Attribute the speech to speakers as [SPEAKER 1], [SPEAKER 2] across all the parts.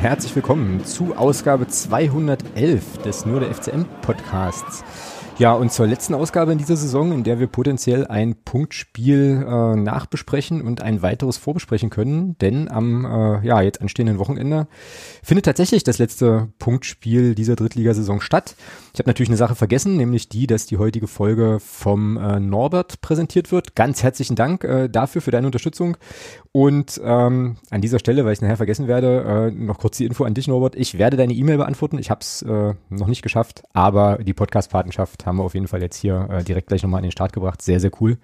[SPEAKER 1] Herzlich willkommen zu Ausgabe 211 des Nur der FCM Podcasts. Ja, und zur letzten Ausgabe in dieser Saison, in der wir potenziell ein Punktspiel äh, nachbesprechen und ein weiteres vorbesprechen können, denn am äh, ja, jetzt anstehenden Wochenende findet tatsächlich das letzte Punktspiel dieser Drittligasaison statt. Ich habe natürlich eine Sache vergessen, nämlich die, dass die heutige Folge vom äh, Norbert präsentiert wird. Ganz herzlichen Dank äh, dafür, für deine Unterstützung. Und ähm, an dieser Stelle, weil ich nachher vergessen werde, äh, noch kurz die Info an dich, Norbert. Ich werde deine E-Mail beantworten. Ich habe es äh, noch nicht geschafft, aber die Podcast-Patenschaft haben wir auf jeden Fall jetzt hier äh, direkt gleich nochmal an den Start gebracht. Sehr, sehr cool.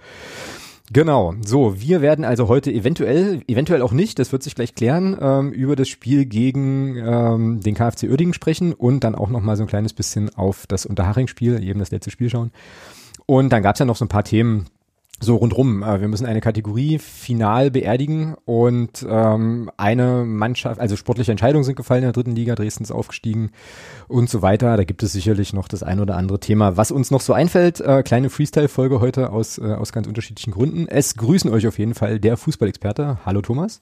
[SPEAKER 1] Genau, so, wir werden also heute eventuell, eventuell auch nicht, das wird sich gleich klären, ähm, über das Spiel gegen ähm, den KfC Uerdingen sprechen und dann auch nochmal so ein kleines bisschen auf das Unterhaching-Spiel, eben das letzte Spiel schauen. Und dann gab's ja noch so ein paar Themen, so rundrum. Äh, wir müssen eine Kategorie final beerdigen und ähm, eine Mannschaft, also sportliche Entscheidungen sind gefallen in der dritten Liga, Dresden ist aufgestiegen und so weiter. Da gibt es sicherlich noch das ein oder andere Thema, was uns noch so einfällt. Äh, kleine Freestyle-Folge heute aus, äh, aus ganz unterschiedlichen Gründen. Es grüßen euch auf jeden Fall der Fußballexperte. Hallo Thomas.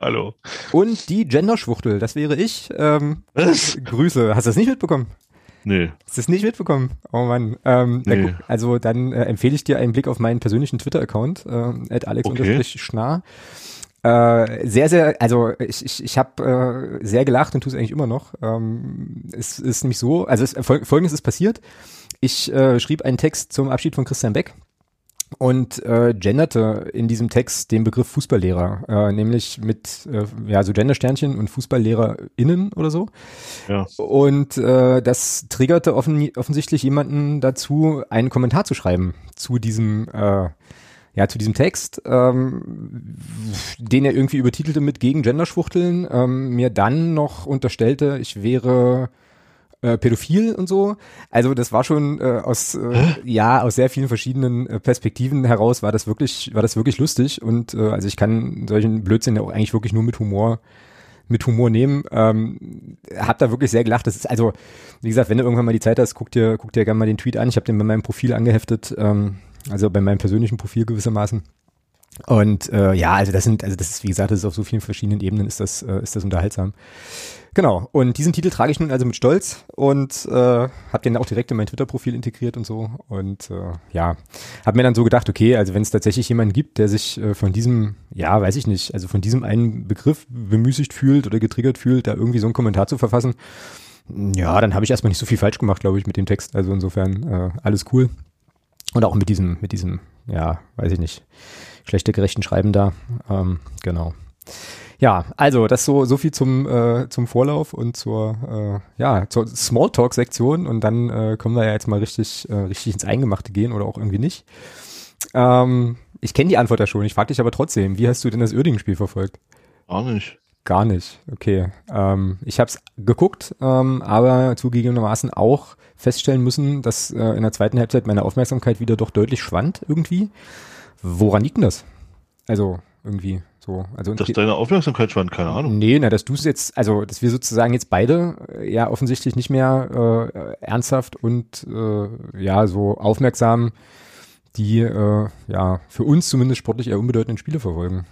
[SPEAKER 2] Hallo.
[SPEAKER 1] Und die Genderschwuchtel, das wäre ich. Ähm, Was? Grüße. Hast du das nicht mitbekommen?
[SPEAKER 2] Nee.
[SPEAKER 1] Hast du es nicht mitbekommen? Oh Mann. Ähm, nee. Guck, also dann äh, empfehle ich dir einen Blick auf meinen persönlichen Twitter-Account, äh, alex-schnarr. Äh, sehr, sehr, also ich, ich, ich habe äh, sehr gelacht und tue es eigentlich immer noch. Ähm, es ist nämlich so, also es, folgendes ist passiert. Ich äh, schrieb einen Text zum Abschied von Christian Beck und äh, genderte in diesem Text den Begriff Fußballlehrer, äh, nämlich mit äh, ja so Gendersternchen und FußballlehrerInnen oder so. Ja. Und äh, das triggerte offen, offensichtlich jemanden dazu, einen Kommentar zu schreiben zu diesem äh, ja, zu diesem Text, ähm, den er irgendwie übertitelte mit gegen Genderschwuchteln, ähm, mir dann noch unterstellte, ich wäre äh, pädophil und so. Also das war schon äh, aus äh, ja aus sehr vielen verschiedenen äh, Perspektiven heraus war das wirklich war das wirklich lustig und äh, also ich kann solchen Blödsinn ja auch eigentlich wirklich nur mit Humor mit Humor nehmen. Ähm, hab da wirklich sehr gelacht. Das ist also wie gesagt, wenn du irgendwann mal die Zeit hast, guck dir guck dir gerne mal den Tweet an. Ich habe den bei meinem Profil angeheftet, ähm, also bei meinem persönlichen Profil gewissermaßen. Und äh, ja, also das sind, also das ist, wie gesagt, das ist auf so vielen verschiedenen Ebenen ist das, äh, ist das unterhaltsam. Genau, und diesen Titel trage ich nun also mit Stolz und äh, habe den auch direkt in mein Twitter-Profil integriert und so. Und äh, ja, habe mir dann so gedacht, okay, also wenn es tatsächlich jemanden gibt, der sich äh, von diesem, ja, weiß ich nicht, also von diesem einen Begriff bemüßigt fühlt oder getriggert fühlt, da irgendwie so einen Kommentar zu verfassen, ja, dann habe ich erstmal nicht so viel falsch gemacht, glaube ich, mit dem Text. Also insofern äh, alles cool. Und auch mit diesem, mit diesem, ja, weiß ich nicht, schlechte gerechten Schreiben da. Ähm, genau. Ja, also das so so viel zum äh, zum Vorlauf und zur äh, ja zur Smalltalk Sektion und dann äh, können wir ja jetzt mal richtig äh, richtig ins Eingemachte gehen oder auch irgendwie nicht. Ähm, ich kenne die Antwort ja schon. Ich frage dich aber trotzdem, wie hast du denn das Uerdingen-Spiel verfolgt?
[SPEAKER 2] Gar nicht.
[SPEAKER 1] Gar nicht. Okay. Ähm, ich habe es geguckt, ähm, aber zugegebenermaßen auch feststellen müssen, dass äh, in der zweiten Halbzeit meine Aufmerksamkeit wieder doch deutlich schwand irgendwie. Woran liegt denn das? Also irgendwie so. Also
[SPEAKER 2] dass deine Aufmerksamkeit schwand, keine Ahnung.
[SPEAKER 1] Nee, na, dass du es jetzt, also dass wir sozusagen jetzt beide äh, ja offensichtlich nicht mehr äh, ernsthaft und äh, ja so aufmerksam die äh, ja für uns zumindest sportlich eher unbedeutenden Spiele verfolgen.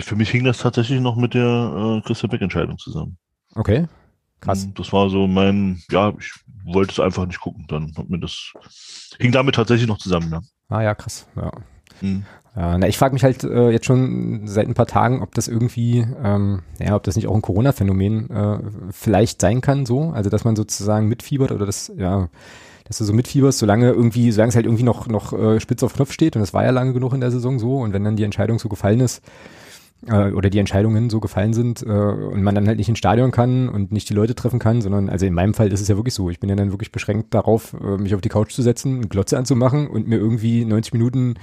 [SPEAKER 2] Für mich hing das tatsächlich noch mit der äh, Christian Beck-Entscheidung zusammen.
[SPEAKER 1] Okay. Krass.
[SPEAKER 2] Das war so mein, ja, ich wollte es einfach nicht gucken. Dann hat mir das, hing damit tatsächlich noch zusammen, ja.
[SPEAKER 1] Ah ja, krass. Ja. Mhm. Ja, na, ich frage mich halt äh, jetzt schon seit ein paar Tagen, ob das irgendwie, ähm, ja, ob das nicht auch ein Corona-Phänomen äh, vielleicht sein kann, so, also dass man sozusagen mitfiebert oder das, ja, dass du so mitfieberst, solange irgendwie, solange es halt irgendwie noch noch äh, spitz auf Knopf steht und das war ja lange genug in der Saison so und wenn dann die Entscheidung so gefallen ist, äh, oder die Entscheidungen so gefallen sind äh, und man dann halt nicht ins Stadion kann und nicht die Leute treffen kann, sondern also in meinem Fall ist es ja wirklich so. Ich bin ja dann wirklich beschränkt darauf, äh, mich auf die Couch zu setzen, eine Glotze anzumachen und mir irgendwie 90 Minuten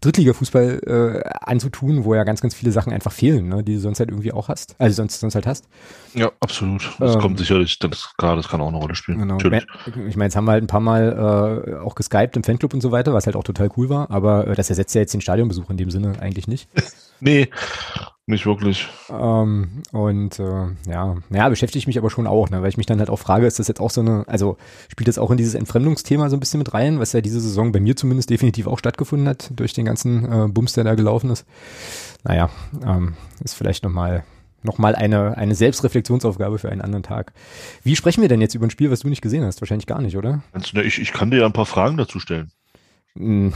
[SPEAKER 1] Drittliga-Fußball äh, anzutun, wo ja ganz, ganz viele Sachen einfach fehlen, ne, die du sonst halt irgendwie auch hast, also sonst, sonst halt hast.
[SPEAKER 2] Ja, absolut. Das ähm, kommt sicherlich, das, klar, das kann auch eine Rolle spielen. Genau.
[SPEAKER 1] Natürlich. Ich meine, jetzt haben wir halt ein paar Mal äh, auch geskypt im Fanclub und so weiter, was halt auch total cool war, aber äh, das ersetzt ja jetzt den Stadionbesuch in dem Sinne eigentlich nicht.
[SPEAKER 2] Nee, nicht wirklich.
[SPEAKER 1] Ähm, und äh, ja, naja, beschäftige ich mich aber schon auch, ne, weil ich mich dann halt auch frage, ist das jetzt auch so eine, also spielt das auch in dieses Entfremdungsthema so ein bisschen mit rein, was ja diese Saison bei mir zumindest definitiv auch stattgefunden hat, durch den ganzen äh, Bums, der da gelaufen ist. Naja, ähm, ist vielleicht nochmal noch mal eine, eine Selbstreflexionsaufgabe für einen anderen Tag. Wie sprechen wir denn jetzt über ein Spiel, was du nicht gesehen hast? Wahrscheinlich gar nicht, oder?
[SPEAKER 2] Ich, ich kann dir ja ein paar Fragen dazu stellen.
[SPEAKER 1] Mhm.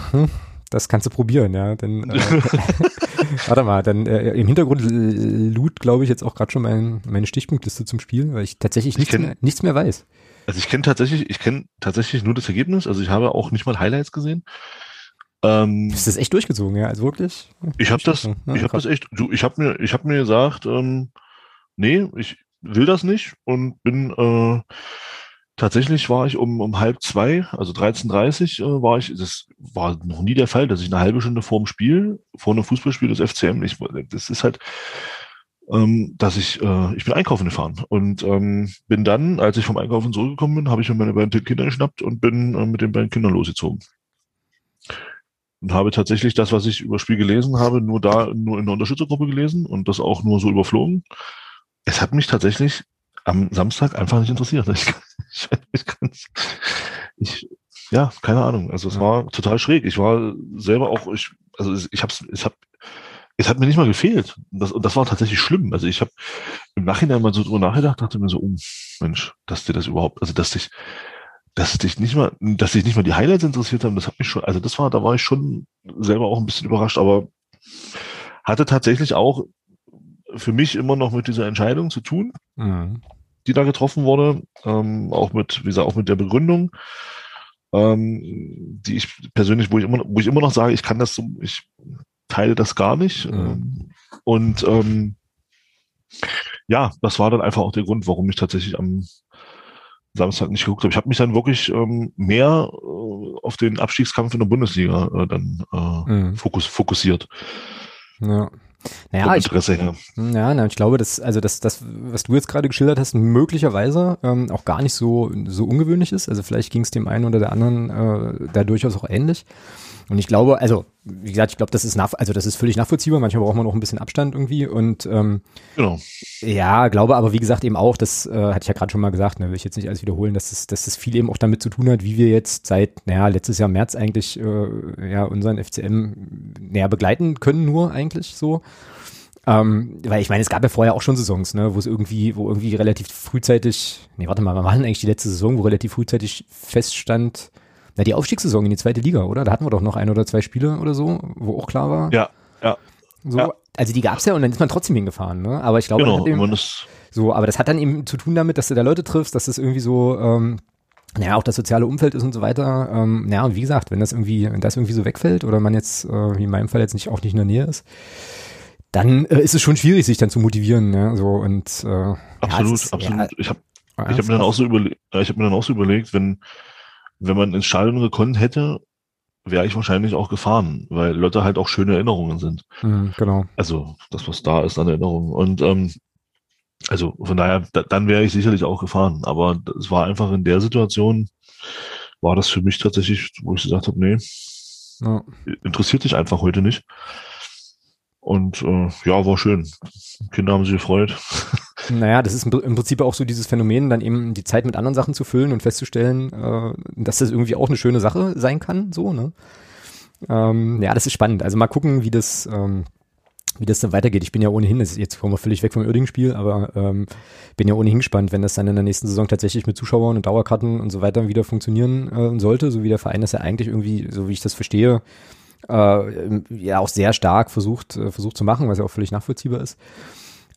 [SPEAKER 1] Das kannst du probieren, ja. Denn, äh, warte mal, dann äh, im Hintergrund lud, glaube ich, jetzt auch gerade schon mein, meine Stichpunktliste zum Spiel, weil ich tatsächlich ich nichts, kenn, mehr, nichts mehr weiß.
[SPEAKER 2] Also ich kenne tatsächlich, ich kenne tatsächlich nur das Ergebnis. Also ich habe auch nicht mal Highlights gesehen.
[SPEAKER 1] Ähm, ist das echt durchgezogen, ja? Also wirklich?
[SPEAKER 2] Ich habe das, ja, ich habe das echt. Du, ich habe mir, ich habe mir gesagt, ähm, nee, ich will das nicht und bin äh, Tatsächlich war ich um, um halb zwei, also 13.30 äh, war ich, das war noch nie der Fall, dass ich eine halbe Stunde vor dem Spiel, vor einem Fußballspiel des FCM, ich, das ist halt, ähm, dass ich, äh, ich bin einkaufen gefahren und ähm, bin dann, als ich vom Einkaufen zurückgekommen bin, habe ich mir meine beiden Kinder geschnappt und bin äh, mit den beiden Kindern losgezogen. Und habe tatsächlich das, was ich über Spiel gelesen habe, nur da, nur in der Unterstützergruppe gelesen und das auch nur so überflogen. Es hat mich tatsächlich am Samstag einfach nicht interessiert. Ich, ich, ich, ich ja, keine Ahnung. Also es war total schräg. Ich war selber auch, ich, also ich hab's, ich hab, es hat mir nicht mal gefehlt. Das, und das war tatsächlich schlimm. Also ich habe im Nachhinein mal so drüber nachgedacht, dachte mir so, oh, Mensch, dass dir das überhaupt, also dass dich, dass dich nicht mal, dass dich nicht mal die Highlights interessiert haben, das hat mich schon, also das war, da war ich schon selber auch ein bisschen überrascht, aber hatte tatsächlich auch für mich immer noch mit dieser Entscheidung zu tun. Mhm die da getroffen wurde, ähm, auch mit, wie gesagt, auch mit der Begründung, ähm, die ich persönlich, wo ich immer, wo ich immer noch sage, ich kann das so, ich teile das gar nicht. Mhm. Und ähm, ja, das war dann einfach auch der Grund, warum ich tatsächlich am Samstag nicht geguckt habe. Ich habe mich dann wirklich ähm, mehr äh, auf den Abstiegskampf in der Bundesliga äh, dann äh, mhm. fokus, fokussiert.
[SPEAKER 1] Ja. Naja, Interesse ich, her. Ja, na, ich glaube, dass, also das, das, was du jetzt gerade geschildert hast, möglicherweise ähm, auch gar nicht so, so ungewöhnlich ist. Also vielleicht ging es dem einen oder der anderen äh, da durchaus auch ähnlich. Und ich glaube, also wie gesagt, ich glaube, das ist nach, also das ist völlig nachvollziehbar. Manchmal braucht man noch ein bisschen Abstand irgendwie und ähm, genau. ja, glaube aber wie gesagt eben auch, das äh, hatte ich ja gerade schon mal gesagt, ne, will ich jetzt nicht alles wiederholen, dass es, dass es viel eben auch damit zu tun hat, wie wir jetzt seit, naja, letztes Jahr März eigentlich äh, ja unseren FCM näher begleiten können, nur eigentlich so. Ähm, weil ich meine, es gab ja vorher auch schon Saisons, ne, wo es irgendwie, wo irgendwie relativ frühzeitig, nee, warte mal, war denn eigentlich die letzte Saison, wo relativ frühzeitig feststand, na, die Aufstiegssaison in die zweite Liga, oder? Da hatten wir doch noch ein oder zwei Spiele oder so, wo auch klar war.
[SPEAKER 2] Ja, ja.
[SPEAKER 1] So,
[SPEAKER 2] ja.
[SPEAKER 1] Also die gab's ja und dann ist man trotzdem hingefahren, ne? Aber ich glaube,
[SPEAKER 2] genau,
[SPEAKER 1] eben, so, aber das hat dann eben zu tun damit, dass du da Leute triffst, dass das irgendwie so, ähm, naja, auch das soziale Umfeld ist und so weiter. Ähm, naja, und wie gesagt, wenn das irgendwie, wenn das irgendwie so wegfällt oder man jetzt, äh, wie in meinem Fall jetzt nicht auch nicht in der Nähe ist, dann äh, ist es schon schwierig, sich dann zu motivieren, ne? So und äh,
[SPEAKER 2] absolut, ja, ist, absolut. Ja, ich habe ich habe mir dann auch so überlegt, ich habe mir dann auch so überlegt, wenn wenn man ins Stadion gekonnt hätte, wäre ich wahrscheinlich auch gefahren, weil Leute halt auch schöne Erinnerungen sind.
[SPEAKER 1] Mhm, genau.
[SPEAKER 2] Also das, was da ist an Erinnerungen. Und ähm, also von daher, da, dann wäre ich sicherlich auch gefahren. Aber es war einfach in der Situation, war das für mich tatsächlich, wo ich gesagt habe, nee, ja. interessiert dich einfach heute nicht. Und äh, ja, war schön. Kinder haben sich gefreut.
[SPEAKER 1] Naja, das ist im Prinzip auch so dieses Phänomen, dann eben die Zeit mit anderen Sachen zu füllen und festzustellen, äh, dass das irgendwie auch eine schöne Sache sein kann, so, ne? Ähm, ja, das ist spannend. Also mal gucken, wie das, ähm, wie das dann weitergeht. Ich bin ja ohnehin, jetzt kommen wir völlig weg vom Irding-Spiel, aber ähm, bin ja ohnehin gespannt, wenn das dann in der nächsten Saison tatsächlich mit Zuschauern und Dauerkarten und so weiter wieder funktionieren äh, sollte, so wie der Verein das ja eigentlich irgendwie, so wie ich das verstehe, äh, ja auch sehr stark versucht, äh, versucht zu machen, was ja auch völlig nachvollziehbar ist.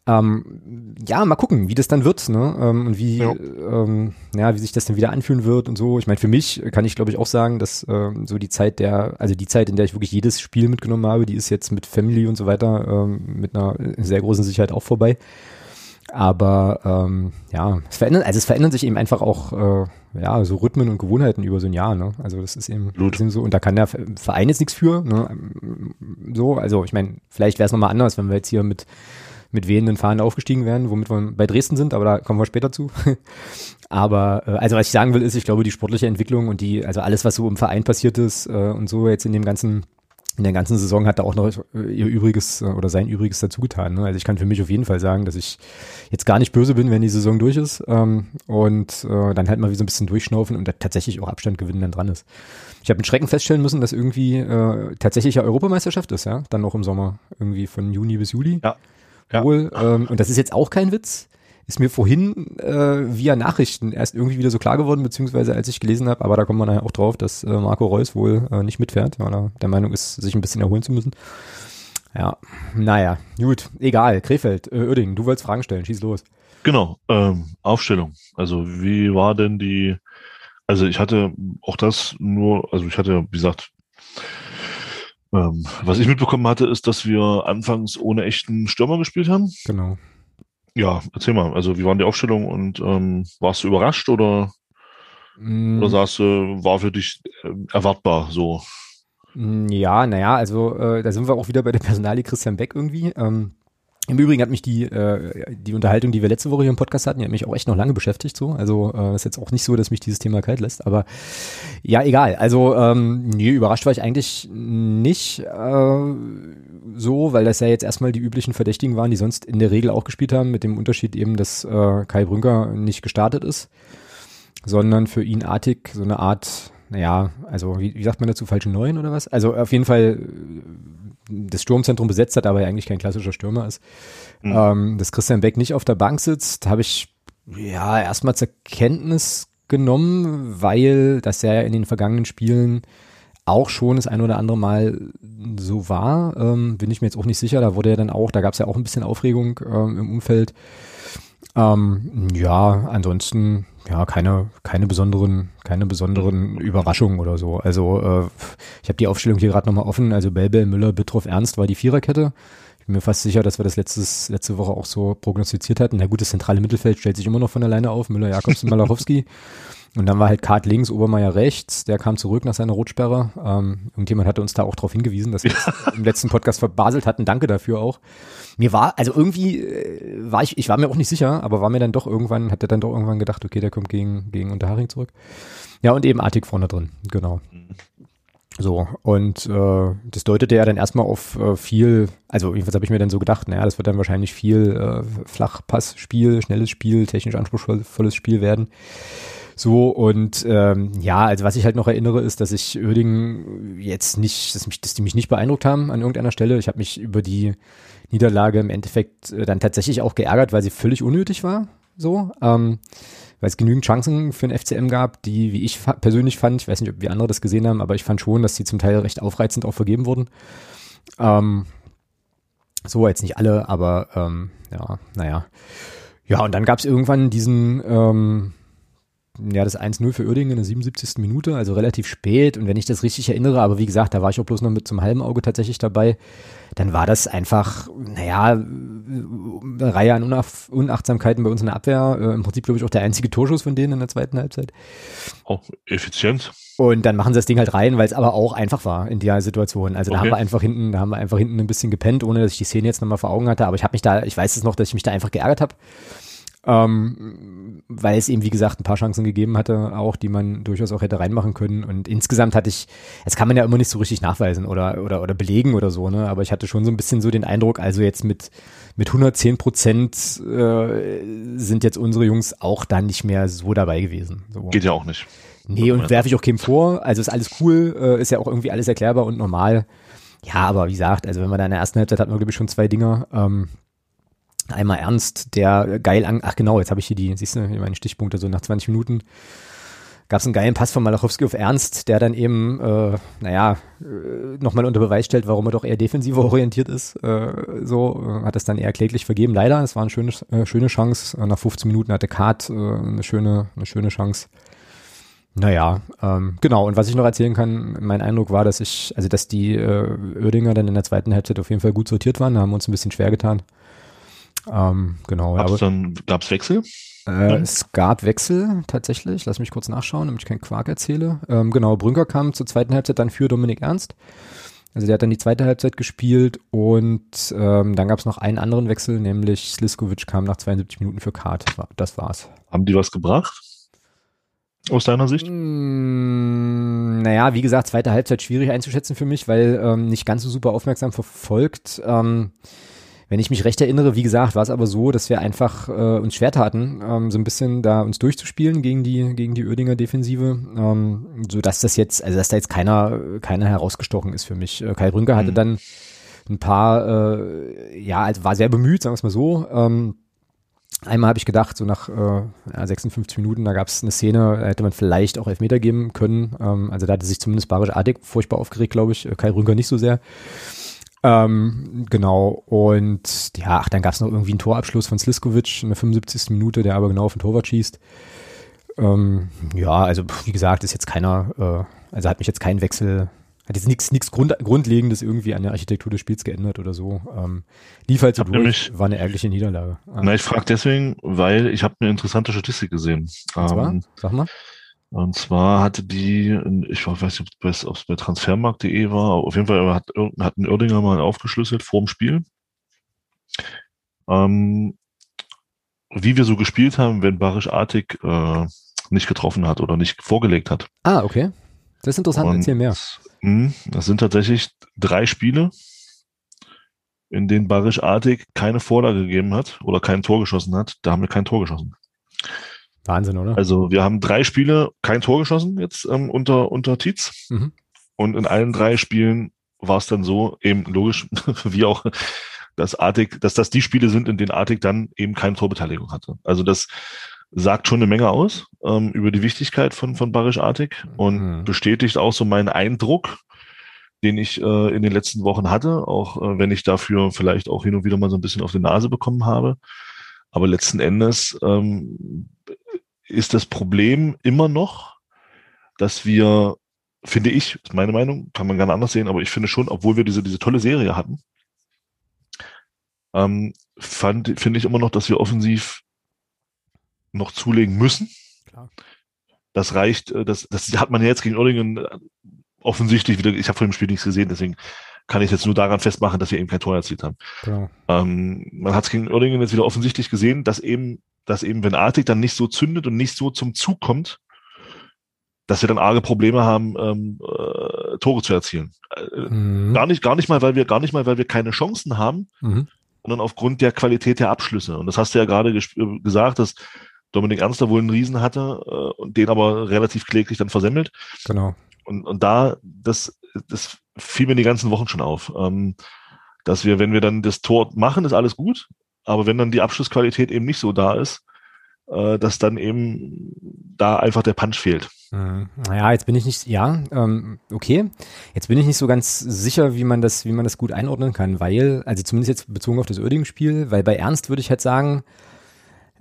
[SPEAKER 1] Ähm, ja, mal gucken, wie das dann wird, ne? Ähm, und wie, ja. Ähm, ja, wie sich das dann wieder anfühlen wird und so. Ich meine, für mich kann ich, glaube ich, auch sagen, dass ähm, so die Zeit der, also die Zeit, in der ich wirklich jedes Spiel mitgenommen habe, die ist jetzt mit Family und so weiter ähm, mit einer sehr großen Sicherheit auch vorbei. Aber ähm, ja, es verändert, also es verändern sich eben einfach auch äh, ja so Rhythmen und Gewohnheiten über so ein Jahr. Ne? Also das ist eben, ist eben so und da kann der Verein jetzt nichts für. Ne? So, also ich meine, vielleicht wäre es nochmal anders, wenn wir jetzt hier mit mit wehenden Fahnen aufgestiegen wären, womit wir bei Dresden sind, aber da kommen wir später zu. aber äh, also was ich sagen will, ist, ich glaube, die sportliche Entwicklung und die, also alles, was so im Verein passiert ist äh, und so jetzt in dem ganzen in der ganzen Saison hat er auch noch ihr Übriges oder sein Übriges dazu getan. Ne? Also ich kann für mich auf jeden Fall sagen, dass ich jetzt gar nicht böse bin, wenn die Saison durch ist ähm, und äh, dann halt mal wie so ein bisschen durchschnaufen und da tatsächlich auch Abstand gewinnen dann dran ist. Ich habe mit Schrecken feststellen müssen, dass irgendwie äh, tatsächlich ja Europameisterschaft ist, ja, dann noch im Sommer, irgendwie von Juni bis Juli.
[SPEAKER 2] Ja. Ja.
[SPEAKER 1] Wohl, ähm, und das ist jetzt auch kein Witz ist mir vorhin äh, via Nachrichten erst irgendwie wieder so klar geworden, beziehungsweise als ich gelesen habe, aber da kommt man ja auch drauf, dass äh, Marco Reus wohl äh, nicht mitfährt, weil er der Meinung ist, sich ein bisschen erholen zu müssen. Ja, naja, gut, egal. Krefeld, äh, Oerding, du wolltest Fragen stellen, schieß los.
[SPEAKER 2] Genau, ähm, Aufstellung. Also wie war denn die, also ich hatte auch das nur, also ich hatte, wie gesagt, ähm, was ich mitbekommen hatte, ist, dass wir anfangs ohne echten Stürmer gespielt haben.
[SPEAKER 1] Genau.
[SPEAKER 2] Ja, erzähl mal. Also wie waren die Aufstellung und ähm, warst du überrascht oder, mm. oder sagst du, war für dich äh, erwartbar so?
[SPEAKER 1] Mm, ja, naja, also äh, da sind wir auch wieder bei der Personalie Christian Beck irgendwie. Ähm, im Übrigen hat mich die, äh, die Unterhaltung, die wir letzte Woche hier im Podcast hatten, die hat mich auch echt noch lange beschäftigt. So. Also äh, ist jetzt auch nicht so, dass mich dieses Thema kalt lässt. Aber ja, egal. Also ähm, nee, überrascht war ich eigentlich nicht äh, so, weil das ja jetzt erstmal die üblichen Verdächtigen waren, die sonst in der Regel auch gespielt haben, mit dem Unterschied eben, dass äh, Kai Brünker nicht gestartet ist, sondern für ihn artig so eine Art naja, also wie, wie sagt man dazu, falsche Neuen oder was? Also auf jeden Fall das Sturmzentrum besetzt hat, aber eigentlich kein klassischer Stürmer ist. Mhm. Ähm, dass Christian Beck nicht auf der Bank sitzt, habe ich ja erstmal zur Kenntnis genommen, weil das ja in den vergangenen Spielen auch schon das ein oder andere Mal so war. Ähm, bin ich mir jetzt auch nicht sicher. Da wurde ja dann auch, da gab es ja auch ein bisschen Aufregung ähm, im Umfeld. Ähm, ja, ansonsten ja keine keine besonderen keine besonderen Überraschungen oder so. Also äh, ich habe die Aufstellung hier gerade nochmal offen. Also Belbel, Müller, Bittroff, Ernst war die Viererkette. Ich bin mir fast sicher, dass wir das letztes, letzte Woche auch so prognostiziert hatten. Na gut, das zentrale Mittelfeld stellt sich immer noch von alleine auf. Müller, Jakobs und Malachowski. Und dann war halt Kart links, Obermeier rechts. Der kam zurück nach seiner Rotsperre. Ähm, irgendjemand hatte uns da auch darauf hingewiesen, dass wir ja. im letzten Podcast verbaselt hatten. Danke dafür auch. Mir war, also irgendwie äh, war ich, ich war mir auch nicht sicher, aber war mir dann doch irgendwann, hat er dann doch irgendwann gedacht, okay, der kommt gegen, gegen Unterharing zurück. Ja, und eben Artig vorne drin, genau. So, und äh, das deutete ja dann erstmal auf äh, viel, also jedenfalls habe ich mir dann so gedacht, naja, das wird dann wahrscheinlich viel äh, Flachpassspiel, schnelles Spiel, technisch anspruchsvolles Spiel werden. So, und ähm, ja, also was ich halt noch erinnere, ist, dass ich Oerding jetzt nicht, dass, mich, dass die mich nicht beeindruckt haben an irgendeiner Stelle. Ich habe mich über die Niederlage im Endeffekt äh, dann tatsächlich auch geärgert, weil sie völlig unnötig war. So, ähm, weil es genügend Chancen für den FCM gab, die, wie ich persönlich fand, ich weiß nicht, ob wir andere das gesehen haben, aber ich fand schon, dass die zum Teil recht aufreizend auch vergeben wurden. Ähm, so, jetzt nicht alle, aber ähm, ja, naja. Ja, und dann gab es irgendwann diesen, ähm, ja, das 1-0 für Uerdingen in der 77. Minute, also relativ spät. Und wenn ich das richtig erinnere, aber wie gesagt, da war ich auch bloß noch mit zum halben Auge tatsächlich dabei, dann war das einfach, naja, eine Reihe an Unach Unachtsamkeiten bei uns in der Abwehr. Äh, Im Prinzip, glaube ich, auch der einzige Torschuss von denen in der zweiten Halbzeit.
[SPEAKER 2] Auch effizient.
[SPEAKER 1] Und dann machen sie das Ding halt rein, weil es aber auch einfach war in der Situation. Also okay. da haben wir einfach hinten, da haben wir einfach hinten ein bisschen gepennt, ohne dass ich die Szene jetzt nochmal vor Augen hatte. Aber ich habe mich da, ich weiß es noch, dass ich mich da einfach geärgert habe ähm, weil es eben, wie gesagt, ein paar Chancen gegeben hatte, auch die man durchaus auch hätte reinmachen können. Und insgesamt hatte ich, das kann man ja immer nicht so richtig nachweisen oder, oder, oder belegen oder so, ne? Aber ich hatte schon so ein bisschen so den Eindruck, also jetzt mit, mit 110 Prozent äh, sind jetzt unsere Jungs auch dann nicht mehr so dabei gewesen. So.
[SPEAKER 2] Geht ja auch nicht.
[SPEAKER 1] Nee, und werfe ich auch keinem vor. Also ist alles cool, äh, ist ja auch irgendwie alles erklärbar und normal. Ja, aber wie gesagt, also wenn man da in der ersten Halbzeit hatten wir, glaube ich, schon zwei Dinger. Ähm, Einmal Ernst, der geil an, ach genau, jetzt habe ich hier die, siehst du, meine Stichpunkte, so nach 20 Minuten gab es einen geilen Pass von Malachowski auf Ernst, der dann eben, äh, naja, äh, nochmal unter Beweis stellt, warum er doch eher defensiver orientiert ist. Äh, so äh, hat es dann eher kläglich vergeben. Leider, es war eine schöne, äh, schöne Chance. Nach 15 Minuten hatte Kart äh, eine schöne, eine schöne Chance. Naja, ähm, genau. Und was ich noch erzählen kann, mein Eindruck war, dass ich, also dass die äh, Oerdinger dann in der zweiten Halbzeit auf jeden Fall gut sortiert waren, da haben uns ein bisschen schwer getan. Ähm, genau.
[SPEAKER 2] Gab's dann, gab's Wechsel?
[SPEAKER 1] Äh, es gab Wechsel tatsächlich. Lass mich kurz nachschauen, damit ich keinen Quark erzähle. Ähm, genau, Brünker kam zur zweiten Halbzeit dann für Dominik Ernst. Also der hat dann die zweite Halbzeit gespielt und ähm, dann gab es noch einen anderen Wechsel, nämlich Sliskovic kam nach 72 Minuten für Kart. Das war's.
[SPEAKER 2] Haben die was gebracht? aus deiner Sicht?
[SPEAKER 1] Mm, naja, wie gesagt, zweite Halbzeit schwierig einzuschätzen für mich, weil ähm, nicht ganz so super aufmerksam verfolgt. Ähm, wenn ich mich recht erinnere, wie gesagt, war es aber so, dass wir einfach äh, uns schwer taten, ähm, so ein bisschen da uns durchzuspielen gegen die gegen die Oerdinger Defensive, ähm, so dass das jetzt, also dass da jetzt keiner keiner herausgestochen ist für mich. Äh, Kai Brünker hatte mhm. dann ein paar, äh, ja, also war sehr bemüht, sagen wir es mal so. Ähm, Einmal habe ich gedacht, so nach äh, 56 Minuten, da gab es eine Szene, da hätte man vielleicht auch Elfmeter geben können. Ähm, also da hatte sich zumindest Barisch Artig furchtbar aufgeregt, glaube ich. Kai Rünker nicht so sehr. Ähm, genau, und ja, ach, dann gab es noch irgendwie einen Torabschluss von Sliskovic in der 75. Minute, der aber genau auf den Torwart schießt. Ähm, ja, also wie gesagt, ist jetzt keiner, äh, also hat mich jetzt kein Wechsel hat jetzt nichts nichts Grund, Grundlegendes irgendwie an der Architektur des Spiels geändert oder so. Ähm, lief halt so durch, nämlich, war eine ärgerliche Niederlage.
[SPEAKER 2] Ähm, na, ich frage deswegen, weil ich habe eine interessante Statistik gesehen.
[SPEAKER 1] Ähm, Sag mal.
[SPEAKER 2] Und zwar hatte die, ich weiß nicht, ob es bei transfermarkt.de war, auf jeden Fall hat, hat ein Oerdinger mal aufgeschlüsselt vor dem Spiel, ähm, wie wir so gespielt haben, wenn Barisch Artig äh, nicht getroffen hat oder nicht vorgelegt hat.
[SPEAKER 1] Ah, okay. Das ist interessant, Und, erzähl mehr.
[SPEAKER 2] Mh, das sind tatsächlich drei Spiele, in denen Barisch Artig keine Vorlage gegeben hat oder kein Tor geschossen hat. Da haben wir kein Tor geschossen.
[SPEAKER 1] Wahnsinn, oder?
[SPEAKER 2] Also wir haben drei Spiele kein Tor geschossen jetzt ähm, unter, unter Tietz. Mhm. Und in allen drei Spielen war es dann so, eben logisch, wie auch, dass Artig, dass das die Spiele sind, in denen Artig dann eben keine Torbeteiligung hatte. Also das sagt schon eine Menge aus ähm, über die Wichtigkeit von, von Barisch Artig und mhm. bestätigt auch so meinen Eindruck, den ich äh, in den letzten Wochen hatte, auch äh, wenn ich dafür vielleicht auch hin und wieder mal so ein bisschen auf die Nase bekommen habe. Aber letzten Endes ähm, ist das Problem immer noch, dass wir, finde ich, ist meine Meinung, kann man gerne anders sehen, aber ich finde schon, obwohl wir diese, diese tolle Serie hatten, ähm, fand, finde ich immer noch, dass wir offensiv noch zulegen müssen. Klar. Das reicht, äh, das, das hat man ja jetzt gegen Oerdingen äh, offensichtlich wieder, ich habe vor dem Spiel nichts gesehen, deswegen kann ich jetzt nur daran festmachen, dass wir eben kein Tor erzielt haben. Genau. Ähm, man hat es gegen Oerdingen jetzt wieder offensichtlich gesehen, dass eben dass eben, wenn Artig dann nicht so zündet und nicht so zum Zug kommt, dass wir dann arge Probleme haben, ähm, äh, Tore zu erzielen. Äh, mhm. Gar nicht, gar nicht mal, weil wir, gar nicht mal, weil wir keine Chancen haben, mhm. sondern aufgrund der Qualität der Abschlüsse. Und das hast du ja gerade äh, gesagt, dass Dominik Ernster wohl einen Riesen hatte äh, und den aber relativ kläglich dann versemmelt.
[SPEAKER 1] Genau.
[SPEAKER 2] Und, und da, das, das fiel mir die ganzen Wochen schon auf. Ähm, dass wir, wenn wir dann das Tor machen, ist alles gut. Aber wenn dann die Abschlussqualität eben nicht so da ist, äh, dass dann eben da einfach der Punch fehlt.
[SPEAKER 1] Mhm. Naja, jetzt bin ich nicht, ja, ähm, okay. Jetzt bin ich nicht so ganz sicher, wie man das, wie man das gut einordnen kann, weil, also zumindest jetzt bezogen auf das Oerding-Spiel, weil bei Ernst würde ich halt sagen,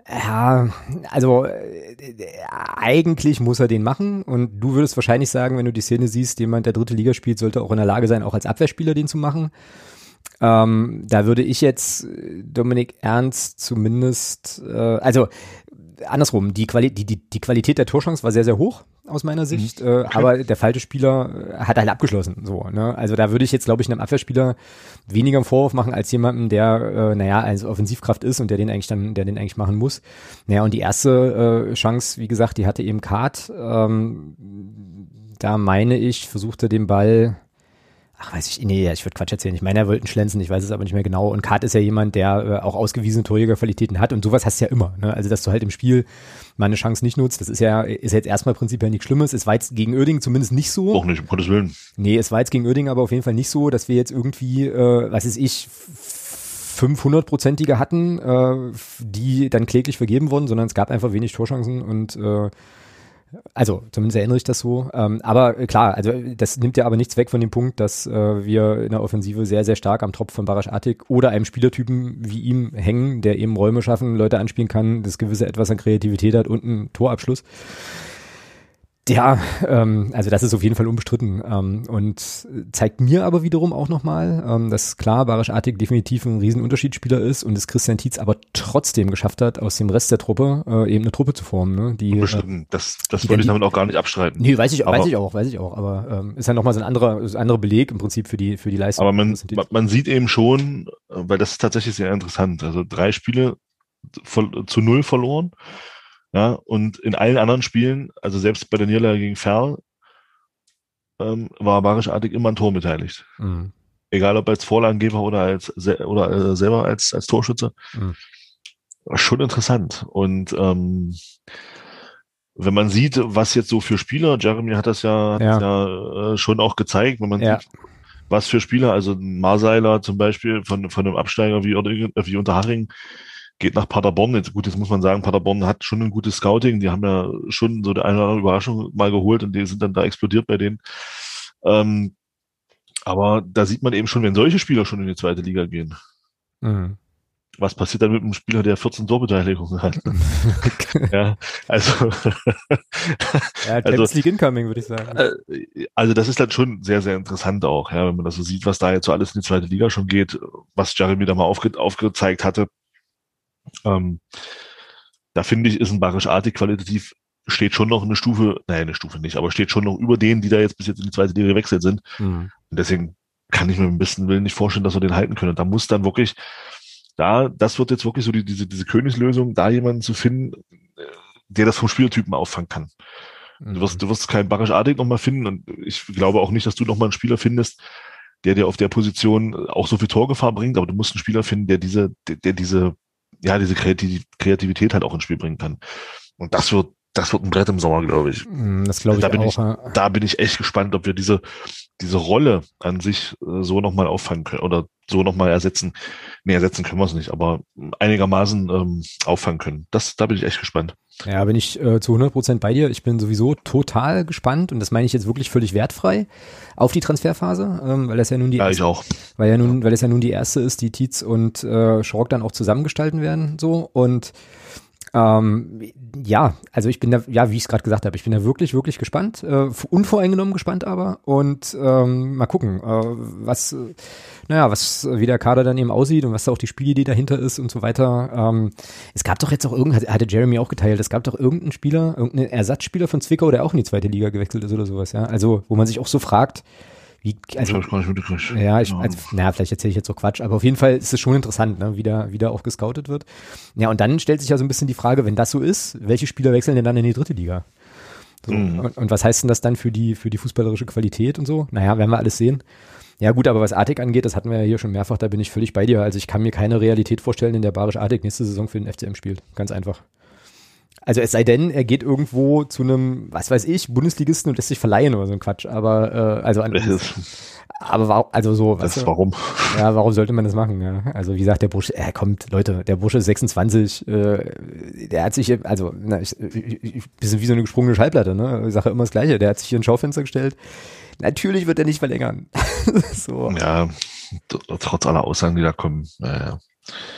[SPEAKER 1] ja, also äh, eigentlich muss er den machen und du würdest wahrscheinlich sagen, wenn du die Szene siehst, jemand, der dritte Liga spielt, sollte auch in der Lage sein, auch als Abwehrspieler den zu machen. Ähm, da würde ich jetzt äh, Dominik Ernst zumindest, äh, also andersrum, die, Quali die, die, die Qualität der Torchance war sehr, sehr hoch aus meiner Sicht, mhm. äh, aber der falsche Spieler hat halt abgeschlossen. So, ne? Also da würde ich jetzt, glaube ich, einem Abwehrspieler weniger einen Vorwurf machen als jemandem, der, äh, naja, als Offensivkraft ist und der den eigentlich dann, der den eigentlich machen muss. Naja, und die erste äh, Chance, wie gesagt, die hatte eben Kart. Ähm, da meine ich, versuchte den Ball ach weiß ich, nee, ich würde Quatsch erzählen. Ich meine, er wollte schlenzen, ich weiß es aber nicht mehr genau. Und Kart ist ja jemand, der äh, auch ausgewiesene Torjägerqualitäten hat und sowas hast du ja immer. Ne? Also, dass du halt im Spiel mal eine Chance nicht nutzt, das ist ja, ist jetzt erstmal prinzipiell nichts Schlimmes. Es war jetzt gegen Oerding zumindest nicht so.
[SPEAKER 2] Auch nicht, um Gottes Willen.
[SPEAKER 1] Nee, es war jetzt gegen Oerding aber auf jeden Fall nicht so, dass wir jetzt irgendwie, äh, was ist ich, 500-prozentige hatten, äh, die dann kläglich vergeben wurden, sondern es gab einfach wenig Torchancen und äh, also zumindest erinnere ich das so. Ähm, aber äh, klar, also das nimmt ja aber nichts weg von dem Punkt, dass äh, wir in der Offensive sehr, sehr stark am Tropf von Barasch Attic oder einem Spielertypen wie ihm hängen, der eben Räume schaffen, Leute anspielen kann, das gewisse etwas an Kreativität hat und einen Torabschluss. Ja, ähm, also das ist auf jeden Fall unbestritten ähm, und zeigt mir aber wiederum auch nochmal, ähm, dass klar Barisch Artig definitiv ein Riesenunterschiedsspieler ist und es Christian Tietz aber trotzdem geschafft hat, aus dem Rest der Truppe äh, eben eine Truppe zu formen. Ne? Die,
[SPEAKER 2] Unbestritten, das, das wollte ich damit auch gar nicht abstreiten.
[SPEAKER 1] Nee, weiß ich, aber, weiß ich auch, weiß ich auch, aber ähm, ist ja nochmal so ein anderer, ein anderer Beleg im Prinzip für die, für die Leistung.
[SPEAKER 2] Aber man, man sieht eben schon, weil das ist tatsächlich sehr interessant, also drei Spiele zu null verloren Ja, und in allen anderen Spielen, also selbst bei der Niederlage gegen Ferl, ähm, war Barisch Artig immer ein Tor beteiligt. Mhm. Egal ob als Vorlagengeber oder als oder äh, selber als, als Torschütze. Mhm. Schon interessant. Und ähm, wenn man sieht, was jetzt so für Spieler, Jeremy hat das ja, ja. Das ja äh, schon auch gezeigt, wenn man ja. sieht, was für Spieler, also Marseiler zum Beispiel von, von einem Absteiger wie, wie Unterhaching, geht nach Paderborn. Jetzt, gut, jetzt muss man sagen, Paderborn hat schon ein gutes Scouting. Die haben ja schon so eine oder andere Überraschung mal geholt und die sind dann da explodiert bei denen. Ähm, aber da sieht man eben schon, wenn solche Spieler schon in die zweite Liga gehen. Mhm. Was passiert dann mit einem Spieler, der 14 Torbeteiligungen hat? ja, also.
[SPEAKER 1] ja, also, League Incoming, würde ich sagen.
[SPEAKER 2] Äh, also, das ist dann schon sehr, sehr interessant auch, ja, wenn man das so sieht, was da jetzt so alles in die zweite Liga schon geht, was Jeremy da mal aufge aufgezeigt hatte. Ähm, da finde ich, ist ein Barisch Artig qualitativ steht schon noch eine Stufe, nein, eine Stufe nicht, aber steht schon noch über denen, die da jetzt bis jetzt in die zweite Liga gewechselt sind. Mhm. Und deswegen kann ich mir im besten Willen nicht vorstellen, dass wir den halten können. Und da muss dann wirklich, da, das wird jetzt wirklich so die, diese, diese Königslösung, da jemanden zu finden, der das vom Spielertypen auffangen kann. Mhm. Du wirst, du wirst keinen Barisch Artig nochmal finden und ich glaube auch nicht, dass du nochmal einen Spieler findest, der dir auf der Position auch so viel Torgefahr bringt, aber du musst einen Spieler finden, der diese, der, der diese ja, diese Kreativität halt auch ins Spiel bringen kann. Und das wird, das wird ein Brett im Sommer, glaube ich.
[SPEAKER 1] Mm, das glaube ich
[SPEAKER 2] da bin
[SPEAKER 1] auch.
[SPEAKER 2] Ich. Da bin ich echt gespannt, ob wir diese, diese Rolle an sich äh, so nochmal auffangen können oder so nochmal ersetzen. Nee, ersetzen können wir es nicht, aber einigermaßen ähm, auffangen können. Das, da bin ich echt gespannt.
[SPEAKER 1] Ja, bin ich äh, zu 100 Prozent bei dir. Ich bin sowieso total gespannt und das meine ich jetzt wirklich völlig wertfrei auf die Transferphase, ähm, weil das ja nun die
[SPEAKER 2] ja, erste, ich auch.
[SPEAKER 1] weil ja nun, weil es ja nun die erste ist, die Tietz und äh, Schrock dann auch zusammengestalten werden, so und ähm, ja, also ich bin da, ja, wie ich es gerade gesagt habe, ich bin da wirklich, wirklich gespannt, äh, unvoreingenommen gespannt aber und ähm, mal gucken, äh, was, äh, naja, was, wie der Kader dann eben aussieht und was da auch die Spielidee dahinter ist und so weiter. Ähm, es gab doch jetzt auch irgendein, hatte Jeremy auch geteilt, es gab doch irgendeinen Spieler, irgendeinen Ersatzspieler von Zwickau, der auch in die zweite Liga gewechselt ist oder sowas, ja. Also, wo man sich auch so fragt, wie, also, ich gar Ja, ich, also, naja, vielleicht erzähle ich jetzt so Quatsch, aber auf jeden Fall ist es schon interessant, ne, wie da, wie da auch gescoutet wird. Ja, und dann stellt sich ja so ein bisschen die Frage, wenn das so ist, welche Spieler wechseln denn dann in die dritte Liga? So, mhm. und, und, was heißt denn das dann für die, für die fußballerische Qualität und so? Naja, werden wir alles sehen. Ja gut, aber was Artig angeht, das hatten wir ja hier schon mehrfach, da bin ich völlig bei dir. Also ich kann mir keine Realität vorstellen, in der Barisch Artig nächste Saison für den FCM spielt. Ganz einfach. Also es sei denn, er geht irgendwo zu einem, was weiß ich, Bundesligisten und lässt sich verleihen oder so ein Quatsch. Aber äh, also an, aber warum, also so,
[SPEAKER 2] was ist warum?
[SPEAKER 1] Ja, warum sollte man das machen? Ja? Also wie gesagt, der Bursche, er kommt, Leute, der Bursche ist 26, äh, der hat sich, also na, ich, ich, ich, bisschen wie so eine gesprungene Schallplatte, ne? Ich sage immer das Gleiche, der hat sich hier ein Schaufenster gestellt. Natürlich wird er nicht verlängern.
[SPEAKER 2] so. Ja, trotz aller Aussagen, die da kommen. Naja.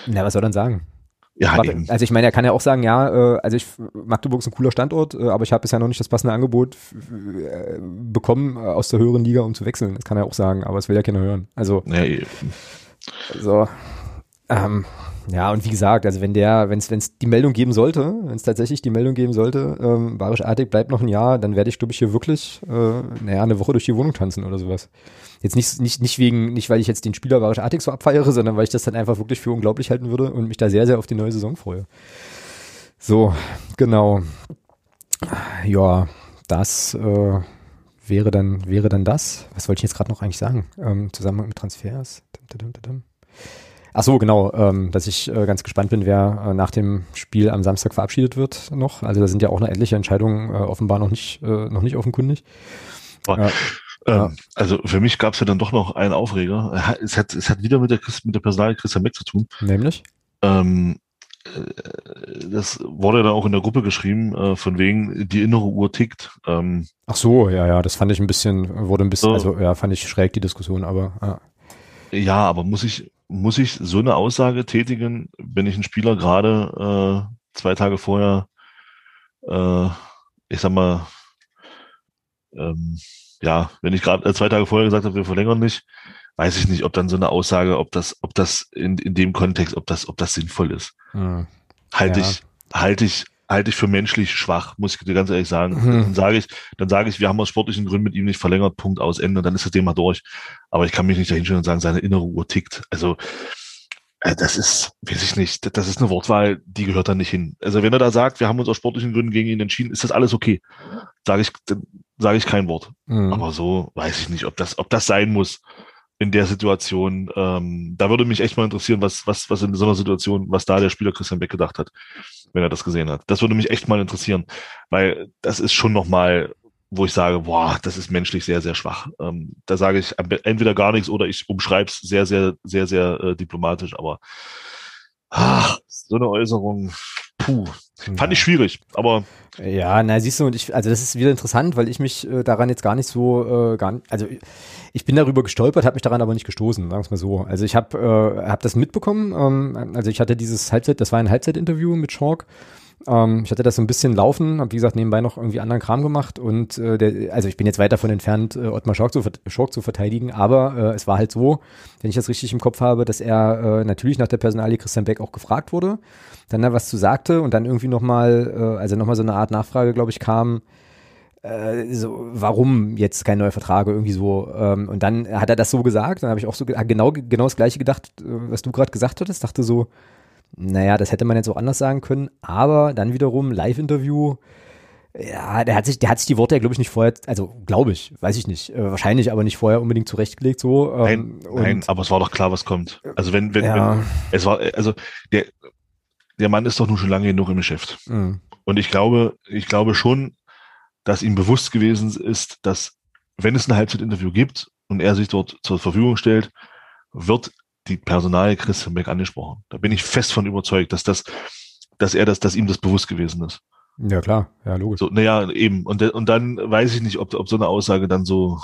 [SPEAKER 1] Na, was soll er dann sagen?
[SPEAKER 2] Ja,
[SPEAKER 1] aber, also ich meine, er kann ja auch sagen, ja, äh, also ich, Magdeburg ist ein cooler Standort, äh, aber ich habe bisher noch nicht das passende Angebot äh, bekommen aus der höheren Liga, um zu wechseln. Das kann er auch sagen, aber es will ja keiner hören. Also, ja, so, ähm, ja, und wie gesagt, also wenn der, wenn es die Meldung geben sollte, wenn es tatsächlich die Meldung geben sollte, ähm, Barisch Artig bleibt noch ein Jahr, dann werde ich, glaube ich, hier wirklich, äh, naja, eine Woche durch die Wohnung tanzen oder sowas. Jetzt nicht, nicht, nicht wegen, nicht weil ich jetzt den Spieler Barisch Artig so abfeiere, sondern weil ich das dann einfach wirklich für unglaublich halten würde und mich da sehr, sehr auf die neue Saison freue. So, genau. Ja, das äh, wäre dann, wäre dann das. Was wollte ich jetzt gerade noch eigentlich sagen? Ähm, Zusammenhang mit Transfers. Ach so, genau, ähm, dass ich äh, ganz gespannt bin, wer äh, nach dem Spiel am Samstag verabschiedet wird noch. Also da sind ja auch noch etliche Entscheidungen äh, offenbar noch nicht, äh, noch nicht offenkundig.
[SPEAKER 2] Äh, ähm, also für mich gab es ja dann doch noch einen Aufreger. Es hat, es hat wieder mit der, mit der Personal Christian Meck zu tun.
[SPEAKER 1] Nämlich?
[SPEAKER 2] Ähm, äh, das wurde dann auch in der Gruppe geschrieben, äh, von wegen, die innere Uhr tickt. Ähm,
[SPEAKER 1] Ach so, ja, ja, das fand ich ein bisschen, wurde ein bisschen, so, also ja, fand ich schräg die Diskussion, aber ja.
[SPEAKER 2] Ja, aber muss ich, muss ich so eine Aussage tätigen, wenn ich einen Spieler gerade äh, zwei Tage vorher, äh, ich sag mal, ähm, ja, wenn ich gerade äh, zwei Tage vorher gesagt habe, wir verlängern nicht, weiß ich nicht, ob dann so eine Aussage, ob das, ob das in, in dem Kontext, ob das, ob das sinnvoll ist. Hm. Halte ja. ich, halte ich, halte ich für menschlich schwach, muss ich dir ganz ehrlich sagen. Hm. Dann sage ich, dann sage ich, wir haben aus sportlichen Gründen mit ihm nicht verlängert, Punkt aus Ende, dann ist das Thema durch. Aber ich kann mich nicht dahinstellen und sagen, seine innere Uhr tickt. Also äh, das ist, weiß ich nicht, das ist eine Wortwahl, die gehört da nicht hin. Also wenn er da sagt, wir haben uns aus sportlichen Gründen gegen ihn entschieden, ist das alles okay. Sage ich, sage ich kein Wort. Mhm. Aber so weiß ich nicht, ob das, ob das sein muss in der Situation. Ähm, da würde mich echt mal interessieren, was, was, was in so einer Situation, was da der Spieler Christian Beck gedacht hat, wenn er das gesehen hat. Das würde mich echt mal interessieren, weil das ist schon nochmal, wo ich sage, boah, das ist menschlich sehr, sehr schwach. Ähm, da sage ich entweder gar nichts oder ich umschreibe es sehr, sehr, sehr, sehr äh, diplomatisch, aber ach, so eine Äußerung, puh, fand ja. ich schwierig, aber
[SPEAKER 1] ja, na siehst du, und ich, also das ist wieder interessant, weil ich mich äh, daran jetzt gar nicht so, äh, gar, also ich bin darüber gestolpert, habe mich daran aber nicht gestoßen, sagen wir mal so. Also ich habe äh, hab das mitbekommen, ähm, also ich hatte dieses Halbzeit, das war ein Halbzeitinterview mit Schork ähm, ich hatte das so ein bisschen laufen, habe wie gesagt nebenbei noch irgendwie anderen Kram gemacht und äh, der, also ich bin jetzt weit davon entfernt, äh, Ottmar Schork zu, Schork zu verteidigen, aber äh, es war halt so, wenn ich das richtig im Kopf habe, dass er äh, natürlich nach der Personalie Christian Beck auch gefragt wurde, dann da was zu sagte und dann irgendwie nochmal, äh, also nochmal so eine Art Nachfrage, glaube ich, kam, äh, so, warum jetzt kein neuer Vertrag irgendwie so. Ähm, und dann hat er das so gesagt, dann habe ich auch so genau, genau das gleiche gedacht, äh, was du gerade gesagt hattest, dachte so, naja, das hätte man jetzt auch anders sagen können, aber dann wiederum Live-Interview, ja, der hat sich, der hat sich die Worte ja, glaube ich, nicht vorher, also glaube ich, weiß ich nicht, äh, wahrscheinlich aber nicht vorher unbedingt zurechtgelegt so.
[SPEAKER 2] Ähm, nein, nein, aber es war doch klar, was kommt. Also wenn, wenn, ja. wenn es war, also der, der Mann ist doch nun schon lange genug im Geschäft. Mhm. Und ich glaube, ich glaube schon, dass ihm bewusst gewesen ist, dass wenn es ein Halbzeitinterview gibt und er sich dort zur Verfügung stellt, wird die Personalie Christian Beck angesprochen. Da bin ich fest von überzeugt, dass das, dass er das, dass ihm das bewusst gewesen ist.
[SPEAKER 1] Ja, klar, ja, logisch.
[SPEAKER 2] So, naja, eben. Und, und dann weiß ich nicht, ob, ob so eine Aussage dann so,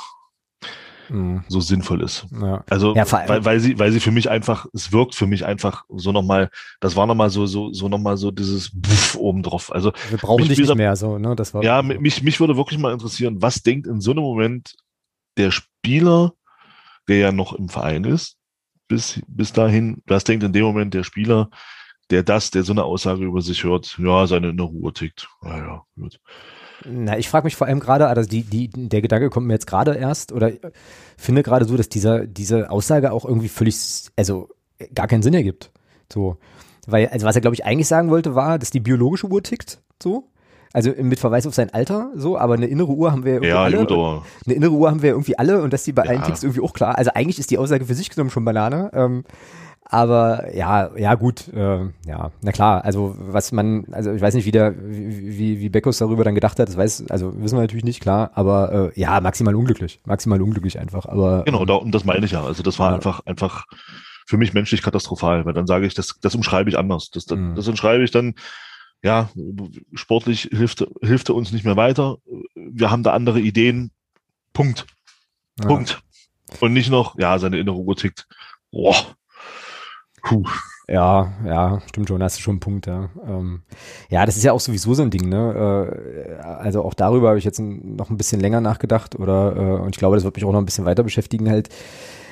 [SPEAKER 2] mhm. so sinnvoll ist. Ja. Also, ja, weil, weil sie, weil sie für mich einfach, es wirkt für mich einfach so nochmal, das war nochmal so, so, so nochmal so dieses Buff oben drauf. Also,
[SPEAKER 1] wir brauchen mich, dich nicht mehr so, ne, das war.
[SPEAKER 2] Ja, mich, mich würde wirklich mal interessieren, was denkt in so einem Moment der Spieler, der ja noch im Verein ist, bis, bis dahin, was denkt in dem Moment der Spieler, der das, der so eine Aussage über sich hört, ja, seine innere Ruhe tickt. Naja, gut.
[SPEAKER 1] Na, ich frage mich vor allem gerade, also die, die, der Gedanke kommt mir jetzt gerade erst oder finde gerade so, dass dieser, diese Aussage auch irgendwie völlig, also gar keinen Sinn ergibt. So. Weil, also was er, glaube ich, eigentlich sagen wollte, war, dass die biologische Uhr tickt, so. Also mit Verweis auf sein Alter, so, aber eine innere Uhr haben wir irgendwie ja, alle. Gut, eine innere Uhr haben wir irgendwie alle und dass die bei ja. allen Ticks irgendwie auch klar. Also eigentlich ist die Aussage für sich genommen schon Banane. Ähm, aber ja, ja gut, äh, ja, na klar, also was man, also ich weiß nicht, wie der, wie, wie Beckos darüber dann gedacht hat, das weiß, also wissen wir natürlich nicht, klar, aber äh, ja, maximal unglücklich, maximal unglücklich einfach, aber.
[SPEAKER 2] Genau, da, und das meine ich ja, also das war ja. einfach, einfach für mich menschlich katastrophal, weil dann sage ich, das, das umschreibe ich anders, das, das, mhm. das umschreibe ich dann, ja, sportlich hilft, hilft er uns nicht mehr weiter. Wir haben da andere Ideen. Punkt. Ja. Punkt. Und nicht noch, ja, seine innere Uhr tickt. Boah.
[SPEAKER 1] Puh. Ja, ja, stimmt schon, hast du schon einen Punkt, ja. Ähm, ja, das ist ja auch sowieso so ein Ding, ne? Äh, also auch darüber habe ich jetzt noch ein bisschen länger nachgedacht oder äh, und ich glaube, das wird mich auch noch ein bisschen weiter beschäftigen halt.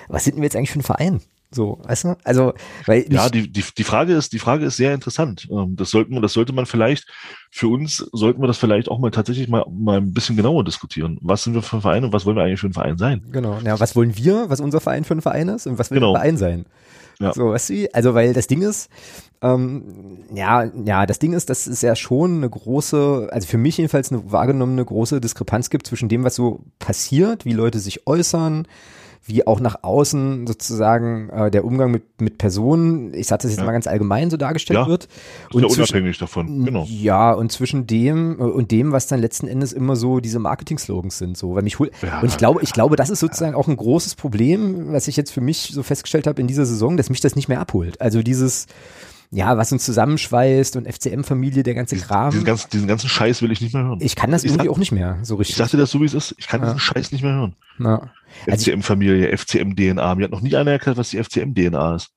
[SPEAKER 1] Was sind wir jetzt eigentlich für ein Verein? So, weißt du? Also, weil
[SPEAKER 2] ja, die, die, die Frage ist, die Frage ist sehr interessant. Ähm, das sollten wir, das sollte man vielleicht für uns sollten wir das vielleicht auch mal tatsächlich mal, mal ein bisschen genauer diskutieren. Was sind wir für ein Verein und was wollen wir eigentlich für ein Verein sein?
[SPEAKER 1] Genau. Ja, was wollen wir, was unser Verein für ein Verein ist und was will genau. ein Verein sein? Ja. So, weißt du, also weil das Ding ist, ähm, ja, ja, das Ding ist, dass es ja schon eine große, also für mich jedenfalls eine wahrgenommene große Diskrepanz gibt zwischen dem, was so passiert, wie Leute sich äußern, wie auch nach außen sozusagen äh, der Umgang mit, mit Personen, ich sage das jetzt ja. mal ganz allgemein so dargestellt ja, wird.
[SPEAKER 2] Und ja unabhängig davon, genau.
[SPEAKER 1] Ja, und zwischen dem äh, und dem, was dann letzten Endes immer so diese Marketing-Slogans sind, so, weil mich hol ja, und ich glaube, ich glaube, das ist sozusagen auch ein großes Problem, was ich jetzt für mich so festgestellt habe in dieser Saison, dass mich das nicht mehr abholt. Also dieses ja, was uns zusammenschweißt und FCM-Familie, der ganze Kram.
[SPEAKER 2] Diesen ganzen, diesen ganzen Scheiß will ich nicht mehr hören.
[SPEAKER 1] Ich kann das ich irgendwie sag, auch nicht mehr so richtig.
[SPEAKER 2] Ich sagte das so, wie es ist. Ich kann ja. diesen Scheiß nicht mehr hören. Ja. FCM-Familie, FCM-DNA. Mir hat noch nie einer erklärt, was die FCM-DNA ist.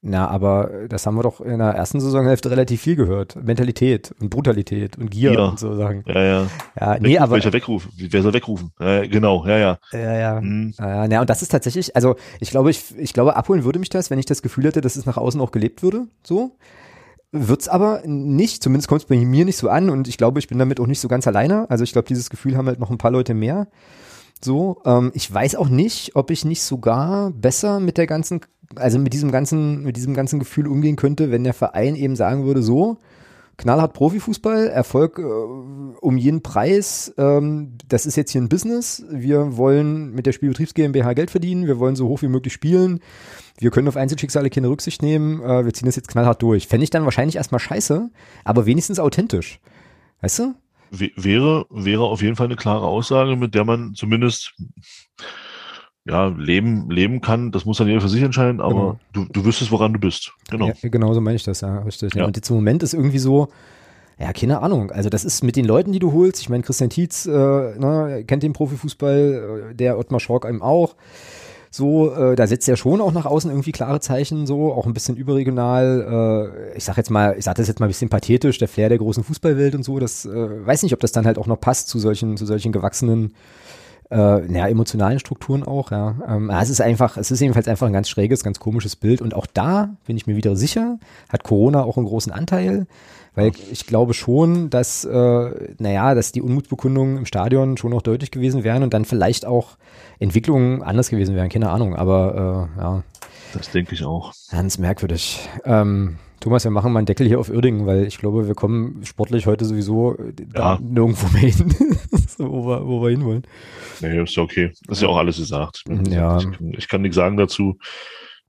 [SPEAKER 1] Na, aber das haben wir doch in der ersten Saisonhälfte relativ viel gehört. Mentalität und Brutalität und Gier ja. und so Sachen.
[SPEAKER 2] Ja, ja.
[SPEAKER 1] ja nee, aber,
[SPEAKER 2] welcher Weckruf? Wer soll wegrufen? Äh, genau, ja, ja.
[SPEAKER 1] Ja, ja. Mhm. Ja, ja, und das ist tatsächlich, also ich glaube, ich, ich glaube, abholen würde mich das, wenn ich das Gefühl hätte, dass es nach außen auch gelebt würde. So. Wird's aber nicht, zumindest kommt es bei mir nicht so an und ich glaube, ich bin damit auch nicht so ganz alleine. Also ich glaube, dieses Gefühl haben halt noch ein paar Leute mehr. So, ähm, ich weiß auch nicht, ob ich nicht sogar besser mit der ganzen, also mit diesem ganzen, mit diesem ganzen Gefühl umgehen könnte, wenn der Verein eben sagen würde, so, knallhart Profifußball, Erfolg äh, um jeden Preis. Ähm, das ist jetzt hier ein Business. Wir wollen mit der Spielbetriebs GmbH Geld verdienen. Wir wollen so hoch wie möglich spielen. Wir können auf Einzelschicksale keine Rücksicht nehmen. Äh, wir ziehen das jetzt knallhart durch. Fände ich dann wahrscheinlich erstmal scheiße, aber wenigstens authentisch. Weißt du?
[SPEAKER 2] Wäre, wäre auf jeden Fall eine klare Aussage, mit der man zumindest ja, leben, leben kann. Das muss dann jeder für sich entscheiden, aber genau. du, du wüsstest, woran du bist.
[SPEAKER 1] Genau. Ja, genau so meine ich das, ja, richtig. Ja. Und jetzt im Moment ist irgendwie so, ja, keine Ahnung. Also das ist mit den Leuten, die du holst. Ich meine, Christian Tietz äh, ne, kennt den Profifußball, äh, der Ottmar Schork einem auch. So, äh, da setzt er schon auch nach außen irgendwie klare Zeichen, so, auch ein bisschen überregional. Äh, ich sag jetzt mal, ich sag das jetzt mal ein bisschen pathetisch, der Flair der großen Fußballwelt und so. Das äh, weiß nicht, ob das dann halt auch noch passt zu solchen, zu solchen gewachsenen äh, naja, emotionalen Strukturen auch, ja. Ähm, es ist einfach, es ist jedenfalls einfach ein ganz schräges, ganz komisches Bild. Und auch da bin ich mir wieder sicher, hat Corona auch einen großen Anteil. Weil ich glaube schon, dass, äh, naja, dass die Unmutsbekundungen im Stadion schon noch deutlich gewesen wären und dann vielleicht auch Entwicklungen anders gewesen wären, keine Ahnung, aber äh, ja.
[SPEAKER 2] Das denke ich auch.
[SPEAKER 1] Ganz merkwürdig. Ähm, Thomas, wir machen mal einen Deckel hier auf Uerdingen, weil ich glaube, wir kommen sportlich heute sowieso ja. nirgendwo mehr hin, wo, wir, wo wir hinwollen.
[SPEAKER 2] Nee, ist ja okay. Das ist ja auch alles gesagt.
[SPEAKER 1] Ja.
[SPEAKER 2] Ich, ich kann nichts sagen dazu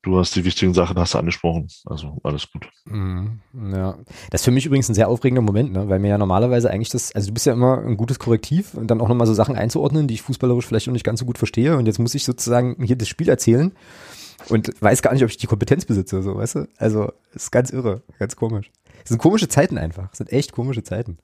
[SPEAKER 2] du hast die wichtigen Sachen hast du angesprochen. Also alles gut.
[SPEAKER 1] Mhm, ja. Das ist für mich übrigens ein sehr aufregender Moment, ne? weil mir ja normalerweise eigentlich das, also du bist ja immer ein gutes Korrektiv und dann auch nochmal so Sachen einzuordnen, die ich fußballerisch vielleicht noch nicht ganz so gut verstehe. Und jetzt muss ich sozusagen hier das Spiel erzählen und weiß gar nicht, ob ich die Kompetenz besitze, so, weißt du? Also, ist ganz irre, ganz komisch. Es sind komische Zeiten einfach. Es sind echt komische Zeiten.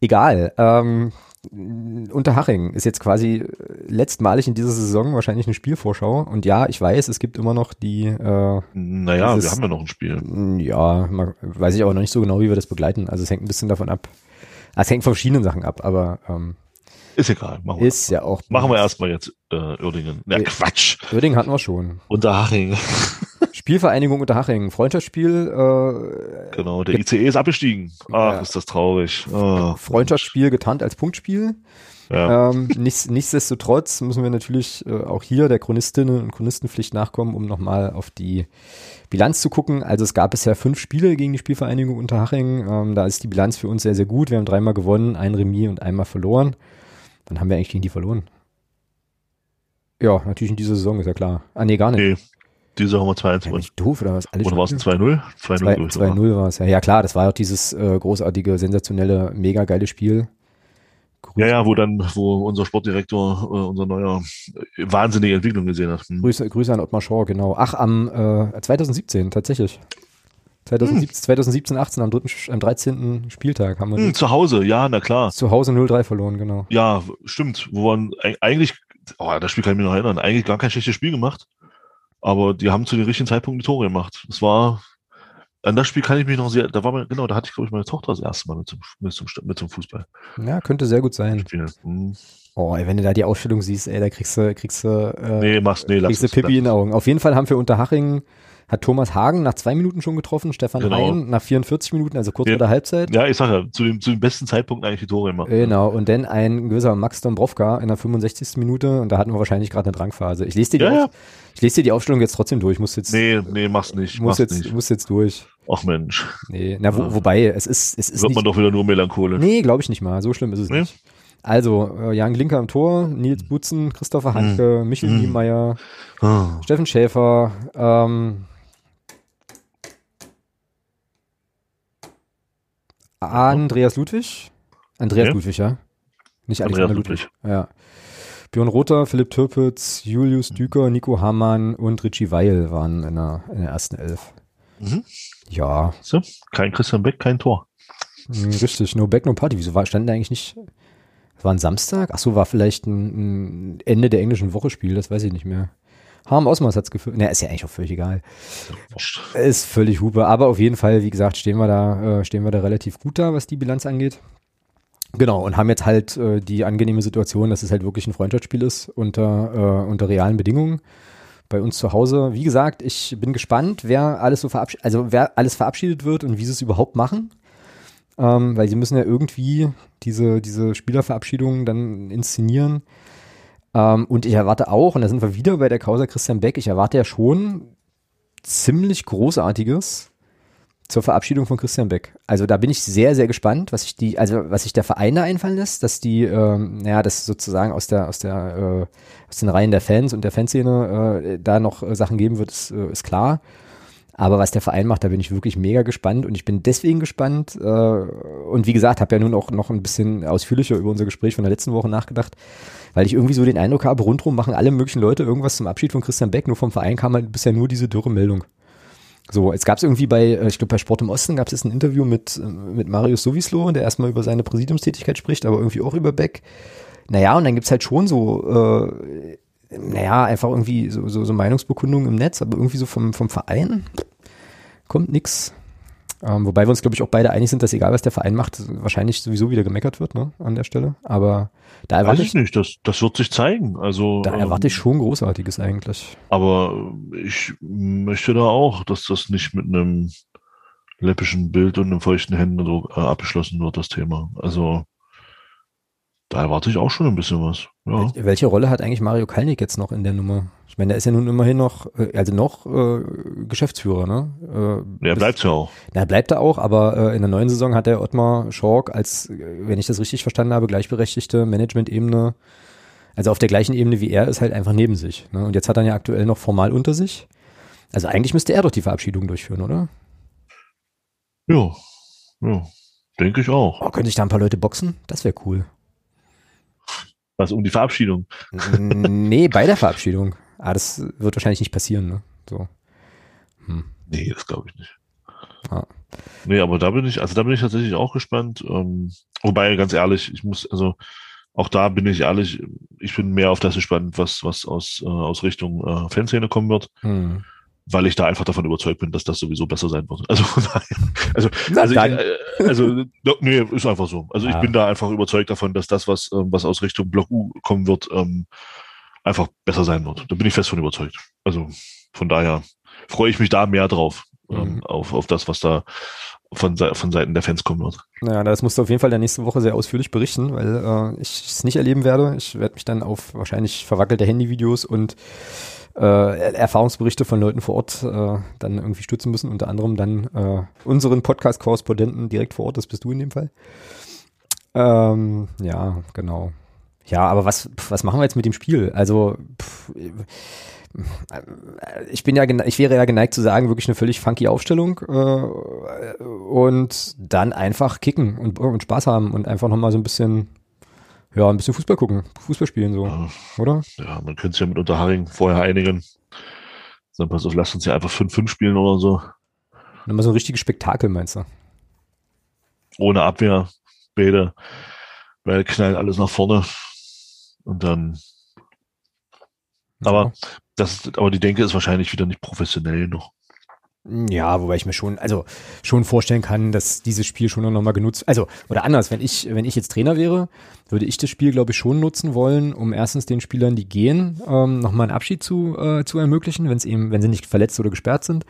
[SPEAKER 1] Egal. Ähm, Unterhaching ist jetzt quasi letztmalig in dieser Saison wahrscheinlich eine Spielvorschau. Und ja, ich weiß, es gibt immer noch die. Äh,
[SPEAKER 2] naja, dieses, wir haben ja noch ein Spiel.
[SPEAKER 1] Ja, man, weiß ich aber noch nicht so genau, wie wir das begleiten. Also es hängt ein bisschen davon ab. Es hängt von verschiedenen Sachen ab, aber ähm,
[SPEAKER 2] ist egal.
[SPEAKER 1] Machen wir ist ja auch.
[SPEAKER 2] Machen wir erstmal jetzt äh, Uerdingen. Ja, Quatsch.
[SPEAKER 1] Uerdingen hatten wir schon.
[SPEAKER 2] Unterhaching.
[SPEAKER 1] Spielvereinigung Unterhaching. Freundschaftsspiel.
[SPEAKER 2] Äh, genau, der ICE ist abgestiegen. Ach, ja. ist das traurig. Oh.
[SPEAKER 1] Freundschaftsspiel getarnt als Punktspiel. Ja. Ähm, nichts, nichtsdestotrotz müssen wir natürlich äh, auch hier der Chronistinnen und Chronistenpflicht nachkommen, um nochmal auf die Bilanz zu gucken. Also es gab bisher fünf Spiele gegen die Spielvereinigung Unterhaching. Ähm, da ist die Bilanz für uns sehr, sehr gut. Wir haben dreimal gewonnen, ein Remis und einmal verloren. Wann haben wir eigentlich gegen die verloren? Ja, natürlich in dieser Saison, ist ja klar. Ah, nee, gar nicht. Nee,
[SPEAKER 2] diese haben wir 2-1
[SPEAKER 1] gewonnen. Ja, doof, oder was?
[SPEAKER 2] Alle oder war es 2-0?
[SPEAKER 1] 2-0 war es, ja. Ja, klar, das war auch dieses äh, großartige, sensationelle, mega geile Spiel.
[SPEAKER 2] Grüß ja, ja, wo dann, wo unser Sportdirektor äh, unser neuer äh, wahnsinnige Entwicklung gesehen hat.
[SPEAKER 1] Hm. Grüße, Grüße an Ottmar Schor, genau. Ach, am äh, 2017, tatsächlich. 2017, hm. 2017, 18 am, dritten, am 13. Spieltag haben wir.
[SPEAKER 2] Hm, zu Hause, ja, na klar.
[SPEAKER 1] Zu Hause 0-3 verloren, genau.
[SPEAKER 2] Ja, stimmt. Wo man eigentlich, oh, das Spiel kann ich mich noch erinnern, eigentlich gar kein schlechtes Spiel gemacht. Aber die haben zu den richtigen Zeitpunkten die Tore gemacht. Es war, an das Spiel kann ich mich noch sehr, da war mir, genau, da hatte ich, glaube ich, meine Tochter das erste Mal mit zum, mit zum, mit zum Fußball.
[SPEAKER 1] Ja, könnte sehr gut sein. Hm. Oh, ey, wenn du da die Ausstellung siehst, ey, da kriegst du, kriegst du, äh,
[SPEAKER 2] nee, machst, nee,
[SPEAKER 1] kriegst du Pippi in den Augen. Auf jeden Fall haben wir unter Haching hat Thomas Hagen nach zwei Minuten schon getroffen, Stefan genau. Hein nach 44 Minuten, also kurz ja. vor der Halbzeit.
[SPEAKER 2] Ja, ich sage ja, zu dem, zu dem besten Zeitpunkt eigentlich die Tore immer.
[SPEAKER 1] Genau, und dann ein gewisser Max Dombrovka in der 65. Minute und da hatten wir wahrscheinlich gerade eine Drangphase. Ich lese dir, die ja. Ich lese dir die Aufstellung jetzt trotzdem durch. Muss jetzt,
[SPEAKER 2] nee, nee, mach's nicht.
[SPEAKER 1] Muss
[SPEAKER 2] mach's
[SPEAKER 1] jetzt,
[SPEAKER 2] nicht.
[SPEAKER 1] muss jetzt durch.
[SPEAKER 2] Ach Mensch.
[SPEAKER 1] Nee, na, wo, wobei, es ist, es ist.
[SPEAKER 2] Wird nicht, man doch wieder nur melancholisch.
[SPEAKER 1] Nee, glaube ich nicht mal. So schlimm ist es nee? nicht. Also, äh, Jan Glinker am Tor, Nils Butzen, Christopher Hanke, hm. Michel hm. Niemeyer, oh. Steffen Schäfer, ähm, Andreas Ludwig. Andreas ja. Ludwig, ja. Nicht Alexander Ludwig. Ludwig. Ja. Björn Rother, Philipp Türpitz, Julius Düker, Nico Hamann und Richie Weil waren in der, in der ersten Elf. Mhm. Ja.
[SPEAKER 2] So, kein Christian Beck, kein Tor.
[SPEAKER 1] Hm, richtig, no Beck, no Party. Wieso war, stand da eigentlich nicht? War ein Samstag? Ach so, war vielleicht ein, ein Ende der englischen Woche Spiel, das weiß ich nicht mehr. Harm Ausmaß hat's geführt. Ne, ist ja eigentlich auch völlig egal. Ist völlig Hupe. Aber auf jeden Fall, wie gesagt, stehen wir da, äh, stehen wir da relativ gut da, was die Bilanz angeht. Genau, und haben jetzt halt äh, die angenehme Situation, dass es halt wirklich ein Freundschaftsspiel ist unter, äh, unter realen Bedingungen bei uns zu Hause. Wie gesagt, ich bin gespannt, wer alles so verabschiedet, also wer alles verabschiedet wird und wie sie es überhaupt machen. Ähm, weil sie müssen ja irgendwie diese, diese Spielerverabschiedungen dann inszenieren. Ähm, und ich erwarte auch, und da sind wir wieder bei der Causa Christian Beck, ich erwarte ja schon ziemlich Großartiges zur Verabschiedung von Christian Beck. Also da bin ich sehr, sehr gespannt, was sich die, also was sich der Verein da einfallen lässt, dass die, ähm, naja, das sozusagen aus der, aus der, äh, aus den Reihen der Fans und der Fanszene äh, da noch äh, Sachen geben wird, ist, äh, ist klar. Aber was der Verein macht, da bin ich wirklich mega gespannt und ich bin deswegen gespannt. Äh, und wie gesagt, habe ja nun auch noch ein bisschen ausführlicher über unser Gespräch von der letzten Woche nachgedacht, weil ich irgendwie so den Eindruck habe, rundherum machen alle möglichen Leute irgendwas zum Abschied von Christian Beck. Nur vom Verein kam halt bisher nur diese dürre Meldung. So, es gab es irgendwie bei, äh, ich glaube bei Sport im Osten gab es jetzt ein Interview mit, äh, mit Marius Sowislo, der erstmal über seine Präsidiumstätigkeit spricht, aber irgendwie auch über Beck. Naja, und dann gibt's halt schon so, äh, naja, einfach irgendwie so, so, so Meinungsbekundungen im Netz, aber irgendwie so vom, vom Verein kommt nix. Ähm, wobei wir uns, glaube ich, auch beide einig sind, dass egal was der Verein macht, wahrscheinlich sowieso wieder gemeckert wird, ne, an der Stelle. Aber da erwarte
[SPEAKER 2] Weiß ich nicht, das, das wird sich zeigen. Also
[SPEAKER 1] da erwarte ich ähm, schon Großartiges eigentlich.
[SPEAKER 2] Aber ich möchte da auch, dass das nicht mit einem läppischen Bild und einem feuchten Händedruck äh, abgeschlossen wird, das Thema. Also da erwarte ich auch schon ein bisschen was. Ja.
[SPEAKER 1] Welche Rolle hat eigentlich Mario Kalnick jetzt noch in der Nummer? Ich meine, der ist ja nun immerhin noch, äh, also noch äh, Geschäftsführer, ne?
[SPEAKER 2] Äh, er bleibt ja auch.
[SPEAKER 1] Er bleibt er auch, aber äh, in der neuen Saison hat der Ottmar Schork als, wenn ich das richtig verstanden habe, gleichberechtigte Management-Ebene, also auf der gleichen Ebene wie er ist, halt einfach neben sich. Ne? Und jetzt hat er ja aktuell noch formal unter sich. Also eigentlich müsste er doch die Verabschiedung durchführen, oder?
[SPEAKER 2] Ja, ja, denke ich auch.
[SPEAKER 1] Oh, könnte ich da ein paar Leute boxen? Das wäre cool.
[SPEAKER 2] Was, um die Verabschiedung?
[SPEAKER 1] nee, bei der Verabschiedung. Ah, das wird wahrscheinlich nicht passieren, ne? So.
[SPEAKER 2] Hm. Nee, das glaube ich nicht. Ah. Nee, aber da bin ich, also da bin ich tatsächlich auch gespannt. Ähm, wobei, ganz ehrlich, ich muss, also auch da bin ich ehrlich, ich bin mehr auf das gespannt, was, was aus, äh, aus Richtung äh, Fanszene kommen wird. Hm weil ich da einfach davon überzeugt bin, dass das sowieso besser sein wird. Also also, also, ich, äh, also nee, ist einfach so. Also ja. ich bin da einfach überzeugt davon, dass das, was, ähm, was aus Richtung Block U kommen wird, ähm, einfach besser sein wird. Da bin ich fest von überzeugt. Also von daher freue ich mich da mehr drauf, ähm, mhm. auf, auf das, was da von, von Seiten der Fans kommen wird.
[SPEAKER 1] Naja, das musst du auf jeden Fall der nächste Woche sehr ausführlich berichten, weil äh, ich es nicht erleben werde. Ich werde mich dann auf wahrscheinlich verwackelte Handyvideos und äh, Erfahrungsberichte von Leuten vor Ort äh, dann irgendwie stützen müssen, unter anderem dann äh, unseren Podcast-Korrespondenten direkt vor Ort, das bist du in dem Fall. Ähm, ja, genau. Ja, aber was, was machen wir jetzt mit dem Spiel? Also, pff, ich bin ja, ich wäre ja geneigt zu sagen, wirklich eine völlig funky Aufstellung äh, und dann einfach kicken und, und Spaß haben und einfach nochmal so ein bisschen ja, ein bisschen Fußball gucken, Fußball spielen so, ja, oder?
[SPEAKER 2] Ja, man könnte sich ja mit Unterharing vorher einigen. Dann pass auf, lass uns ja einfach 5-5 spielen oder so.
[SPEAKER 1] Dann mal so ein richtiges Spektakel, meinst du?
[SPEAKER 2] Ohne Abwehr, beide, weil knallt alles nach vorne und dann. Aber das, aber die Denke ist wahrscheinlich wieder nicht professionell noch.
[SPEAKER 1] Ja, wobei ich mir schon, also schon vorstellen kann, dass dieses Spiel schon noch mal genutzt, also oder anders, wenn ich, wenn ich jetzt Trainer wäre, würde ich das Spiel, glaube ich, schon nutzen wollen, um erstens den Spielern, die gehen, ähm, nochmal einen Abschied zu, äh, zu ermöglichen, wenn es eben, wenn sie nicht verletzt oder gesperrt sind.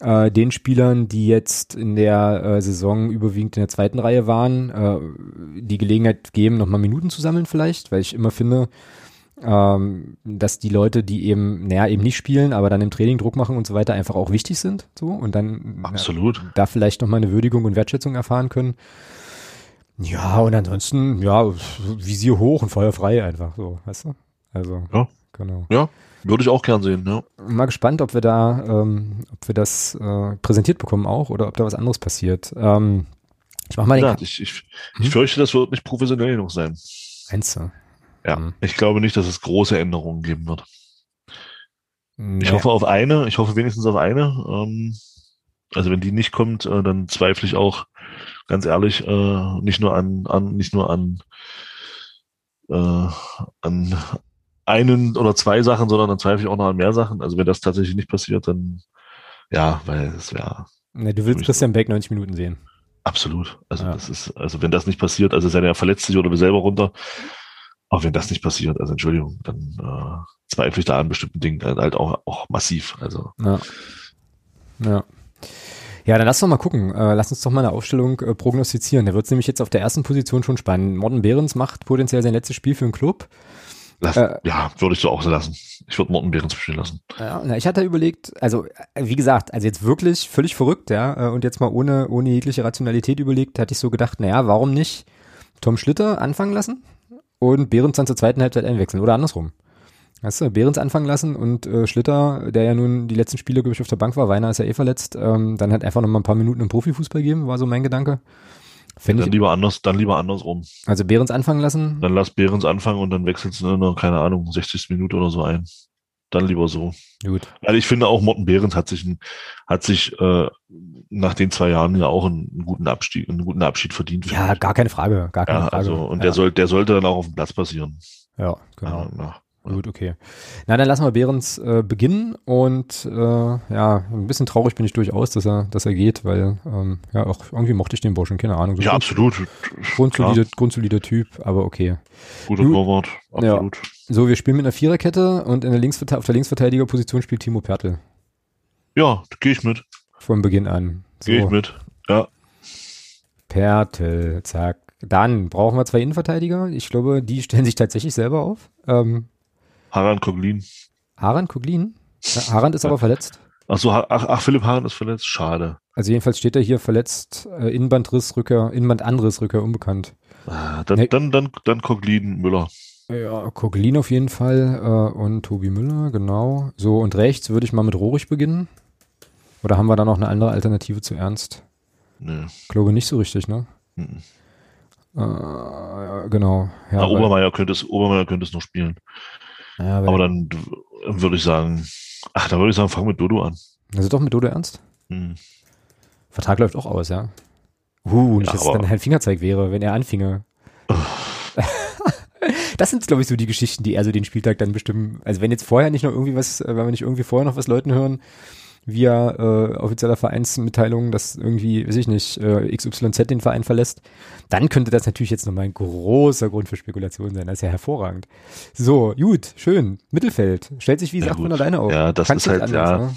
[SPEAKER 1] Äh, den Spielern, die jetzt in der äh, Saison überwiegend in der zweiten Reihe waren, äh, die Gelegenheit geben, nochmal Minuten zu sammeln vielleicht, weil ich immer finde, ähm, dass die Leute, die eben, naja, eben nicht spielen, aber dann im Training Druck machen und so weiter, einfach auch wichtig sind. So und dann
[SPEAKER 2] Absolut.
[SPEAKER 1] Ja, da vielleicht nochmal eine Würdigung und Wertschätzung erfahren können. Ja, und ansonsten, ja, Visier hoch und Feuer frei einfach so, weißt du? Also,
[SPEAKER 2] ja. genau. Ja, würde ich auch gern sehen, ja.
[SPEAKER 1] Mal gespannt, ob wir da, ähm, ob wir das äh, präsentiert bekommen auch oder ob da was anderes passiert. Ähm,
[SPEAKER 2] ich mach mal den ja, ich, ich, hm? ich fürchte, das wird nicht professionell genug sein.
[SPEAKER 1] Meinst du?
[SPEAKER 2] Ja, mhm. ich glaube nicht, dass es große Änderungen geben wird. Nee. Ich hoffe auf eine, ich hoffe wenigstens auf eine. Ähm, also wenn die nicht kommt, äh, dann zweifle ich auch, ganz ehrlich, äh, nicht nur an, an nicht nur an, äh, an einen oder zwei Sachen, sondern dann zweifle ich auch noch an mehr Sachen. Also wenn das tatsächlich nicht passiert, dann ja, weil es wäre.
[SPEAKER 1] Nee, du willst Christian Beck 90 Minuten sehen.
[SPEAKER 2] Absolut. Also ja. das ist, also wenn das nicht passiert, also sei er verletzt sich oder wir selber runter, auch wenn das nicht passiert, also Entschuldigung, dann äh, zweifle ich da an bestimmten Dingen halt auch, auch massiv. Also.
[SPEAKER 1] Ja. Ja. Ja, dann lass doch mal gucken. Äh, lass uns doch mal eine Aufstellung äh, prognostizieren. Da wird es nämlich jetzt auf der ersten Position schon spannend. Morten Behrens macht potenziell sein letztes Spiel für den Club.
[SPEAKER 2] Lass, äh, ja, würde ich so auch so lassen. Ich würde Morten Behrens spielen lassen.
[SPEAKER 1] Ja, na, ich hatte überlegt, also wie gesagt, also jetzt wirklich völlig verrückt, ja, äh, und jetzt mal ohne, ohne jegliche Rationalität überlegt, hatte ich so gedacht, naja, warum nicht Tom Schlitter anfangen lassen und Behrens dann zur zweiten Halbzeit einwechseln oder andersrum. Weißt du, Behrens anfangen lassen und äh, Schlitter, der ja nun die letzten Spiele, glaube ich, auf der Bank war, Weiner ist ja eh verletzt, ähm, dann halt einfach noch mal ein paar Minuten im Profifußball geben, war so mein Gedanke.
[SPEAKER 2] Fänd dann ich, lieber anders, dann lieber andersrum.
[SPEAKER 1] Also Behrens anfangen lassen?
[SPEAKER 2] Dann lass Behrens anfangen und dann wechselst du noch, keine Ahnung, 60. Minute oder so ein. Dann lieber so.
[SPEAKER 1] Gut.
[SPEAKER 2] Weil ich finde auch Morten Behrens hat sich, hat sich äh, nach den zwei Jahren ja auch einen, einen guten Abstieg, einen guten Abschied verdient.
[SPEAKER 1] Ja, gar keine Frage, gar keine
[SPEAKER 2] ja,
[SPEAKER 1] Frage.
[SPEAKER 2] Also, und ja. der soll, der sollte dann auch auf dem Platz passieren.
[SPEAKER 1] Ja, genau. Ja, Gut, okay. Na, dann lassen wir Behrens äh, beginnen und äh, ja, ein bisschen traurig bin ich durchaus, dass er, dass er geht, weil ähm, ja auch irgendwie mochte ich den Burschen, keine Ahnung.
[SPEAKER 2] So ja, absolut.
[SPEAKER 1] Grundsolider, grundsolider Typ, aber okay.
[SPEAKER 2] Guter Torwart, absolut. Ja.
[SPEAKER 1] So, wir spielen mit einer Viererkette und in der Linksverte auf der Linksverteidigerposition spielt Timo Pertl.
[SPEAKER 2] Ja, gehe ich mit.
[SPEAKER 1] Von Beginn an.
[SPEAKER 2] So. Gehe ich mit, ja.
[SPEAKER 1] Pertl, zack. Dann brauchen wir zwei Innenverteidiger. Ich glaube, die stellen sich tatsächlich selber auf. Ähm,
[SPEAKER 2] Haran Koglin.
[SPEAKER 1] Haran Koglin? Ja, Harand ist aber verletzt.
[SPEAKER 2] Ach so, ach, ach, Philipp Haran ist verletzt. Schade.
[SPEAKER 1] Also jedenfalls steht er hier verletzt, äh, Innenbandrissrücker, Innenbandanrissrücker, unbekannt.
[SPEAKER 2] Ah, dann, nee. dann, dann, dann Koglin Müller.
[SPEAKER 1] Ja, Koglin auf jeden Fall äh, und Tobi Müller, genau. So, und rechts würde ich mal mit Rohrig beginnen. Oder haben wir da noch eine andere Alternative zu Ernst?
[SPEAKER 2] Nee.
[SPEAKER 1] Glaube nicht so richtig, ne? Mhm. Äh, genau.
[SPEAKER 2] Ja, Na, Obermeier könnte es, Obermeier könnte es noch spielen. Ja, aber, aber dann würde ich sagen, ach, da würde ich sagen, fang mit Dodo an.
[SPEAKER 1] Also doch mit Dodo ernst? Hm. Vertrag läuft auch aus, ja. Uh, nicht, ja, dass es dann ein Fingerzeig wäre, wenn er anfinge. das sind, glaube ich, so die Geschichten, die eher so den Spieltag dann bestimmen. Also wenn jetzt vorher nicht noch irgendwie was, äh, wenn wir nicht irgendwie vorher noch was Leuten hören, via äh, offizieller Vereinsmitteilung, dass irgendwie, weiß ich nicht, äh, XYZ den Verein verlässt, dann könnte das natürlich jetzt nochmal ein großer Grund für Spekulation sein. Das ist ja hervorragend. So, gut, schön. Mittelfeld. Stellt sich wie gesagt ja, von alleine auf.
[SPEAKER 2] Ja, das Kannst ist halt, anders, ja. Ne?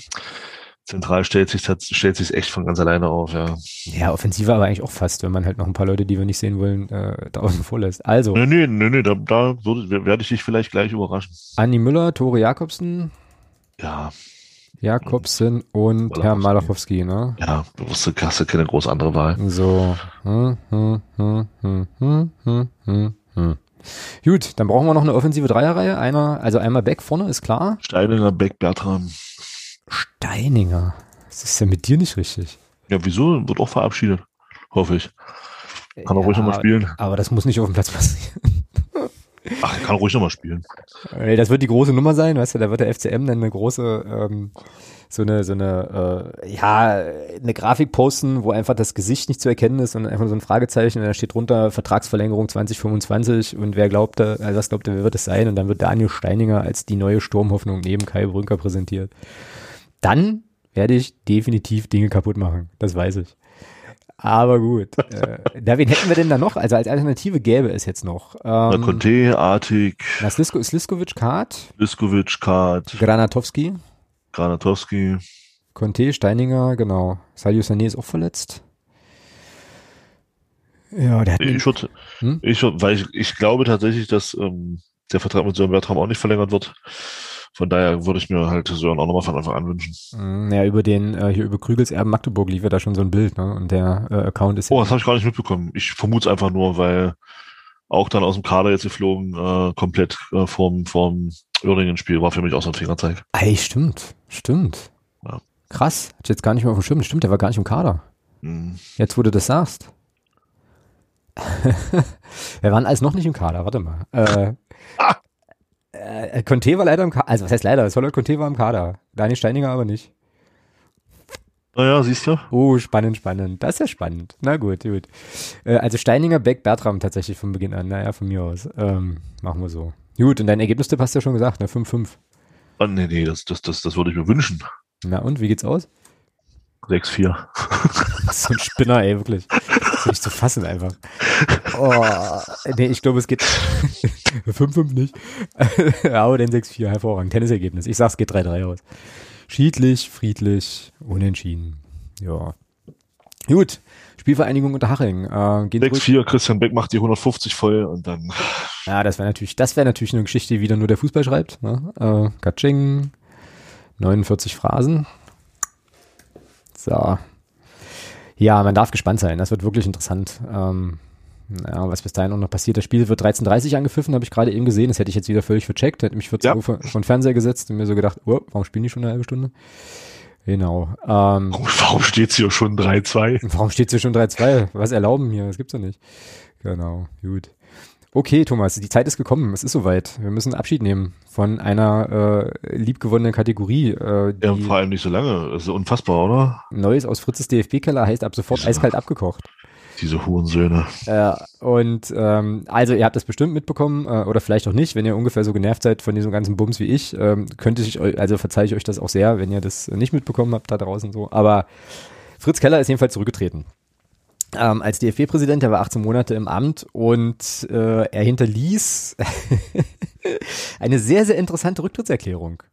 [SPEAKER 2] Zentral stellt sich stellt sich echt von ganz alleine auf, ja.
[SPEAKER 1] Ja, Offensive aber eigentlich auch fast, wenn man halt noch ein paar Leute, die wir nicht sehen wollen, äh, da außen vor lässt. Also.
[SPEAKER 2] Nee, nee, nee, nee da, da würde, werde ich dich vielleicht gleich überraschen.
[SPEAKER 1] Anni Müller, Tore Jakobsen.
[SPEAKER 2] Ja,
[SPEAKER 1] Jakobsen und Malachowski. Herr Malachowski, ne?
[SPEAKER 2] Ja, hast du keine große andere Wahl.
[SPEAKER 1] So. Hm, hm, hm, hm, hm, hm, hm, hm. Gut, dann brauchen wir noch eine offensive Dreierreihe. Einer, also einmal Beck vorne, ist klar.
[SPEAKER 2] Steininger, Beck, Bertram.
[SPEAKER 1] Steininger. Das ist ja mit dir nicht richtig.
[SPEAKER 2] Ja, wieso? Wird auch verabschiedet. Hoffe ich. Kann ja, auch ruhig nochmal spielen.
[SPEAKER 1] Aber das muss nicht auf dem Platz passieren.
[SPEAKER 2] Ach, kann ruhig nochmal spielen.
[SPEAKER 1] Das wird die große Nummer sein, weißt du, da wird der FCM dann eine große, ähm, so eine, so eine, äh, ja, eine Grafik posten, wo einfach das Gesicht nicht zu erkennen ist und einfach so ein Fragezeichen und da steht drunter Vertragsverlängerung 2025 und wer glaubt, also was glaubt, wer wird es sein? Und dann wird Daniel Steininger als die neue Sturmhoffnung neben Kai Brünker präsentiert. Dann werde ich definitiv Dinge kaputt machen. Das weiß ich. Aber gut. äh, da, wen hätten wir denn da noch? Also als Alternative gäbe es jetzt noch.
[SPEAKER 2] Ähm, na, Conte, Artig.
[SPEAKER 1] Na, Slisko, Sliskovic, Kart.
[SPEAKER 2] Sliskovic, Kart.
[SPEAKER 1] Granatowski.
[SPEAKER 2] Granatowski.
[SPEAKER 1] Conte, Steininger, genau. Sadio Sané ist auch verletzt. Ja, der hat
[SPEAKER 2] ich würde, hm? ich, weil ich, ich glaube tatsächlich, dass ähm, der Vertrag mit Sören Bertram auch nicht verlängert wird. Von daher würde ich mir halt Sören auch nochmal von Anfang an wünschen.
[SPEAKER 1] Mm, ja, über den, äh, hier über Krügels Erben Magdeburg lief ja da schon so ein Bild, ne? Und der äh, Account ist.
[SPEAKER 2] Oh, das habe ich gar nicht mitbekommen. Ich vermute es einfach nur, weil auch dann aus dem Kader jetzt geflogen, äh, komplett äh, vorm, vorm Oerdingen-Spiel war für mich auch so ein Fingerzeig.
[SPEAKER 1] Ey, stimmt, stimmt. Ja. Krass, hat jetzt gar nicht mehr auf dem Schirm. Stimmt, der war gar nicht im Kader. Mhm. Jetzt, wo du das sagst. Wir waren alles noch nicht im Kader, warte mal. Äh, ah. Äh, Conte war leider im Kader. Also, was heißt leider? Solar Conte war im Kader. Daniel Steininger aber nicht.
[SPEAKER 2] Naja, siehst du.
[SPEAKER 1] Oh, spannend, spannend. Das ist ja spannend. Na gut, gut. Äh, also Steininger, Beck, Bertram tatsächlich von Beginn an. Naja, von mir aus. Ähm, machen wir so. Gut, und dein Ergebnistipp hast du ja schon gesagt, ne? 5-5.
[SPEAKER 2] Oh, nee, nee, das, das, das, das würde ich mir wünschen.
[SPEAKER 1] Na und, wie geht's aus?
[SPEAKER 2] 6-4.
[SPEAKER 1] so ein Spinner, ey, wirklich. Ist nicht zu fassen einfach. Oh, nee, ich glaube, es geht 5-5 nicht. Aber den 6-4, hervorragend. Tennisergebnis. Ich sag's geht 3-3 aus. Schiedlich, friedlich, unentschieden. Ja. Gut. Spielvereinigung Unterhaching. Äh,
[SPEAKER 2] 6-4, Christian Beck macht die 150 voll und dann
[SPEAKER 1] Ja, das wäre natürlich, das wäre natürlich eine Geschichte, die wieder nur der Fußball schreibt. Ne? Äh, Gatsching, 49 Phrasen. So. Ja, man darf gespannt sein. Das wird wirklich interessant. Ähm, ja, was bis dahin auch noch passiert. Das Spiel wird 13.30 angepfiffen, habe ich gerade eben gesehen. Das hätte ich jetzt wieder völlig vercheckt. Hätte mich 14 ja. Uhr den Fernseher gesetzt und mir so gedacht, oh, warum spielen die schon eine halbe Stunde? Genau.
[SPEAKER 2] Ähm, warum steht's hier schon 3-2?
[SPEAKER 1] Warum steht's hier schon 3-2? Was erlauben hier? Das gibt's doch nicht. Genau, gut. Okay, Thomas, die Zeit ist gekommen. Es ist soweit. Wir müssen Abschied nehmen von einer äh, liebgewonnenen Kategorie. Äh,
[SPEAKER 2] ja, vor allem nicht so lange. Das ist unfassbar, oder?
[SPEAKER 1] Neues aus Fritzes DFB-Keller heißt ab sofort Diese, eiskalt abgekocht.
[SPEAKER 2] Diese Hurensöhne.
[SPEAKER 1] Ja, und ähm, also ihr habt das bestimmt mitbekommen äh, oder vielleicht auch nicht, wenn ihr ungefähr so genervt seid von diesem ganzen Bums wie ich, ähm, könnte ich euch, also verzeihe ich euch das auch sehr, wenn ihr das nicht mitbekommen habt da draußen so. Aber Fritz Keller ist jedenfalls zurückgetreten ähm, als DFB-Präsident, der war 18 Monate im Amt und äh, er hinterließ eine sehr, sehr interessante Rücktrittserklärung.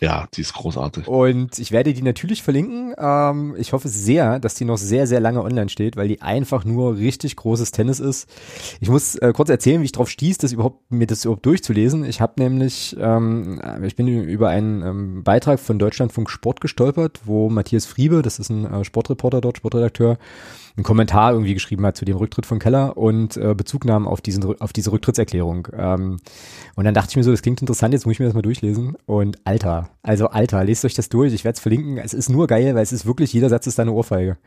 [SPEAKER 2] Ja, die ist großartig.
[SPEAKER 1] Und ich werde die natürlich verlinken. Ähm, ich hoffe sehr, dass die noch sehr, sehr lange online steht, weil die einfach nur richtig großes Tennis ist. Ich muss äh, kurz erzählen, wie ich drauf stieß, das überhaupt, mir das überhaupt durchzulesen. Ich habe nämlich, ähm, ich bin über einen ähm, Beitrag von Deutschlandfunk Sport gestolpert, wo Matthias Friebe, das ist ein äh, Sportreporter dort, Sportredakteur, einen Kommentar irgendwie geschrieben hat zu dem Rücktritt von Keller und äh, Bezug nahm auf, diesen, auf diese Rücktrittserklärung. Ähm, und dann dachte ich mir so, das klingt interessant, jetzt muss ich mir das mal durchlesen. Und Alter, also Alter, lest euch das durch, ich werde es verlinken. Es ist nur geil, weil es ist wirklich, jeder Satz ist eine Ohrfeige.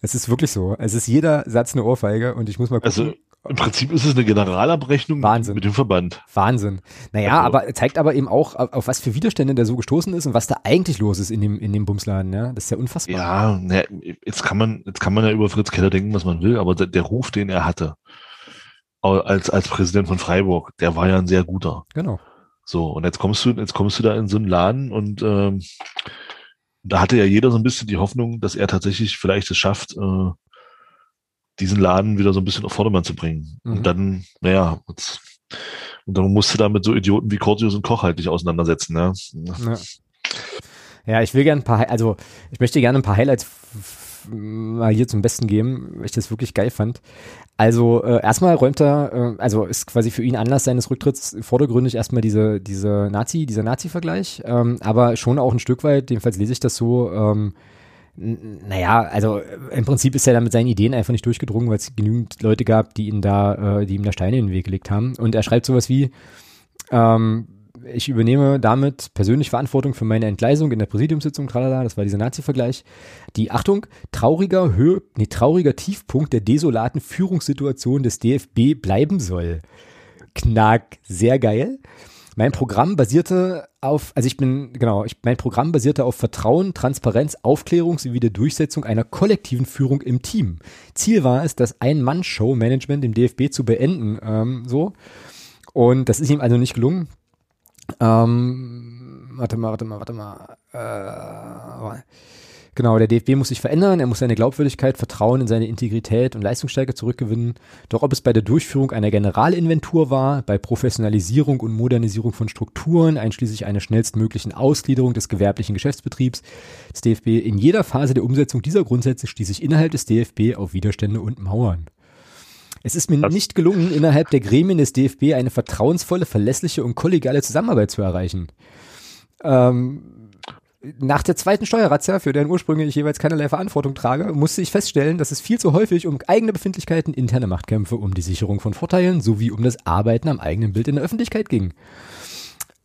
[SPEAKER 1] Es ist wirklich so. Es ist jeder Satz eine Ohrfeige und ich muss mal
[SPEAKER 2] gucken. Also im Prinzip ist es eine Generalabrechnung
[SPEAKER 1] Wahnsinn.
[SPEAKER 2] mit dem Verband.
[SPEAKER 1] Wahnsinn. Naja, also. aber zeigt aber eben auch, auf, was für Widerstände der so gestoßen ist und was da eigentlich los ist in dem, in dem Bumsladen, ja. Das ist ja unfassbar.
[SPEAKER 2] Ja, na, jetzt kann man, jetzt kann man ja über Fritz Keller denken, was man will, aber der, der Ruf, den er hatte, als, als Präsident von Freiburg, der war ja ein sehr guter.
[SPEAKER 1] Genau.
[SPEAKER 2] So, und jetzt kommst du, jetzt kommst du da in so einen Laden und ähm, da hatte ja jeder so ein bisschen die Hoffnung, dass er tatsächlich vielleicht es schafft, äh, diesen Laden wieder so ein bisschen auf Vordermann zu bringen. Mhm. Und dann, naja, und, und dann musst du da mit so Idioten wie Cortius und Koch halt dich auseinandersetzen. Ja.
[SPEAKER 1] ja. ja, ich will gerne ein paar, also ich möchte gerne ein paar Highlights mal hier zum Besten geben, weil ich das wirklich geil fand. Also äh, erstmal räumt er, äh, also ist quasi für ihn Anlass seines Rücktritts vordergründig erstmal diese, diese Nazi, dieser Nazi-Vergleich, ähm, aber schon auch ein Stück weit, jedenfalls lese ich das so, ähm, naja, also äh, im Prinzip ist er da mit seinen Ideen einfach nicht durchgedrungen, weil es genügend Leute gab, die ihn da, äh, die ihm da Steine in den Weg gelegt haben. Und er schreibt sowas wie, ähm, ich übernehme damit persönlich Verantwortung für meine Entgleisung in der Präsidiumssitzung, tralala, das war dieser Nazi-Vergleich. Die, Achtung, trauriger Höhe, nee, trauriger Tiefpunkt der desolaten Führungssituation des DFB bleiben soll. Knack, sehr geil. Mein Programm basierte auf, also ich bin, genau, ich, mein Programm basierte auf Vertrauen, Transparenz, Aufklärung sowie der Durchsetzung einer kollektiven Führung im Team. Ziel war es, das Ein-Mann-Show-Management im DFB zu beenden, ähm, so. Und das ist ihm also nicht gelungen. Ähm, warte mal, warte mal, warte mal. Äh, Genau, der DFB muss sich verändern, er muss seine Glaubwürdigkeit, Vertrauen in seine Integrität und Leistungsstärke zurückgewinnen. Doch ob es bei der Durchführung einer Generalinventur war, bei Professionalisierung und Modernisierung von Strukturen, einschließlich einer schnellstmöglichen Ausgliederung des gewerblichen Geschäftsbetriebs des DFB, in jeder Phase der Umsetzung dieser Grundsätze stieß sich innerhalb des DFB auf Widerstände und Mauern. Es ist mir das nicht gelungen, innerhalb der Gremien des DFB eine vertrauensvolle, verlässliche und kollegiale Zusammenarbeit zu erreichen. Ähm, nach der zweiten Steuerrazzia, für deren Ursprünge ich jeweils keinerlei Verantwortung trage, musste ich feststellen, dass es viel zu häufig um eigene Befindlichkeiten, interne Machtkämpfe, um die Sicherung von Vorteilen sowie um das Arbeiten am eigenen Bild in der Öffentlichkeit ging.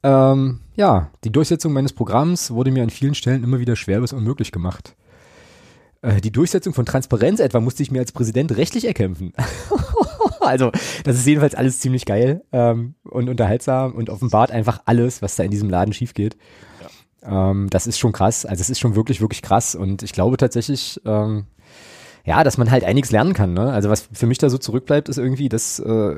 [SPEAKER 1] Ähm, ja, die Durchsetzung meines Programms wurde mir an vielen Stellen immer wieder schwer bis unmöglich gemacht. Äh, die Durchsetzung von Transparenz etwa musste ich mir als Präsident rechtlich erkämpfen. also, das ist jedenfalls alles ziemlich geil ähm, und unterhaltsam und offenbart einfach alles, was da in diesem Laden schief geht. Ähm, das ist schon krass. Also es ist schon wirklich, wirklich krass. Und ich glaube tatsächlich, ähm, ja, dass man halt einiges lernen kann. Ne? Also was für mich da so zurückbleibt, ist irgendwie, dass äh,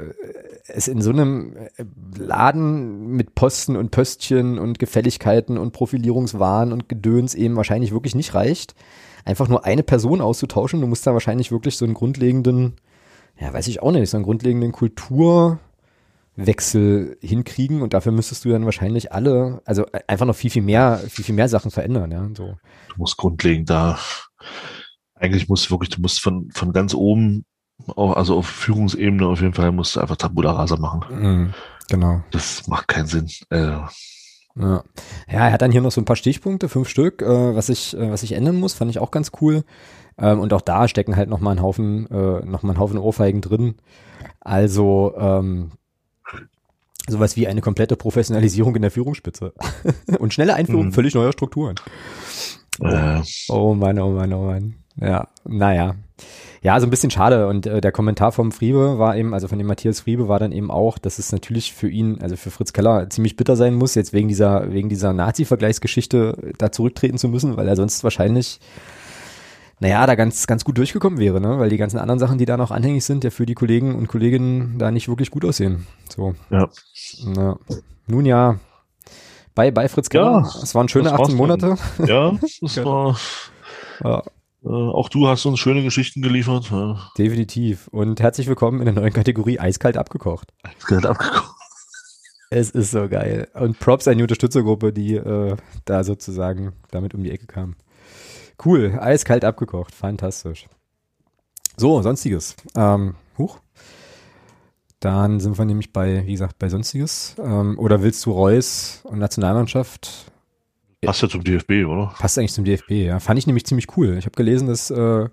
[SPEAKER 1] es in so einem äh, Laden mit Posten und Pöstchen und Gefälligkeiten und Profilierungswahn und Gedöns eben wahrscheinlich wirklich nicht reicht, einfach nur eine Person auszutauschen. Du musst da wahrscheinlich wirklich so einen grundlegenden, ja, weiß ich auch nicht, so einen grundlegenden Kultur, Wechsel hinkriegen und dafür müsstest du dann wahrscheinlich alle, also einfach noch viel, viel mehr, viel, viel mehr Sachen verändern, ja, so.
[SPEAKER 2] Du musst grundlegend da, eigentlich musst du wirklich, du musst von, von ganz oben auch, also auf Führungsebene auf jeden Fall musst du einfach Tabula Rasa machen.
[SPEAKER 1] Mhm, genau.
[SPEAKER 2] Das macht keinen Sinn. Äh,
[SPEAKER 1] ja. ja, er hat dann hier noch so ein paar Stichpunkte, fünf Stück, äh, was ich, äh, was ich ändern muss, fand ich auch ganz cool. Ähm, und auch da stecken halt noch mal ein Haufen, äh, noch mal ein Haufen Ohrfeigen drin. Also ähm, sowas wie eine komplette Professionalisierung in der Führungsspitze und schnelle Einführung mhm. völlig neuer Strukturen. Oh, oh Mann, oh Mann, oh Mann. Ja, naja. Ja, so ein bisschen schade. Und äh, der Kommentar vom Friebe war eben, also von dem Matthias Friebe war dann eben auch, dass es natürlich für ihn, also für Fritz Keller, ziemlich bitter sein muss, jetzt wegen dieser, wegen dieser Nazi-Vergleichsgeschichte da zurücktreten zu müssen, weil er sonst wahrscheinlich naja, da ganz, ganz gut durchgekommen wäre, ne? Weil die ganzen anderen Sachen, die da noch anhängig sind, ja für die Kollegen und Kolleginnen da nicht wirklich gut aussehen. So.
[SPEAKER 2] Ja.
[SPEAKER 1] Na, nun ja, bei, bei Fritz Keller. Ja, es waren schöne 18 Monate.
[SPEAKER 2] Ja, das war. Ja. Äh, auch du hast uns schöne Geschichten geliefert. Ja.
[SPEAKER 1] Definitiv. Und herzlich willkommen in der neuen Kategorie Eiskalt abgekocht.
[SPEAKER 2] Eiskalt abgekocht.
[SPEAKER 1] Es ist so geil. Und Props an die Unterstützergruppe, die äh, da sozusagen damit um die Ecke kam. Cool, eiskalt abgekocht, fantastisch. So, sonstiges. Ähm, huch. Dann sind wir nämlich bei, wie gesagt, bei sonstiges. Ähm, oder willst du Reus und Nationalmannschaft?
[SPEAKER 2] Passt ja zum DFB, oder?
[SPEAKER 1] Passt eigentlich zum DFB, ja. Fand ich nämlich ziemlich cool. Ich habe gelesen, dass äh,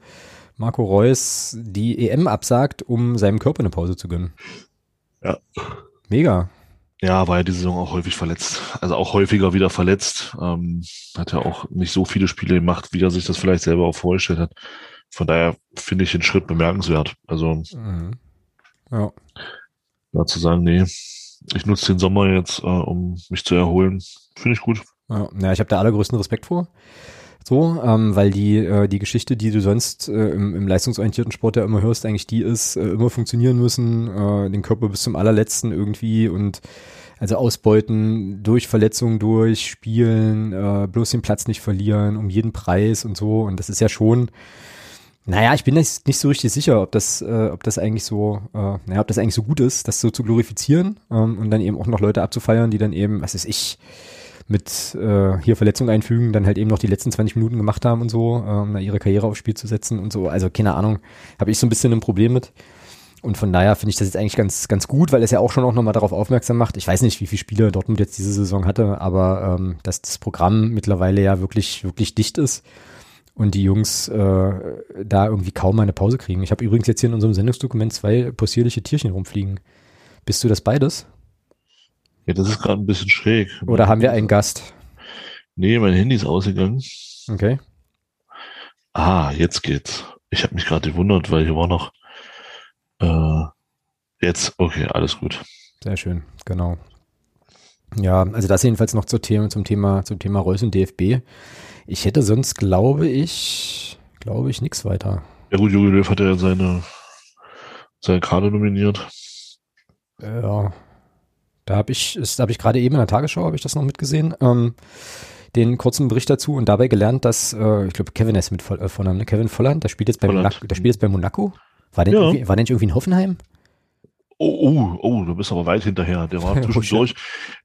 [SPEAKER 1] Marco Reus die EM absagt, um seinem Körper eine Pause zu gönnen.
[SPEAKER 2] Ja.
[SPEAKER 1] Mega.
[SPEAKER 2] Ja, war ja die Saison auch häufig verletzt. Also auch häufiger wieder verletzt. Ähm, hat ja auch nicht so viele Spiele gemacht, wie er sich das vielleicht selber auch vorgestellt hat. Von daher finde ich den Schritt bemerkenswert. Also mhm. ja. da zu sagen, nee, ich nutze den Sommer jetzt, äh, um mich zu erholen, finde ich gut.
[SPEAKER 1] Ja, ja ich habe da allergrößten Respekt vor. So, ähm, weil die, äh, die Geschichte, die du sonst äh, im, im leistungsorientierten Sport ja immer hörst, eigentlich die ist, äh, immer funktionieren müssen, äh, den Körper bis zum allerletzten irgendwie und also ausbeuten, durch Verletzungen durch, spielen, äh, bloß den Platz nicht verlieren, um jeden Preis und so. Und das ist ja schon, naja, ich bin nicht, nicht so richtig sicher, ob das, äh, ob das eigentlich so, äh, naja, ob das eigentlich so gut ist, das so zu glorifizieren ähm, und dann eben auch noch Leute abzufeiern, die dann eben, was ist ich, mit äh, hier Verletzung einfügen, dann halt eben noch die letzten 20 Minuten gemacht haben und so, ähm, ihre Karriere aufs Spiel zu setzen und so. Also keine Ahnung, habe ich so ein bisschen ein Problem mit. Und von daher finde ich das jetzt eigentlich ganz, ganz gut, weil es ja auch schon auch nochmal darauf aufmerksam macht. Ich weiß nicht, wie viele Spiele Dortmund jetzt diese Saison hatte, aber ähm, dass das Programm mittlerweile ja wirklich, wirklich dicht ist und die Jungs äh, da irgendwie kaum eine Pause kriegen. Ich habe übrigens jetzt hier in unserem Sendungsdokument zwei possierliche Tierchen rumfliegen. Bist du das beides?
[SPEAKER 2] Ja, das ist gerade ein bisschen schräg.
[SPEAKER 1] Oder haben wir einen Gast?
[SPEAKER 2] Nee, mein Handy ist ausgegangen.
[SPEAKER 1] Okay.
[SPEAKER 2] Ah, jetzt geht's. Ich habe mich gerade gewundert, weil hier war noch äh, jetzt, okay, alles gut.
[SPEAKER 1] Sehr schön, genau. Ja, also das jedenfalls noch zur Thema, zum Thema, zum Thema Reus und DFB. Ich hätte sonst, glaube ich, glaube ich, nichts weiter.
[SPEAKER 2] Ja gut, Jogi Löw hat ja seine, seine Karte nominiert.
[SPEAKER 1] Ja, da habe ich, da habe ich gerade eben in der Tagesschau, habe ich das noch mitgesehen, ähm, den kurzen Bericht dazu und dabei gelernt, dass, äh, ich glaube, Kevin ist mit Voll, äh, Vornamen, ne? Kevin Volland, der spielt jetzt bei Monaco, der spielt jetzt bei Monaco. War der, ja. war der nicht irgendwie in Hoffenheim?
[SPEAKER 2] Oh, oh, oh, du bist aber weit hinterher. Der war zwischendurch,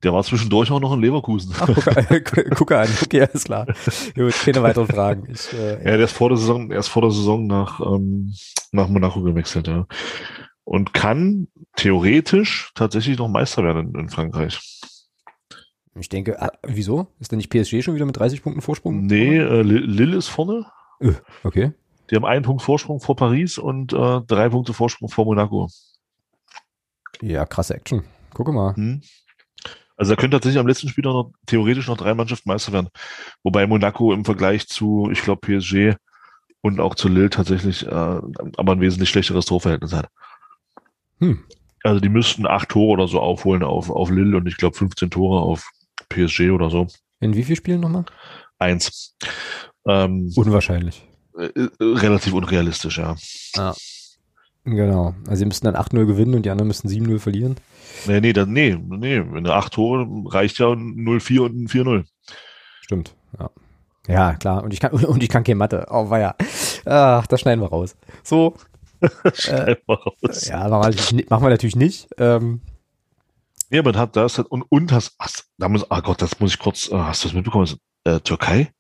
[SPEAKER 2] der war zwischendurch auch noch in Leverkusen. Ach, guck,
[SPEAKER 1] guck an, okay, alles klar. Gut, keine weiteren Fragen. Ich,
[SPEAKER 2] äh, ja, der ist vor der Saison, er ist vor der Saison nach, ähm, nach Monaco gewechselt, ja und kann theoretisch tatsächlich noch Meister werden in, in Frankreich.
[SPEAKER 1] Ich denke, ah, wieso? Ist denn nicht PSG schon wieder mit 30 Punkten Vorsprung?
[SPEAKER 2] Nee, äh, Lille ist vorne.
[SPEAKER 1] Äh, okay.
[SPEAKER 2] Die haben einen Punkt Vorsprung vor Paris und äh, drei Punkte Vorsprung vor Monaco.
[SPEAKER 1] Ja, krasse Action. Gucke mal. Hm.
[SPEAKER 2] Also da können tatsächlich am letzten Spiel noch theoretisch noch drei Mannschaften Meister werden. Wobei Monaco im Vergleich zu, ich glaube, PSG und auch zu Lille tatsächlich äh, aber ein wesentlich schlechteres Torverhältnis hat. Hm. Also die müssten acht Tore oder so aufholen auf, auf Lille und ich glaube 15 Tore auf PSG oder so.
[SPEAKER 1] In wie vielen Spielen nochmal?
[SPEAKER 2] Eins.
[SPEAKER 1] Ähm, Unwahrscheinlich.
[SPEAKER 2] Äh, äh, relativ unrealistisch, ja.
[SPEAKER 1] Ah. Genau. Also sie müssten dann 8-0 gewinnen und die anderen müssten 7-0 verlieren.
[SPEAKER 2] Nee, nee, dann, nee, nee. Wenn du acht Tore reicht ja ein 0-4 und ein 4-0.
[SPEAKER 1] Stimmt, ja. Ja, klar. Und ich kann, und ich kann keine Mathe. Oh, war ja. Ach, das schneiden wir raus. So, äh, ja, machen wir, machen wir natürlich nicht. Ähm,
[SPEAKER 2] ja, man hat das und, und hast, hast da muss, ah Gott, das muss ich kurz, äh, hast du das mitbekommen? Äh, Türkei?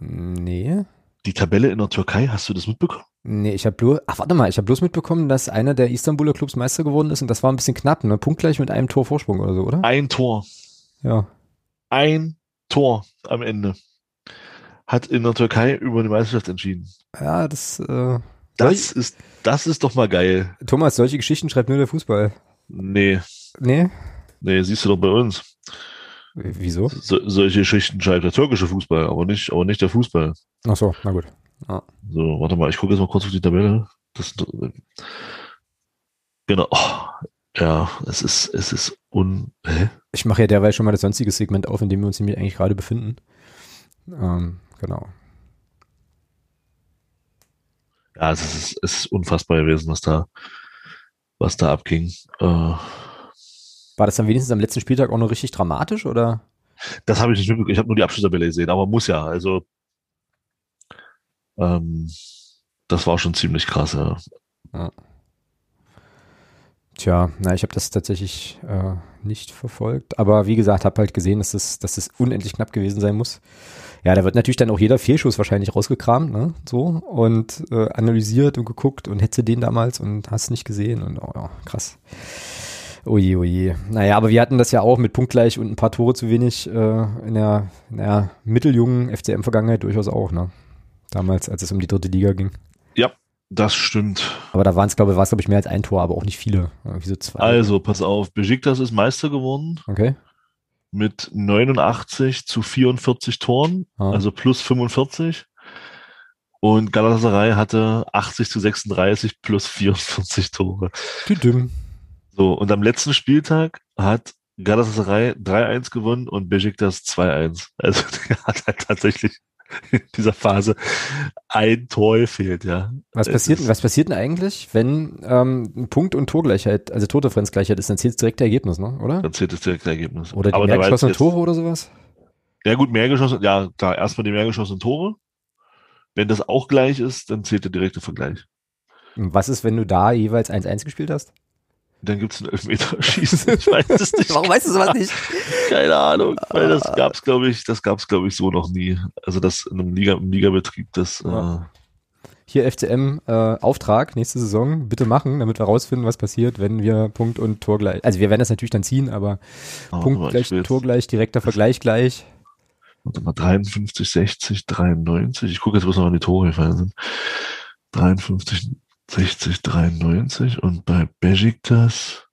[SPEAKER 1] Nee.
[SPEAKER 2] Die Tabelle in der Türkei, hast du das mitbekommen?
[SPEAKER 1] Nee, ich habe bloß, ach warte mal, ich habe bloß mitbekommen, dass einer der Istanbuler Clubs Meister geworden ist und das war ein bisschen knapp, ne? Punktgleich mit einem Tor Vorsprung oder so, oder?
[SPEAKER 2] Ein Tor.
[SPEAKER 1] Ja.
[SPEAKER 2] Ein Tor am Ende. Hat in der Türkei über die Meisterschaft entschieden.
[SPEAKER 1] Ja, das, äh,
[SPEAKER 2] das ist, das ist doch mal geil.
[SPEAKER 1] Thomas, solche Geschichten schreibt nur der Fußball.
[SPEAKER 2] Nee.
[SPEAKER 1] Nee?
[SPEAKER 2] Nee, siehst du doch bei uns.
[SPEAKER 1] Wieso?
[SPEAKER 2] So, solche Geschichten schreibt der türkische Fußball, aber nicht, aber nicht der Fußball.
[SPEAKER 1] Ach so, na gut.
[SPEAKER 2] Ah. So, warte mal, ich gucke jetzt mal kurz auf die Tabelle. Das, genau. Oh, ja, es ist, es ist un. Hä?
[SPEAKER 1] Ich mache ja derweil schon mal das sonstige Segment auf, in dem wir uns nämlich eigentlich gerade befinden. Ähm, genau.
[SPEAKER 2] Ja, es ist, es ist unfassbar gewesen, was da, was da abging. Äh,
[SPEAKER 1] War das dann wenigstens am letzten Spieltag auch noch richtig dramatisch, oder?
[SPEAKER 2] Das habe ich nicht mitbekommen. Ich habe nur die Abschlusstabelle gesehen, aber muss ja. Also ähm, das war schon ziemlich krass, ja. ja.
[SPEAKER 1] Tja, na, ich habe das tatsächlich äh, nicht verfolgt. Aber wie gesagt, habe halt gesehen, dass es, dass es unendlich knapp gewesen sein muss. Ja, da wird natürlich dann auch jeder Fehlschuss wahrscheinlich rausgekramt, ne? So und äh, analysiert und geguckt und hätte den damals und hast nicht gesehen und oh ja, krass. Oje, oje. Naja, aber wir hatten das ja auch mit punktgleich und ein paar Tore zu wenig äh, in der naja, mitteljungen FCM-Vergangenheit durchaus auch, ne? damals, als es um die dritte Liga ging.
[SPEAKER 2] Ja, das stimmt.
[SPEAKER 1] Aber da waren es, glaube ich, war es, glaube ich, mehr als ein Tor, aber auch nicht viele. Irgendwie so zwei.
[SPEAKER 2] Also, pass auf, Besiktas ist Meister geworden.
[SPEAKER 1] Okay.
[SPEAKER 2] Mit 89 zu 44 Toren, ah. also plus 45. Und Galatasaray hatte 80 zu 36 plus 44 Tore.
[SPEAKER 1] Düdüm.
[SPEAKER 2] So, und am letzten Spieltag hat Galatasaray 3-1 gewonnen und Besiktas 2-1. Also der hat halt tatsächlich dieser Phase ein Tor fehlt, ja.
[SPEAKER 1] Was passiert, was passiert denn eigentlich, wenn ähm, Punkt- und Torgleichheit, also Tordifferenzgleichheit ist, dann zählt es direkt Ergebnis, ne? oder?
[SPEAKER 2] Dann zählt es direkt Ergebnis.
[SPEAKER 1] Oder die Aber mehr geschossenen Tore oder sowas?
[SPEAKER 2] Ja gut, mehr geschossen, ja klar, erstmal die mehr geschossenen Tore. Wenn das auch gleich ist, dann zählt der direkte Vergleich.
[SPEAKER 1] Was ist, wenn du da jeweils 1-1 gespielt hast?
[SPEAKER 2] Dann gibt es ein Elfmeterschießen. Ich weiß es nicht.
[SPEAKER 1] Warum weißt du sowas nicht?
[SPEAKER 2] Keine Ahnung, weil das ah. gab's, glaube ich, das gab's, glaube ich, so noch nie. Also das in einem Liga, im Ligabetrieb, das. Ja. Äh,
[SPEAKER 1] hier FCM äh, Auftrag nächste Saison bitte machen, damit wir rausfinden, was passiert, wenn wir Punkt und Tor gleich. Also wir werden das natürlich dann ziehen, aber oh, Punkt gleich, Tor gleich, direkter Vergleich gleich.
[SPEAKER 2] Warte mal, 53, 60, 93. Ich gucke jetzt, was noch an die Tore gefallen sind. 53, 60, 93 und bei Besiktas,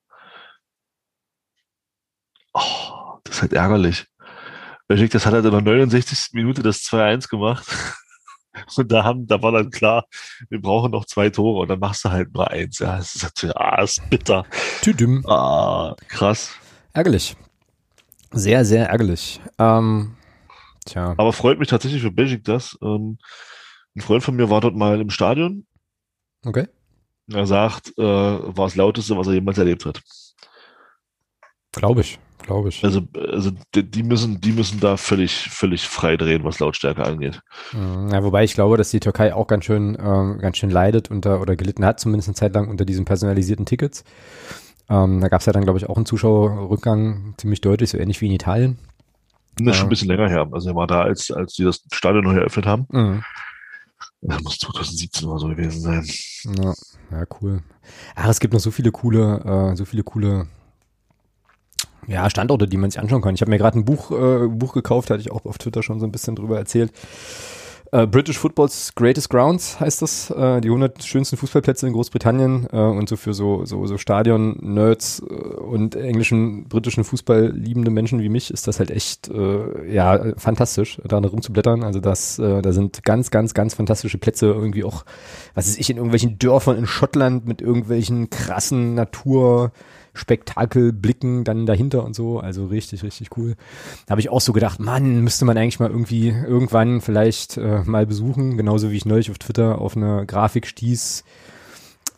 [SPEAKER 2] oh, das ist halt ärgerlich. Besiktas hat halt in der 69. Minute das 2-1 gemacht. Und da haben, da war dann klar, wir brauchen noch zwei Tore und dann machst du halt nur eins. Ja, es ist natürlich, ah, ist bitter.
[SPEAKER 1] Tüdüm.
[SPEAKER 2] Ah, krass.
[SPEAKER 1] Ärgerlich. Sehr, sehr ärgerlich. Ähm, tja.
[SPEAKER 2] Aber freut mich tatsächlich für Besiktas. Ähm, ein Freund von mir war dort mal im Stadion
[SPEAKER 1] Okay.
[SPEAKER 2] Er sagt, äh, war das lauteste, was er jemals erlebt hat.
[SPEAKER 1] Glaube ich, glaube ich.
[SPEAKER 2] Also, also die müssen, die müssen da völlig, völlig frei drehen, was Lautstärke angeht.
[SPEAKER 1] Mhm. Ja, wobei ich glaube, dass die Türkei auch ganz schön, ähm, ganz schön leidet unter oder gelitten hat, zumindest eine Zeit lang unter diesen personalisierten Tickets. Ähm, da gab es ja dann, glaube ich, auch einen Zuschauerrückgang ziemlich deutlich, so ähnlich wie in Italien.
[SPEAKER 2] Das ist schon ein bisschen länger her. Also er war da, als, als die das Stadion neu eröffnet haben. Mhm. Das muss 2017 oder so gewesen sein.
[SPEAKER 1] Ja, ja cool. Ach, es gibt noch so viele coole, äh, so viele coole ja, Standorte, die man sich anschauen kann. Ich habe mir gerade ein Buch, äh, Buch gekauft, hatte ich auch auf Twitter schon so ein bisschen drüber erzählt. Uh, British Football's Greatest Grounds heißt das, uh, die 100 schönsten Fußballplätze in Großbritannien uh, und so für so so so Stadion-Nerds und englischen, britischen Fußball liebende Menschen wie mich ist das halt echt ja fantastisch, da rumzublättern. Also das, da sind ganz, ganz, ganz fantastische Plätze irgendwie auch, was ist ich in irgendwelchen Dörfern in Schottland mit irgendwelchen krassen Natur Spektakelblicken dann dahinter und so. Also richtig, richtig cool. Da habe ich auch so gedacht, Mann, müsste man eigentlich mal irgendwie irgendwann vielleicht äh, mal besuchen. Genauso wie ich neulich auf Twitter auf eine Grafik stieß,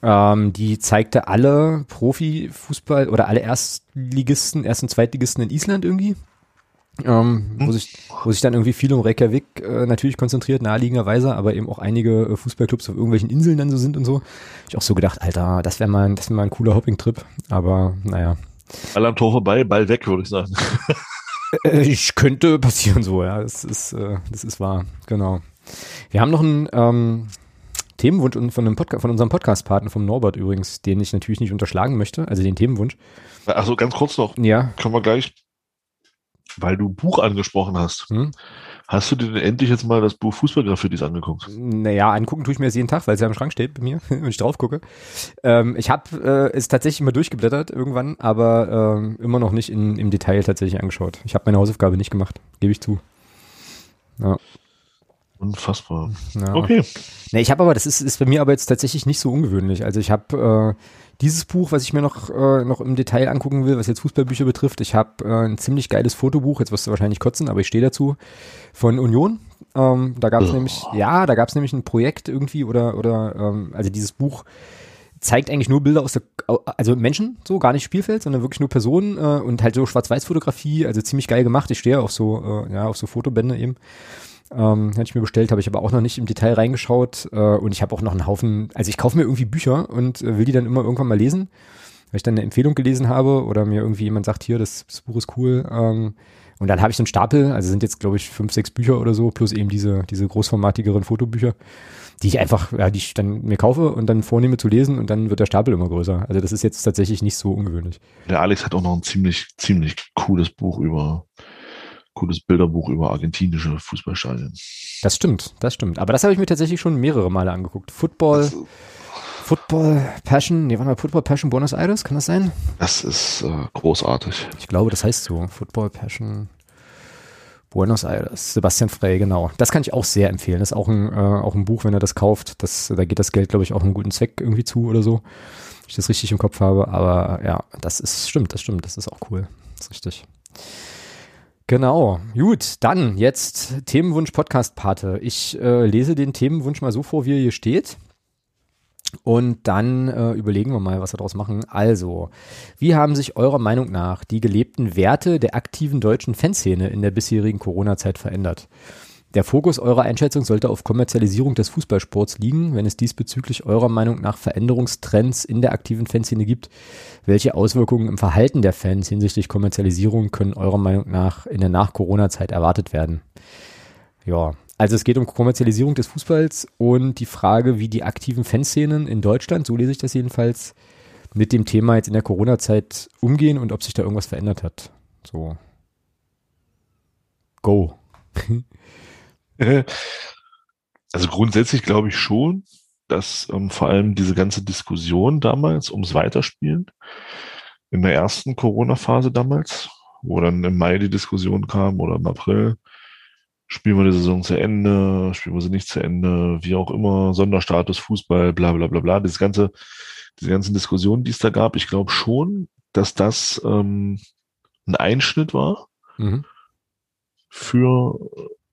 [SPEAKER 1] ähm, die zeigte alle Profifußball oder alle Erstligisten, Erst- und Zweitligisten in Island irgendwie ähm, wo, sich, wo sich dann irgendwie viel um Reykjavik äh, natürlich konzentriert, naheliegenderweise, aber eben auch einige äh, Fußballclubs auf irgendwelchen Inseln dann so sind und so. Ich auch so gedacht, Alter, das wäre mal, das wäre mal ein cooler Hopping-Trip, aber naja.
[SPEAKER 2] Alle am Tor vorbei, Ball weg, würde ich sagen.
[SPEAKER 1] Äh, ich könnte passieren so, ja, das ist, äh, das ist wahr, genau. Wir haben noch ein ähm, Themenwunsch von, einem Podca von unserem Podcast-Partner, vom Norbert übrigens, den ich natürlich nicht unterschlagen möchte, also den Themenwunsch.
[SPEAKER 2] Achso, ganz kurz noch.
[SPEAKER 1] Ja.
[SPEAKER 2] Können wir gleich, weil du Buch angesprochen hast. Hm? Hast du dir denn endlich jetzt mal das Buch Fußballgraffiti angeguckt?
[SPEAKER 1] Naja, angucken tue ich mir das jeden Tag, weil es ja im Schrank steht bei mir und ich drauf gucke. Ähm, ich habe äh, es tatsächlich mal durchgeblättert irgendwann, aber ähm, immer noch nicht in, im Detail tatsächlich angeschaut. Ich habe meine Hausaufgabe nicht gemacht, gebe ich zu.
[SPEAKER 2] Ja. Unfassbar.
[SPEAKER 1] Ja. Okay. Ne, ich habe aber, das ist, ist bei mir aber jetzt tatsächlich nicht so ungewöhnlich. Also ich habe äh, dieses Buch, was ich mir noch, äh, noch im Detail angucken will, was jetzt Fußballbücher betrifft. Ich habe äh, ein ziemlich geiles Fotobuch, jetzt wirst du wahrscheinlich kotzen, aber ich stehe dazu, von Union. Ähm, da gab es oh. nämlich, ja, da gab es nämlich ein Projekt irgendwie oder, oder ähm, also dieses Buch zeigt eigentlich nur Bilder aus der, also Menschen, so gar nicht Spielfeld, sondern wirklich nur Personen äh, und halt so Schwarz-Weiß-Fotografie, also ziemlich geil gemacht. Ich stehe auf so, äh, ja, auf so Fotobände eben. Ähm, hatte ich mir bestellt, habe ich aber auch noch nicht im Detail reingeschaut. Äh, und ich habe auch noch einen Haufen, also ich kaufe mir irgendwie Bücher und äh, will die dann immer irgendwann mal lesen, weil ich dann eine Empfehlung gelesen habe oder mir irgendwie jemand sagt, hier, das, das Buch ist cool. Ähm, und dann habe ich so einen Stapel, also sind jetzt, glaube ich, fünf, sechs Bücher oder so, plus eben diese, diese großformatigeren Fotobücher, die ich einfach, ja, die ich dann mir kaufe und dann vornehme zu lesen und dann wird der Stapel immer größer. Also das ist jetzt tatsächlich nicht so ungewöhnlich.
[SPEAKER 2] Der Alex hat auch noch ein ziemlich, ziemlich cooles Buch über cooles Bilderbuch über argentinische Fußballstadien.
[SPEAKER 1] Das stimmt, das stimmt. Aber das habe ich mir tatsächlich schon mehrere Male angeguckt. Football, das, Football Passion, nee, warte mal, Football Passion Buenos Aires, kann das sein?
[SPEAKER 2] Das ist äh, großartig.
[SPEAKER 1] Ich glaube, das heißt so. Football Passion Buenos Aires, Sebastian Frey, genau. Das kann ich auch sehr empfehlen. Das ist auch ein, äh, auch ein Buch, wenn er das kauft. Das, da geht das Geld, glaube ich, auch einen guten Zweck irgendwie zu oder so. Wenn ich das richtig im Kopf habe. Aber ja, das ist, stimmt, das stimmt. Das ist auch cool. Das ist richtig. Genau, gut, dann jetzt Themenwunsch Podcast-Pate. Ich äh, lese den Themenwunsch mal so vor, wie er hier steht. Und dann äh, überlegen wir mal, was wir daraus machen. Also, wie haben sich eurer Meinung nach die gelebten Werte der aktiven deutschen Fanszene in der bisherigen Corona-Zeit verändert? Der Fokus eurer Einschätzung sollte auf Kommerzialisierung des Fußballsports liegen, wenn es diesbezüglich eurer Meinung nach Veränderungstrends in der aktiven Fanszene gibt. Welche Auswirkungen im Verhalten der Fans hinsichtlich Kommerzialisierung können eurer Meinung nach in der Nach-Corona-Zeit erwartet werden? Ja, also es geht um Kommerzialisierung des Fußballs und die Frage, wie die aktiven Fanszenen in Deutschland, so lese ich das jedenfalls, mit dem Thema jetzt in der Corona-Zeit umgehen und ob sich da irgendwas verändert hat. So. Go.
[SPEAKER 2] Also grundsätzlich glaube ich schon, dass ähm, vor allem diese ganze Diskussion damals ums Weiterspielen in der ersten Corona-Phase damals, wo dann im Mai die Diskussion kam oder im April, spielen wir die Saison zu Ende, spielen wir sie nicht zu Ende, wie auch immer, Sonderstatus, Fußball, bla bla bla bla, das ganze, diese ganzen Diskussionen, die es da gab, ich glaube schon, dass das ähm, ein Einschnitt war mhm. für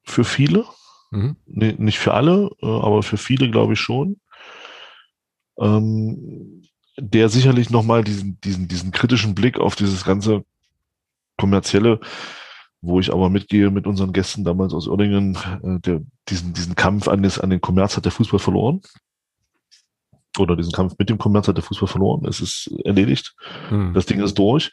[SPEAKER 2] für viele. Mhm. Nee, nicht für alle, äh, aber für viele glaube ich schon. Ähm, der sicherlich nochmal diesen, diesen, diesen kritischen Blick auf dieses ganze kommerzielle, wo ich aber mitgehe mit unseren Gästen damals aus Oerdingen, äh, der, diesen, diesen Kampf an, des, an den Kommerz hat der Fußball verloren. Oder diesen Kampf mit dem Kommerz hat der Fußball verloren. Es ist erledigt. Mhm. Das Ding ist durch.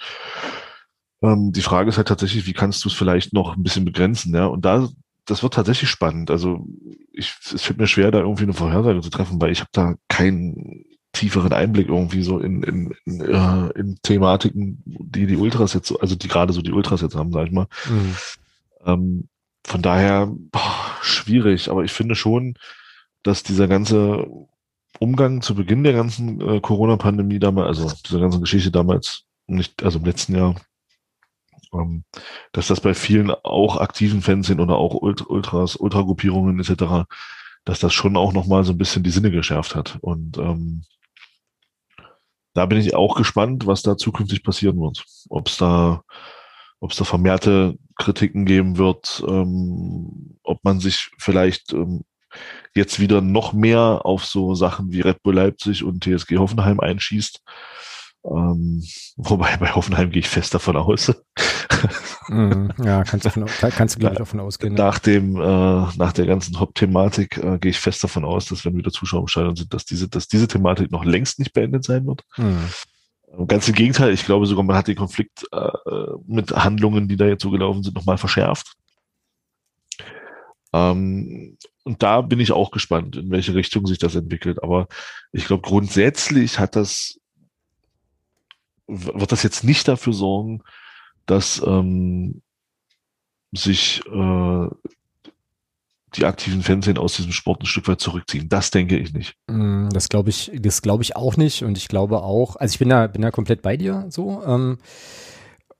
[SPEAKER 2] Ähm, die Frage ist halt tatsächlich, wie kannst du es vielleicht noch ein bisschen begrenzen, ja? Und da das wird tatsächlich spannend. Also ich, es fällt mir schwer, da irgendwie eine Vorhersage zu treffen, weil ich habe da keinen tieferen Einblick irgendwie so in, in, in, äh, in Thematiken, die die Ultras jetzt so, also die gerade so die Ultras jetzt haben, sag ich mal. Mhm. Ähm, von daher boah, schwierig, aber ich finde schon, dass dieser ganze Umgang zu Beginn der ganzen äh, Corona-Pandemie damals, also dieser ganzen Geschichte damals, nicht, also im letzten Jahr, dass das bei vielen auch aktiven Fans sind oder auch Ultras, Ultragruppierungen etc., dass das schon auch nochmal so ein bisschen die Sinne geschärft hat. Und ähm, da bin ich auch gespannt, was da zukünftig passieren wird. Ob es da, ob da vermehrte Kritiken geben wird, ähm, ob man sich vielleicht ähm, jetzt wieder noch mehr auf so Sachen wie Red Bull Leipzig und TSG Hoffenheim einschießt ähm, wobei bei Hoffenheim gehe ich fest davon aus.
[SPEAKER 1] mm, ja, kannst du, davon, kannst du glaube ich davon ausgehen.
[SPEAKER 2] Nach dem, äh, nach der ganzen Hop-Thematik äh, gehe ich fest davon aus, dass wenn wieder Zuschauer im Stadion sind, dass diese, dass diese Thematik noch längst nicht beendet sein wird. Mm. Ganz im Gegenteil, ich glaube sogar, man hat den Konflikt äh, mit Handlungen, die da jetzt so gelaufen sind, nochmal verschärft. Ähm, und da bin ich auch gespannt, in welche Richtung sich das entwickelt. Aber ich glaube, grundsätzlich hat das, wird das jetzt nicht dafür sorgen, dass ähm, sich äh, die aktiven Fernsehen aus diesem Sport ein Stück weit zurückziehen. Das denke ich nicht.
[SPEAKER 1] Mm, das glaube ich, das glaube ich auch nicht. Und ich glaube auch, also ich bin da, bin da komplett bei dir so. Ähm,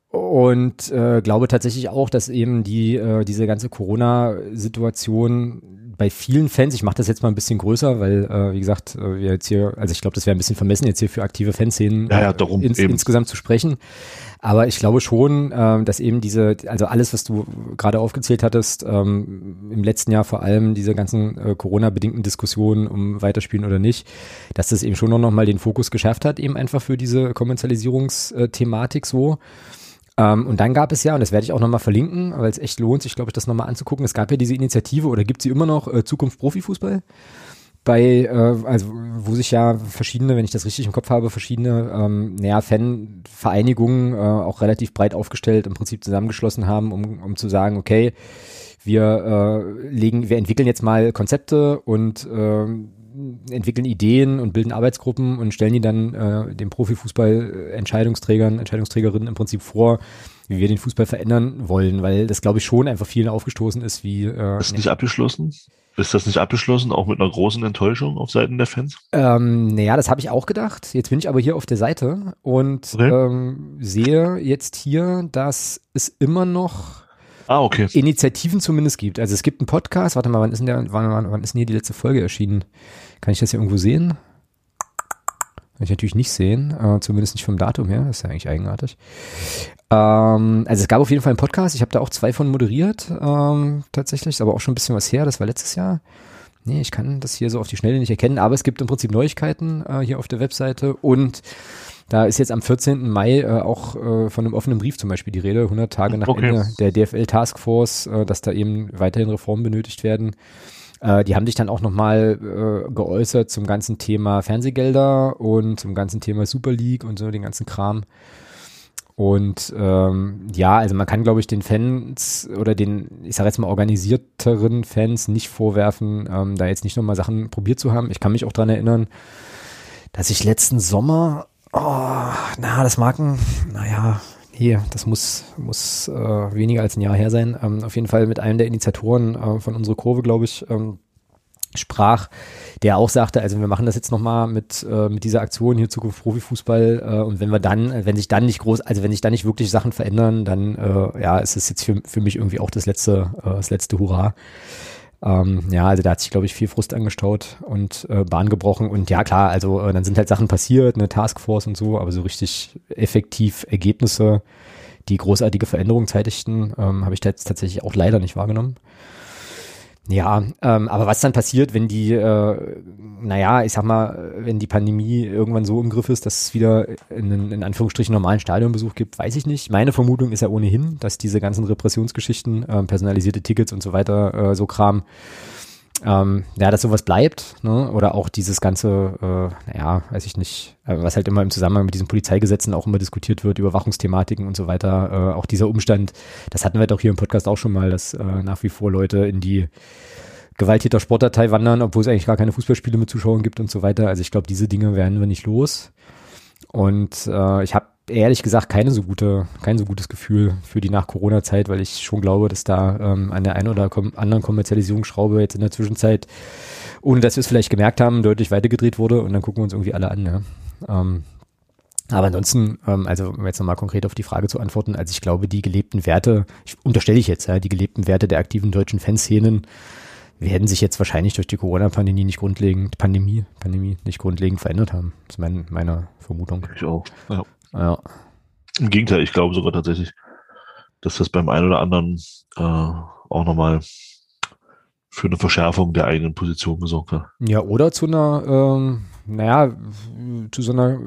[SPEAKER 1] und äh, glaube tatsächlich auch, dass eben die äh, diese ganze Corona-Situation bei vielen Fans, ich mache das jetzt mal ein bisschen größer, weil, äh, wie gesagt, äh, wir jetzt hier, also ich glaube, das wäre ein bisschen vermessen, jetzt hier für aktive Fanszenen
[SPEAKER 2] ja, ja, darum
[SPEAKER 1] ins, insgesamt zu sprechen. Aber ich glaube schon, äh, dass eben diese, also alles, was du gerade aufgezählt hattest, ähm, im letzten Jahr vor allem diese ganzen äh, Corona-bedingten Diskussionen um Weiterspielen oder nicht, dass das eben schon noch mal den Fokus geschärft hat, eben einfach für diese Kommerzialisierungsthematik so. Ähm, und dann gab es ja, und das werde ich auch nochmal verlinken, weil es echt lohnt, sich, glaube ich, das nochmal anzugucken. Es gab ja diese Initiative oder gibt sie immer noch, äh, Zukunft Profifußball. Bei, äh, also wo sich ja verschiedene, wenn ich das richtig im Kopf habe, verschiedene, ähm, naja, Fanvereinigungen äh, auch relativ breit aufgestellt im Prinzip zusammengeschlossen haben, um, um zu sagen, okay, wir äh, legen, wir entwickeln jetzt mal Konzepte und äh, entwickeln Ideen und bilden Arbeitsgruppen und stellen die dann äh, dem Profifußball Entscheidungsträgern, Entscheidungsträgerinnen im Prinzip vor, wie wir den Fußball verändern wollen, weil das glaube ich schon einfach vielen aufgestoßen ist, wie
[SPEAKER 2] äh, ist nicht abgeschlossen? Ist das nicht abgeschlossen, auch mit einer großen Enttäuschung auf Seiten der Fans?
[SPEAKER 1] Ähm, naja, das habe ich auch gedacht. Jetzt bin ich aber hier auf der Seite und okay. ähm, sehe jetzt hier, dass es immer noch
[SPEAKER 2] ah, okay.
[SPEAKER 1] Initiativen zumindest gibt. Also es gibt einen Podcast, warte mal, wann ist denn der, wann, wann, wann ist denn hier die letzte Folge erschienen? Kann ich das hier irgendwo sehen? Kann ich natürlich nicht sehen, äh, zumindest nicht vom Datum her, das ist ja eigentlich eigenartig. Ähm, also es gab auf jeden Fall einen Podcast, ich habe da auch zwei von moderiert, ähm, tatsächlich, ist aber auch schon ein bisschen was her, das war letztes Jahr. Nee, ich kann das hier so auf die Schnelle nicht erkennen, aber es gibt im Prinzip Neuigkeiten äh, hier auf der Webseite und da ist jetzt am 14. Mai äh, auch äh, von einem offenen Brief zum Beispiel die Rede, 100 Tage nach okay. Ende der DFL Taskforce, äh, dass da eben weiterhin Reformen benötigt werden. Äh, die haben sich dann auch nochmal äh, geäußert zum ganzen Thema Fernsehgelder und zum ganzen Thema Super League und so den ganzen Kram. Und ähm, ja, also man kann, glaube ich, den Fans oder den, ich sage jetzt mal, organisierteren Fans nicht vorwerfen, ähm, da jetzt nicht nochmal Sachen probiert zu haben. Ich kann mich auch dran erinnern, dass ich letzten Sommer, oh, na, das mag ein, naja, hier, das muss, muss äh, weniger als ein Jahr her sein. Ähm, auf jeden Fall mit einem der Initiatoren äh, von unserer Kurve, glaube ich, ähm, sprach, der auch sagte, also wir machen das jetzt nochmal mit, äh, mit dieser Aktion hier Zukunft Profifußball äh, und wenn wir dann, wenn sich dann nicht groß, also wenn sich dann nicht wirklich Sachen verändern, dann äh, ja, ist es jetzt für, für mich irgendwie auch das letzte, äh, das letzte Hurra. Ähm, ja, also da hat sich, glaube ich, viel Frust angestaut und äh, Bahn gebrochen. Und ja, klar, also äh, dann sind halt Sachen passiert, eine Taskforce und so, aber so richtig effektiv Ergebnisse, die großartige Veränderungen zeitigten, ähm, habe ich jetzt tatsächlich auch leider nicht wahrgenommen. Ja, ähm, aber was dann passiert, wenn die, äh, naja, ich sag mal, wenn die Pandemie irgendwann so im Griff ist, dass es wieder einen in Anführungsstrichen normalen Stadionbesuch gibt, weiß ich nicht. Meine Vermutung ist ja ohnehin, dass diese ganzen Repressionsgeschichten, äh, personalisierte Tickets und so weiter, äh, so Kram, ähm, ja, dass sowas bleibt, ne? Oder auch dieses ganze, äh, naja, weiß ich nicht, äh, was halt immer im Zusammenhang mit diesen Polizeigesetzen auch immer diskutiert wird, Überwachungsthematiken und so weiter. Äh, auch dieser Umstand, das hatten wir doch hier im Podcast auch schon mal, dass äh, nach wie vor Leute in die Gewalttäter-Sportdatei wandern, obwohl es eigentlich gar keine Fußballspiele mit Zuschauern gibt und so weiter. Also ich glaube, diese Dinge werden wir nicht los. Und äh, ich habe ehrlich gesagt keine so gute, kein so gutes Gefühl für die Nach-Corona-Zeit, weil ich schon glaube, dass da ähm, an der einen oder anderen Kommerzialisierungsschraube jetzt in der Zwischenzeit, ohne dass wir es vielleicht gemerkt haben, deutlich weitergedreht wurde und dann gucken wir uns irgendwie alle an. Ja. Ähm, aber ansonsten, ähm, also um jetzt nochmal konkret auf die Frage zu antworten, also ich glaube, die gelebten Werte, ich unterstelle ich jetzt, ja, die gelebten Werte der aktiven deutschen Fanszenen werden sich jetzt wahrscheinlich durch die Corona-Pandemie nicht grundlegend, Pandemie, Pandemie nicht grundlegend verändert haben. Das ist mein, meine Vermutung.
[SPEAKER 2] Ich auch. Ja.
[SPEAKER 1] Ja.
[SPEAKER 2] Im Gegenteil, ich glaube sogar tatsächlich, dass das beim einen oder anderen äh, auch nochmal für eine Verschärfung der eigenen Position gesorgt hat.
[SPEAKER 1] Ja, oder zu einer, ähm, naja, zu so einer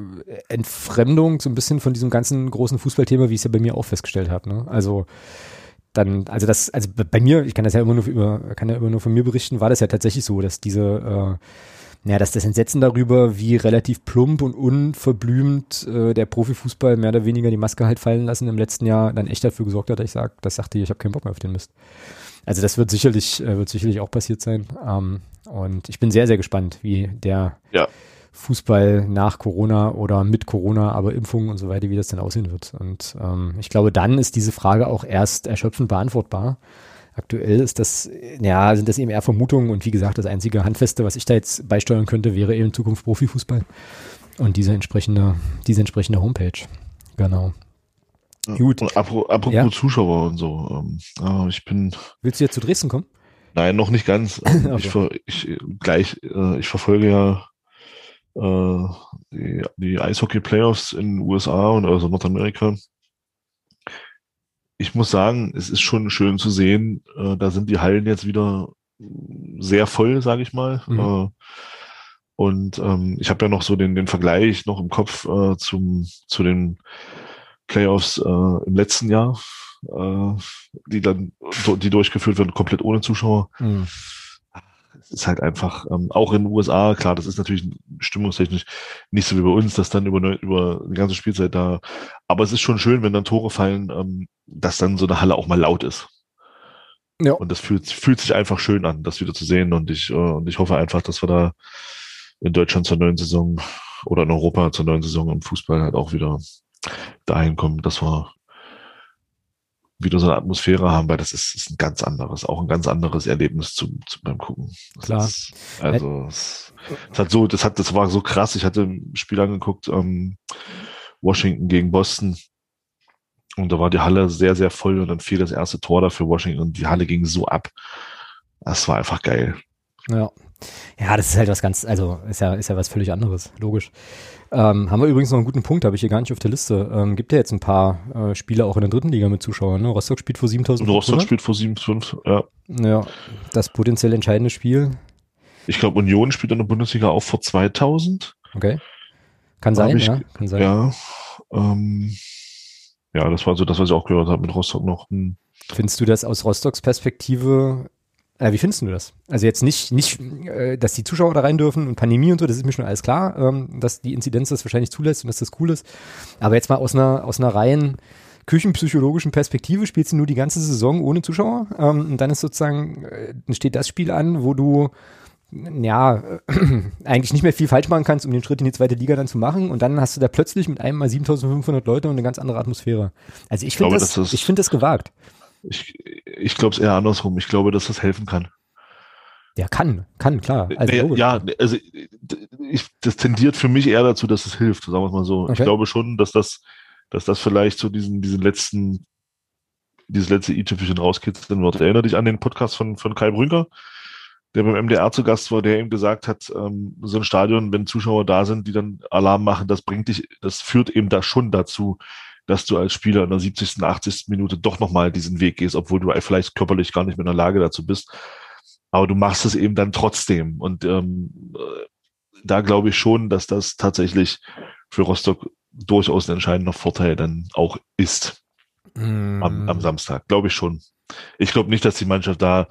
[SPEAKER 1] Entfremdung so ein bisschen von diesem ganzen großen Fußballthema, wie ich es ja bei mir auch festgestellt habe. Ne? Also dann, also das, also bei mir, ich kann das ja immer nur über, kann ja immer nur von mir berichten, war das ja tatsächlich so, dass diese äh, ja, dass das Entsetzen darüber, wie relativ plump und unverblümt äh, der Profifußball mehr oder weniger die Maske halt fallen lassen im letzten Jahr, dann echt dafür gesorgt hat, dass ich sag, das sagte, ich habe keinen Bock mehr auf den Mist. Also das wird sicherlich, äh, wird sicherlich auch passiert sein. Ähm, und ich bin sehr, sehr gespannt, wie der
[SPEAKER 2] ja.
[SPEAKER 1] Fußball nach Corona oder mit Corona, aber Impfungen und so weiter, wie das dann aussehen wird. Und ähm, ich glaube, dann ist diese Frage auch erst erschöpfend beantwortbar. Aktuell ist das, ja, sind das eben eher Vermutungen und wie gesagt, das einzige Handfeste, was ich da jetzt beisteuern könnte, wäre eben in Zukunft Profifußball und diese entsprechende, diese entsprechende Homepage. Genau.
[SPEAKER 2] Gut. Und apropos ja. Zuschauer und so. Ähm, ich bin.
[SPEAKER 1] Willst du jetzt zu Dresden kommen?
[SPEAKER 2] Nein, noch nicht ganz. okay. ich, ich, gleich, äh, ich verfolge ja äh, die, die Eishockey-Playoffs in den USA und also Nordamerika ich muss sagen, es ist schon schön zu sehen, äh, da sind die Hallen jetzt wieder sehr voll, sage ich mal. Mhm. Äh, und ähm, ich habe ja noch so den, den Vergleich noch im Kopf äh, zum, zu den Playoffs äh, im letzten Jahr, äh, die dann die durchgeführt werden, komplett ohne Zuschauer. Mhm ist halt einfach, ähm, auch in den USA, klar, das ist natürlich stimmungstechnisch nicht so wie bei uns, dass dann über, über eine ganze Spielzeit da, aber es ist schon schön, wenn dann Tore fallen, ähm, dass dann so eine Halle auch mal laut ist. Ja. Und das fühlt, fühlt sich einfach schön an, das wieder zu sehen und ich, äh, und ich hoffe einfach, dass wir da in Deutschland zur neuen Saison oder in Europa zur neuen Saison im Fußball halt auch wieder dahin kommen, dass wir wieder so eine Atmosphäre haben, weil das ist, ist ein ganz anderes, auch ein ganz anderes Erlebnis zum, zum beim Gucken.
[SPEAKER 1] Das Klar.
[SPEAKER 2] Ist, also es, es, hat so, das hat, das war so krass. Ich hatte ein Spiel angeguckt, ähm, Washington gegen Boston. Und da war die Halle sehr, sehr voll und dann fiel das erste Tor da für Washington und die Halle ging so ab. Das war einfach geil.
[SPEAKER 1] Ja. Ja, das ist halt was ganz, also ist ja, ist ja was völlig anderes, logisch. Ähm, haben wir übrigens noch einen guten Punkt, habe ich hier gar nicht auf der Liste. Ähm, gibt ja jetzt ein paar äh, Spiele auch in der dritten Liga mit Zuschauern. Ne? Rostock spielt vor 7000.
[SPEAKER 2] Rostock spielt vor 7,5, ja.
[SPEAKER 1] Ja, das potenziell entscheidende Spiel.
[SPEAKER 2] Ich glaube, Union spielt in der Bundesliga auch vor 2000.
[SPEAKER 1] Okay. Kann sein,
[SPEAKER 2] ich,
[SPEAKER 1] ja. Kann sein.
[SPEAKER 2] Ja, ähm, ja, das war so das, was ich auch gehört habe mit Rostock noch. Hm.
[SPEAKER 1] Findest du das aus Rostocks Perspektive äh, wie findest du das? Also jetzt nicht, nicht, äh, dass die Zuschauer da rein dürfen und Pandemie und so, das ist mir schon alles klar, ähm, dass die Inzidenz das wahrscheinlich zulässt und dass das cool ist. Aber jetzt mal aus einer, aus einer rein küchenpsychologischen Perspektive spielst du nur die ganze Saison ohne Zuschauer ähm, und dann ist sozusagen, äh, steht das Spiel an, wo du ja, eigentlich nicht mehr viel falsch machen kannst, um den Schritt in die zweite Liga dann zu machen. Und dann hast du da plötzlich mit einem mal 7500 Leute und eine ganz andere Atmosphäre. Also ich finde das, das ich finde das gewagt.
[SPEAKER 2] Ich, ich glaube es eher andersrum. Ich glaube, dass das helfen kann.
[SPEAKER 1] Ja, kann, kann, klar.
[SPEAKER 2] Also ja, also ich, das tendiert für mich eher dazu, dass es hilft, sagen wir mal so. Okay. Ich glaube schon, dass das, dass das vielleicht so diesen, diesen letzten, dieses letzte i-Tüpfelchen rauskitzeln wird. Erinnere dich an den Podcast von, von Kai Brünker, der beim MDR zu Gast war, der eben gesagt hat, ähm, so ein Stadion, wenn Zuschauer da sind, die dann Alarm machen, das bringt dich, das führt eben da schon dazu, dass du als Spieler in der 70., 80. Minute doch nochmal diesen Weg gehst, obwohl du vielleicht körperlich gar nicht mehr in der Lage dazu bist. Aber du machst es eben dann trotzdem. Und ähm, äh, da glaube ich schon, dass das tatsächlich für Rostock durchaus ein entscheidender Vorteil dann auch ist mm. am, am Samstag. Glaube ich schon. Ich glaube nicht, dass die Mannschaft da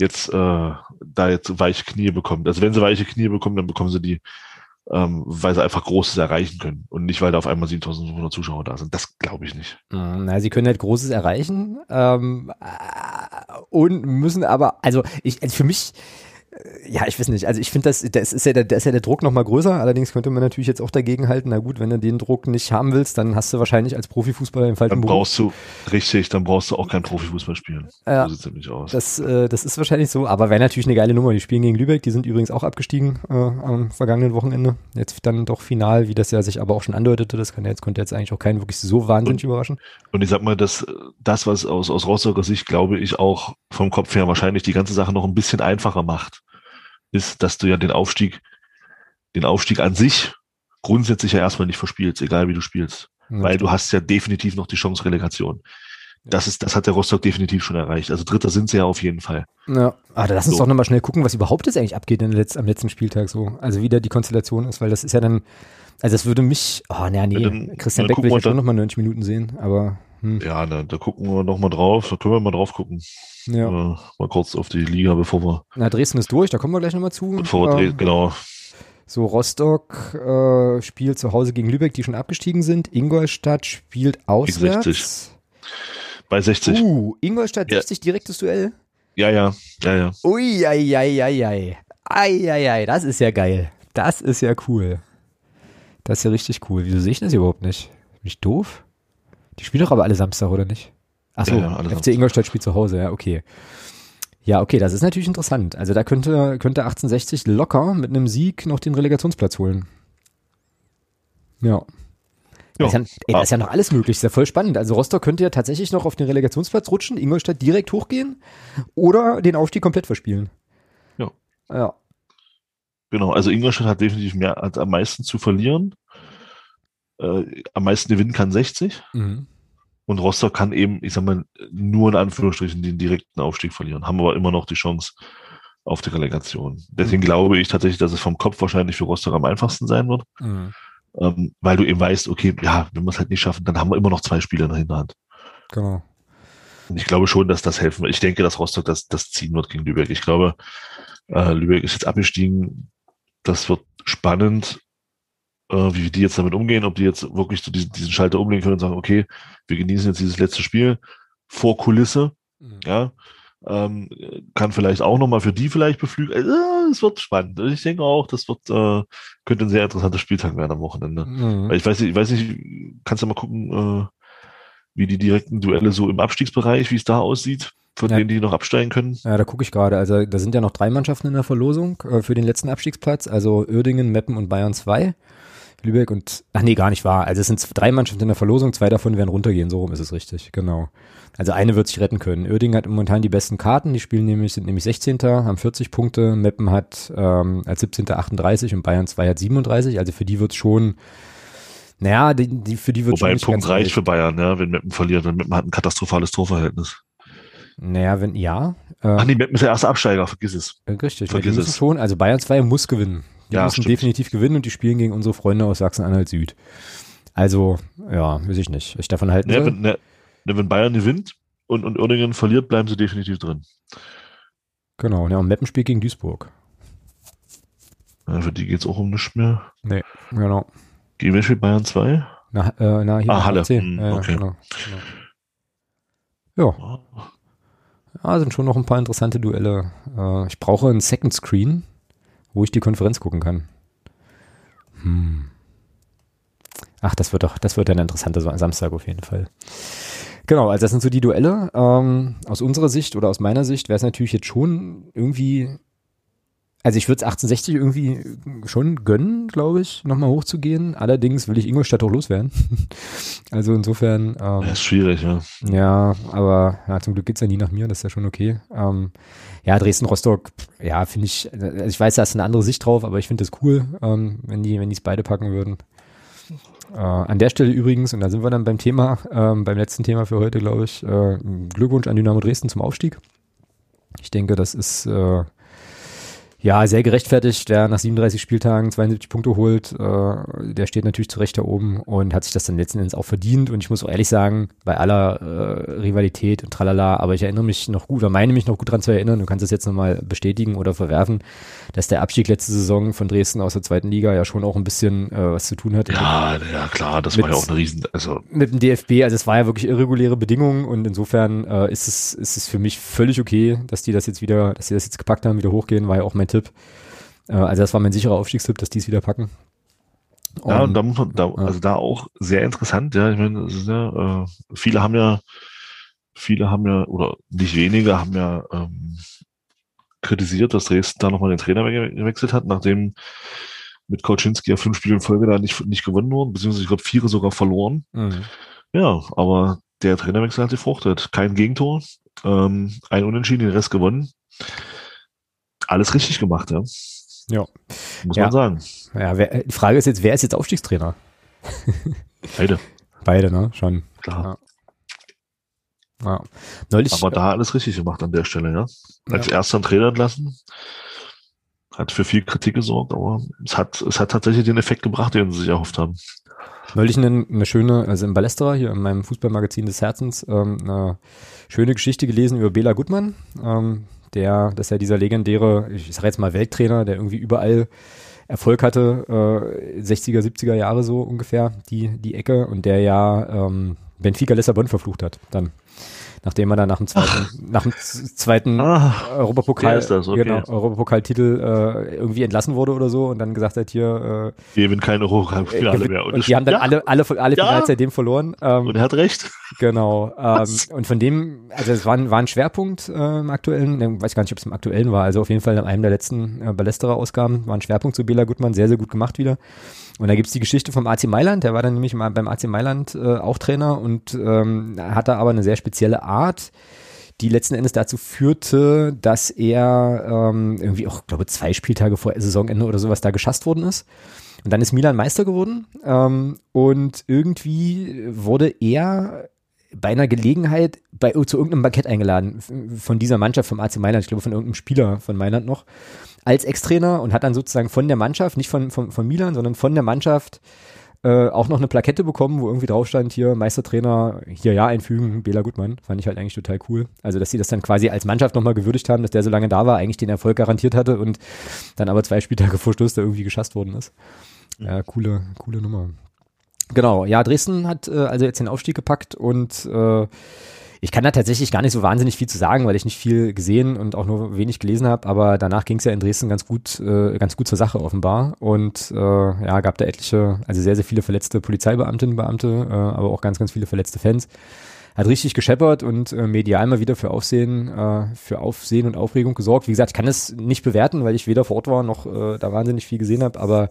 [SPEAKER 2] jetzt äh, da jetzt weiche Knie bekommt. Also wenn sie weiche Knie bekommen, dann bekommen sie die ähm, weil sie einfach Großes erreichen können und nicht, weil da auf einmal 7500 Zuschauer da sind. Das glaube ich nicht.
[SPEAKER 1] Na, sie können halt Großes erreichen ähm, äh, und müssen aber, also ich, also für mich ja, ich weiß nicht. Also ich finde, das, das ist ja der, ist ja der Druck noch mal größer. Allerdings könnte man natürlich jetzt auch dagegen halten. Na gut, wenn du den Druck nicht haben willst, dann hast du wahrscheinlich als Profifußballer den falschen
[SPEAKER 2] Dann brauchst Beruf. du, richtig, dann brauchst du auch kein Profifußball spielen.
[SPEAKER 1] Ja, so sieht's nämlich aus. Das, äh, das ist wahrscheinlich so. Aber wäre natürlich eine geile Nummer. Die spielen gegen Lübeck. Die sind übrigens auch abgestiegen äh, am vergangenen Wochenende. Jetzt dann doch final, wie das ja sich aber auch schon andeutete. Das kann jetzt, konnte jetzt eigentlich auch keinen wirklich so wahnsinnig und, überraschen.
[SPEAKER 2] Und ich sag mal, dass das, was aus, aus Rostocker Sicht, glaube ich, auch vom Kopf her wahrscheinlich die ganze Sache noch ein bisschen einfacher macht ist, dass du ja den Aufstieg, den Aufstieg an sich grundsätzlich ja erstmal nicht verspielst, egal wie du spielst. Ja, weil du hast ja definitiv noch die Chance Relegation. Das ist, das hat der Rostock definitiv schon erreicht. Also Dritter sind sie ja auf jeden Fall.
[SPEAKER 1] Ja, aber ah, lass uns so. doch nochmal schnell gucken, was überhaupt jetzt eigentlich abgeht Letz-, am letzten Spieltag so. Also wie da die Konstellation ist, weil das ist ja dann, also das würde mich, oh nee, nee, dann, Christian Beck will ich ja schon nochmal 90 Minuten sehen, aber.
[SPEAKER 2] Hm. Ja, da, da gucken wir nochmal drauf, da können wir mal drauf gucken. Ja. Äh, mal kurz auf die Liga, bevor wir.
[SPEAKER 1] Na, Dresden ist durch, da kommen wir gleich nochmal zu.
[SPEAKER 2] Bevor wir, ähm, genau.
[SPEAKER 1] So, Rostock äh, spielt zu Hause gegen Lübeck, die schon abgestiegen sind. Ingolstadt spielt auswärts.
[SPEAKER 2] 60. Bei 60.
[SPEAKER 1] Uh, Ingolstadt ja. 60, direktes Duell.
[SPEAKER 2] Ja, ja, ja, ja.
[SPEAKER 1] Ui, ei, ei, ei, ei. Ei, ei, ei, das ist ja geil. Das ist ja cool. Das ist ja richtig cool. Wieso sehe ich das überhaupt nicht? Bin ich doof? Die spielen doch aber alle Samstag, oder nicht? Achso, ja, FC Ingolstadt spielt zu Hause, ja, okay. Ja, okay, das ist natürlich interessant. Also da könnte, könnte 1860 locker mit einem Sieg noch den Relegationsplatz holen. Ja. Ja. Das, ist ja, ey, das ist ja noch alles möglich, ist ja voll spannend. Also Rostock könnte ja tatsächlich noch auf den Relegationsplatz rutschen, Ingolstadt direkt hochgehen oder den Aufstieg komplett verspielen.
[SPEAKER 2] Ja.
[SPEAKER 1] Ja.
[SPEAKER 2] Genau, also Ingolstadt hat definitiv mehr, hat am meisten zu verlieren. Äh, am meisten gewinnen kann 60. Mhm. Und Rostock kann eben, ich sag mal, nur in Anführungsstrichen den direkten Aufstieg verlieren, haben aber immer noch die Chance auf die Relegation. Deswegen mhm. glaube ich tatsächlich, dass es vom Kopf wahrscheinlich für Rostock am einfachsten sein wird. Mhm ähm, weil du eben weißt, okay, ja, wenn wir es halt nicht schaffen, dann haben wir immer noch zwei Spieler in der Hinterhand.
[SPEAKER 1] Genau.
[SPEAKER 2] Und ich glaube schon, dass das helfen wird. Ich denke, dass Rostock das, das ziehen wird gegen Lübeck. Ich glaube, äh, Lübeck ist jetzt abgestiegen. Das wird spannend, wie die jetzt damit umgehen, ob die jetzt wirklich so diesen, diesen Schalter umlegen können und sagen, okay, wir genießen jetzt dieses letzte Spiel vor Kulisse. Mhm. Ja, ähm, kann vielleicht auch nochmal für die vielleicht beflügeln. Äh, es wird spannend. Ich denke auch, das wird, äh, könnte ein sehr interessanter Spieltag werden am Wochenende. Mhm. ich weiß nicht, ich weiß nicht, kannst du mal gucken, äh, wie die direkten Duelle so im Abstiegsbereich, wie es da aussieht, von ja. denen die noch absteigen können.
[SPEAKER 1] Ja, da gucke ich gerade. Also da sind ja noch drei Mannschaften in der Verlosung äh, für den letzten Abstiegsplatz, also Uerdingen, Meppen und Bayern 2. Lübeck und, ach nee, gar nicht wahr. Also es sind drei Mannschaften in der Verlosung, zwei davon werden runtergehen, so rum ist es richtig, genau. Also eine wird sich retten können. Oerding hat momentan die besten Karten, die spielen nämlich, sind nämlich 16. haben 40 Punkte, Meppen hat ähm, als 17. 38 und Bayern 2 hat 37, also für die wird schon, naja, die, die, für die wird
[SPEAKER 2] Wobei schon ein Punkt reicht für Bayern, ja, wenn Meppen verliert, wenn Meppen hat ein katastrophales Torverhältnis.
[SPEAKER 1] Naja, wenn, ja.
[SPEAKER 2] Äh, Ach nee, Meppen ist der erste Absteiger, vergiss es.
[SPEAKER 1] Richtig, vergiss es. schon, also Bayern 2 muss gewinnen. Die ja, müssen stimmt. definitiv gewinnen und die spielen gegen unsere Freunde aus Sachsen-Anhalt Süd. Also, ja, weiß ich nicht. Ich davon halten
[SPEAKER 2] ne, wenn, ne, wenn Bayern gewinnt und, und Oerdingen verliert, bleiben sie definitiv drin.
[SPEAKER 1] Genau, ja, und Meppen spielt gegen Duisburg.
[SPEAKER 2] Ja, für die geht es auch um nichts mehr.
[SPEAKER 1] Nee, genau.
[SPEAKER 2] Gegen wer spielt Bayern 2?
[SPEAKER 1] Na, äh, na, hier
[SPEAKER 2] ah, Halle. Hm, ja, okay. Genau,
[SPEAKER 1] genau. Ja. Ja, sind schon noch ein paar interessante Duelle. Äh, ich brauche einen Second Screen wo ich die Konferenz gucken kann. Hm. Ach, das wird doch, das wird ein interessanter Samstag auf jeden Fall. Genau, also das sind so die Duelle. Ähm, aus unserer Sicht oder aus meiner Sicht wäre es natürlich jetzt schon irgendwie also ich würde es 1860 irgendwie schon gönnen, glaube ich, nochmal hochzugehen. Allerdings will ich Ingolstadt auch loswerden. also insofern.
[SPEAKER 2] Ähm, das ist schwierig, ja.
[SPEAKER 1] Ja, aber ja, zum Glück geht's ja nie nach mir, das ist ja schon okay. Ähm, ja, Dresden-Rostock, ja, finde ich, also ich weiß, da ist eine andere Sicht drauf, aber ich finde das cool, ähm, wenn die, wenn die es beide packen würden. Äh, an der Stelle übrigens, und da sind wir dann beim Thema, ähm, beim letzten Thema für heute, glaube ich, äh, Glückwunsch an Dynamo Dresden zum Aufstieg. Ich denke, das ist äh, ja, sehr gerechtfertigt, der nach 37 Spieltagen 72 Punkte holt, äh, der steht natürlich zu Recht da oben und hat sich das dann letzten Endes auch verdient. Und ich muss auch ehrlich sagen, bei aller äh, Rivalität und tralala, aber ich erinnere mich noch gut, oder meine mich noch gut dran zu erinnern, du kannst das jetzt nochmal bestätigen oder verwerfen, dass der Abstieg letzte Saison von Dresden aus der zweiten Liga ja schon auch ein bisschen äh, was zu tun hat.
[SPEAKER 2] Ja, ja klar, das mit, war ja auch eine Riesen, also.
[SPEAKER 1] Mit dem DFB, also es war ja wirklich irreguläre Bedingungen und insofern äh, ist es, ist es für mich völlig okay, dass die das jetzt wieder, dass sie das jetzt gepackt haben, wieder hochgehen, war ja auch mein Tipp. Äh, also das war mein sicherer Aufstiegstipp, dass die es wieder packen.
[SPEAKER 2] Und, ja, und da muss man, da, also da auch sehr interessant, ja, ich meine, ja, äh, viele haben ja, viele haben ja, oder nicht wenige haben ja ähm, kritisiert, dass Dresden da nochmal den Trainer gewechselt hat, nachdem mit Koczynski ja fünf Spiele in Folge da nicht, nicht gewonnen wurden, beziehungsweise ich glaube vier sogar verloren. Mhm. Ja, aber der Trainerwechsel hat gefruchtet. Kein Gegentor, ähm, ein Unentschieden, den Rest gewonnen alles richtig gemacht, ja.
[SPEAKER 1] Ja.
[SPEAKER 2] Muss
[SPEAKER 1] ja.
[SPEAKER 2] man sagen.
[SPEAKER 1] Ja, wer, die Frage ist jetzt, wer ist jetzt Aufstiegstrainer?
[SPEAKER 2] Beide.
[SPEAKER 1] Beide, ne? Schon.
[SPEAKER 2] Klar.
[SPEAKER 1] Ja. ja. Neulich,
[SPEAKER 2] Aber da alles richtig gemacht an der Stelle, ja. Als ja. erster Trainer entlassen. Hat für viel Kritik gesorgt, aber es hat, es hat tatsächlich den Effekt gebracht, den sie sich erhofft haben.
[SPEAKER 1] Neulich eine, eine schöne, also im Ballesterer, hier in meinem Fußballmagazin des Herzens, ähm, eine schöne Geschichte gelesen über Bela Gutmann. Ähm, der, das ist ja dieser legendäre, ich sage jetzt mal Welttrainer, der irgendwie überall Erfolg hatte, äh, 60er, 70er Jahre so ungefähr, die, die Ecke, und der ja ähm, Benfica Lissabon verflucht hat, dann. Nachdem er dann nach dem zweiten, nach dem zweiten ah, Europapokal, das, okay. genau, Europapokaltitel äh, irgendwie entlassen wurde oder so und dann gesagt hat, hier
[SPEAKER 2] äh, wir gewinnen keine Europapokalfinale mehr.
[SPEAKER 1] Und, und die haben dann ja. alle, alle, alle ja. Finals seitdem verloren.
[SPEAKER 2] Ähm, und er hat recht.
[SPEAKER 1] Genau. Ähm, und von dem, also es war, ein, war ein Schwerpunkt äh, im aktuellen, ich weiß gar nicht, ob es im aktuellen war, also auf jeden Fall in einem der letzten äh, Ballesterer-Ausgaben war ein Schwerpunkt zu Bela Gutmann, sehr, sehr gut gemacht wieder. Und da gibt's die Geschichte vom AC Mailand, der war dann nämlich mal beim AC Mailand äh, auch Trainer und ähm, hatte aber eine sehr spezielle Art, die letzten Endes dazu führte, dass er ähm, irgendwie auch, glaube zwei Spieltage vor Saisonende oder sowas da geschasst worden ist. Und dann ist Milan Meister geworden ähm, und irgendwie wurde er bei einer Gelegenheit bei, zu irgendeinem Bankett eingeladen von dieser Mannschaft vom AC Mailand, ich glaube von irgendeinem Spieler von Mailand noch, als Ex-Trainer und hat dann sozusagen von der Mannschaft, nicht von, von, von Milan, sondern von der Mannschaft äh, auch noch eine Plakette bekommen, wo irgendwie drauf stand, hier Meistertrainer, hier ja einfügen, Bela Gutmann. Fand ich halt eigentlich total cool. Also, dass sie das dann quasi als Mannschaft nochmal gewürdigt haben, dass der so lange da war, eigentlich den Erfolg garantiert hatte und dann aber zwei Spieltage vor Schluss da irgendwie geschasst worden ist. Ja, coole, coole Nummer. Genau, ja, Dresden hat äh, also jetzt den Aufstieg gepackt und äh, ich kann da tatsächlich gar nicht so wahnsinnig viel zu sagen, weil ich nicht viel gesehen und auch nur wenig gelesen habe, aber danach ging es ja in Dresden ganz gut, äh, ganz gut zur Sache offenbar. Und äh, ja, gab da etliche, also sehr, sehr viele verletzte Polizeibeamtinnen, Beamte, äh, aber auch ganz, ganz viele verletzte Fans. Hat richtig gescheppert und äh, medial mal wieder für Aufsehen, äh, für Aufsehen und Aufregung gesorgt. Wie gesagt, ich kann es nicht bewerten, weil ich weder vor Ort war noch äh, da wahnsinnig viel gesehen habe, aber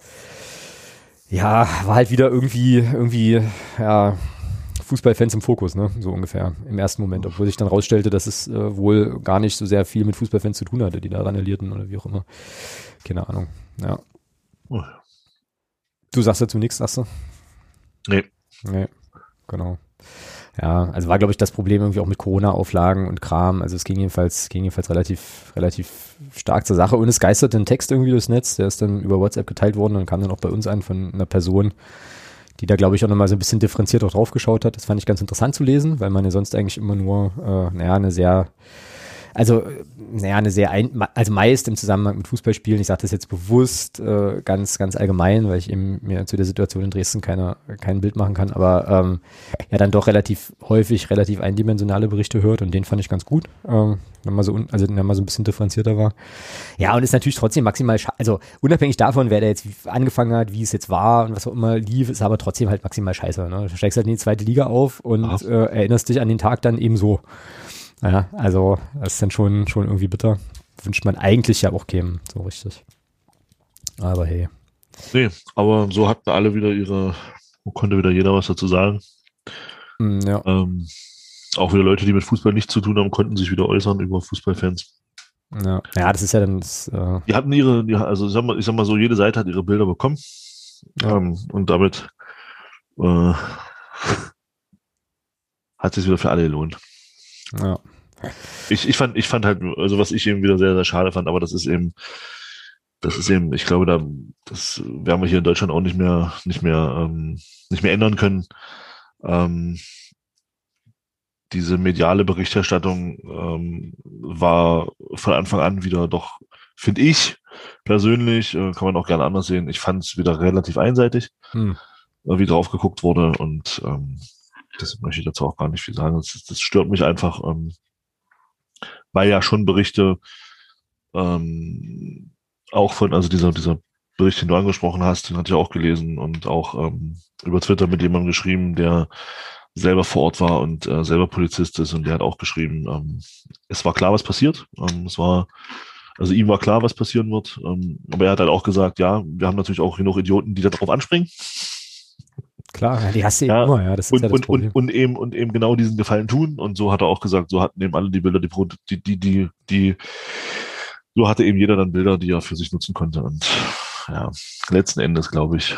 [SPEAKER 1] ja, war halt wieder irgendwie, irgendwie, ja, Fußballfans im Fokus, ne? So ungefähr im ersten Moment, obwohl sich dann rausstellte, dass es äh, wohl gar nicht so sehr viel mit Fußballfans zu tun hatte, die da randalierten oder wie auch immer. Keine Ahnung. Ja. Oh. Du sagst dazu nichts, sagst du?
[SPEAKER 2] Nee.
[SPEAKER 1] Nee, genau. Ja, also war, glaube ich, das Problem irgendwie auch mit Corona-Auflagen und Kram. Also es ging jedenfalls, ging jedenfalls relativ, relativ stark zur Sache. Und es geisterte ein Text irgendwie durchs Netz, der ist dann über WhatsApp geteilt worden und kam dann auch bei uns ein von einer Person, die da, glaube ich, auch nochmal so ein bisschen differenziert auch drauf geschaut hat. Das fand ich ganz interessant zu lesen, weil man ja sonst eigentlich immer nur, äh, naja, eine sehr also, naja, eine sehr, ein, also meist im Zusammenhang mit Fußballspielen, ich sage das jetzt bewusst, äh, ganz, ganz allgemein, weil ich eben mir zu der Situation in Dresden keine, kein Bild machen kann, aber ähm, ja dann doch relativ häufig relativ eindimensionale Berichte hört und den fand ich ganz gut, ähm, wenn man so, also wenn man so ein bisschen differenzierter war. Ja, und ist natürlich trotzdem maximal, also unabhängig davon, wer da jetzt angefangen hat, wie es jetzt war und was auch immer lief, ist aber trotzdem halt maximal scheiße. Ne? Du steigst halt in die zweite Liga auf und äh, erinnerst dich an den Tag dann eben so. Ja, also das ist dann schon, schon irgendwie bitter. Wünscht man eigentlich ja auch kämen, so richtig. Aber hey.
[SPEAKER 2] Nee, aber so hatten alle wieder ihre, konnte wieder jeder was dazu sagen.
[SPEAKER 1] Mm, ja.
[SPEAKER 2] Ähm, auch wieder Leute, die mit Fußball nichts zu tun haben, konnten sich wieder äußern über Fußballfans.
[SPEAKER 1] Ja, ja das ist ja dann. Das, äh
[SPEAKER 2] die hatten ihre, die, also ich sag, mal, ich sag mal so, jede Seite hat ihre Bilder bekommen. Ja. Ähm, und damit äh, hat es sich wieder für alle gelohnt.
[SPEAKER 1] Ja.
[SPEAKER 2] Ich, ich fand, ich fand halt, also was ich eben wieder sehr, sehr schade fand, aber das ist eben, das ist eben, ich glaube, da, das werden wir hier in Deutschland auch nicht mehr, nicht mehr, ähm, nicht mehr ändern können. Ähm, diese mediale Berichterstattung ähm, war von Anfang an wieder doch, finde ich persönlich, äh, kann man auch gerne anders sehen, ich fand es wieder relativ einseitig, hm. äh, wie drauf geguckt wurde und ähm, das möchte ich dazu auch gar nicht viel sagen. Das, das stört mich einfach, ähm, weil ja schon Berichte ähm, auch von, also dieser, dieser Bericht, den du angesprochen hast, den hatte ich auch gelesen und auch ähm, über Twitter mit jemandem geschrieben, der selber vor Ort war und äh, selber Polizist ist und der hat auch geschrieben, ähm, es war klar, was passiert. Ähm, es war, also ihm war klar, was passieren wird. Ähm, aber er hat halt auch gesagt, ja, wir haben natürlich auch genug Idioten, die darauf anspringen.
[SPEAKER 1] Klar, die hast du ja,
[SPEAKER 2] immer, ja. Das ist und, ja das und, Problem. Und, und, eben, und eben genau diesen Gefallen tun. Und so hat er auch gesagt, so hatten eben alle die Bilder, die, die, die, die, so hatte eben jeder dann Bilder, die er für sich nutzen konnte. Und ja, letzten Endes glaube ich.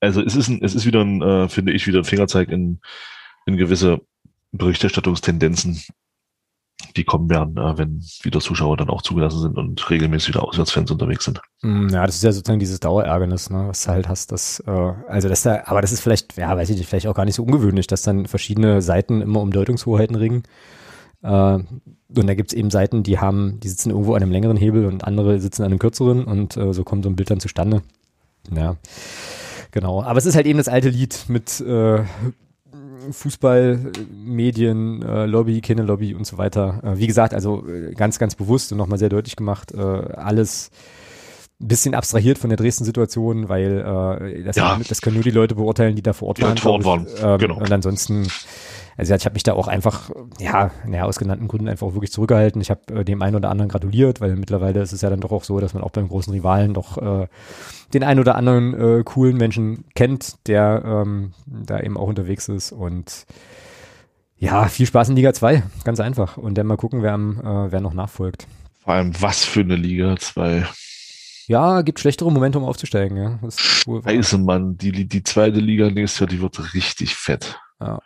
[SPEAKER 2] Also es ist ein, es ist wieder ein, äh, finde ich, wieder ein Fingerzeig in, in gewisse Berichterstattungstendenzen, die kommen werden, äh, wenn wieder Zuschauer dann auch zugelassen sind und regelmäßig wieder Auswärtsfans unterwegs sind.
[SPEAKER 1] Mm, ja, das ist ja sozusagen dieses Dauerärgernis, ne, was du halt hast, dass, äh, also das da, aber das ist vielleicht, ja, weiß ich nicht, vielleicht auch gar nicht so ungewöhnlich, dass dann verschiedene Seiten immer um Deutungshoheiten ringen. Äh, und da gibt's eben Seiten, die haben, die sitzen irgendwo an einem längeren Hebel und andere sitzen an einem kürzeren und äh, so kommt so ein Bild dann zustande. Ja. Genau, aber es ist halt eben das alte Lied mit äh, Fußball, Medien, äh, Lobby, Kinderlobby und so weiter. Äh, wie gesagt, also äh, ganz, ganz bewusst und nochmal sehr deutlich gemacht, äh, alles ein bisschen abstrahiert von der Dresden-Situation, weil äh, das, ja. das können nur die Leute beurteilen, die da vor Ort waren.
[SPEAKER 2] Vor Ort waren.
[SPEAKER 1] Ähm, genau. Und ansonsten also ich habe mich da auch einfach, ja, naja, aus genannten Gründen einfach auch wirklich zurückgehalten. Ich habe äh, dem einen oder anderen gratuliert, weil mittlerweile ist es ja dann doch auch so, dass man auch beim großen Rivalen doch äh, den einen oder anderen äh, coolen Menschen kennt, der ähm, da eben auch unterwegs ist und ja, viel Spaß in Liga 2, ganz einfach. Und dann mal gucken, wer, am, äh, wer noch nachfolgt.
[SPEAKER 2] Vor allem, was für eine Liga 2.
[SPEAKER 1] Ja, gibt schlechtere Momente, um aufzusteigen, ja. Das
[SPEAKER 2] ist Scheiße, Mann, die, die zweite Liga nächstes Jahr, die wird richtig fett.
[SPEAKER 1] Ja.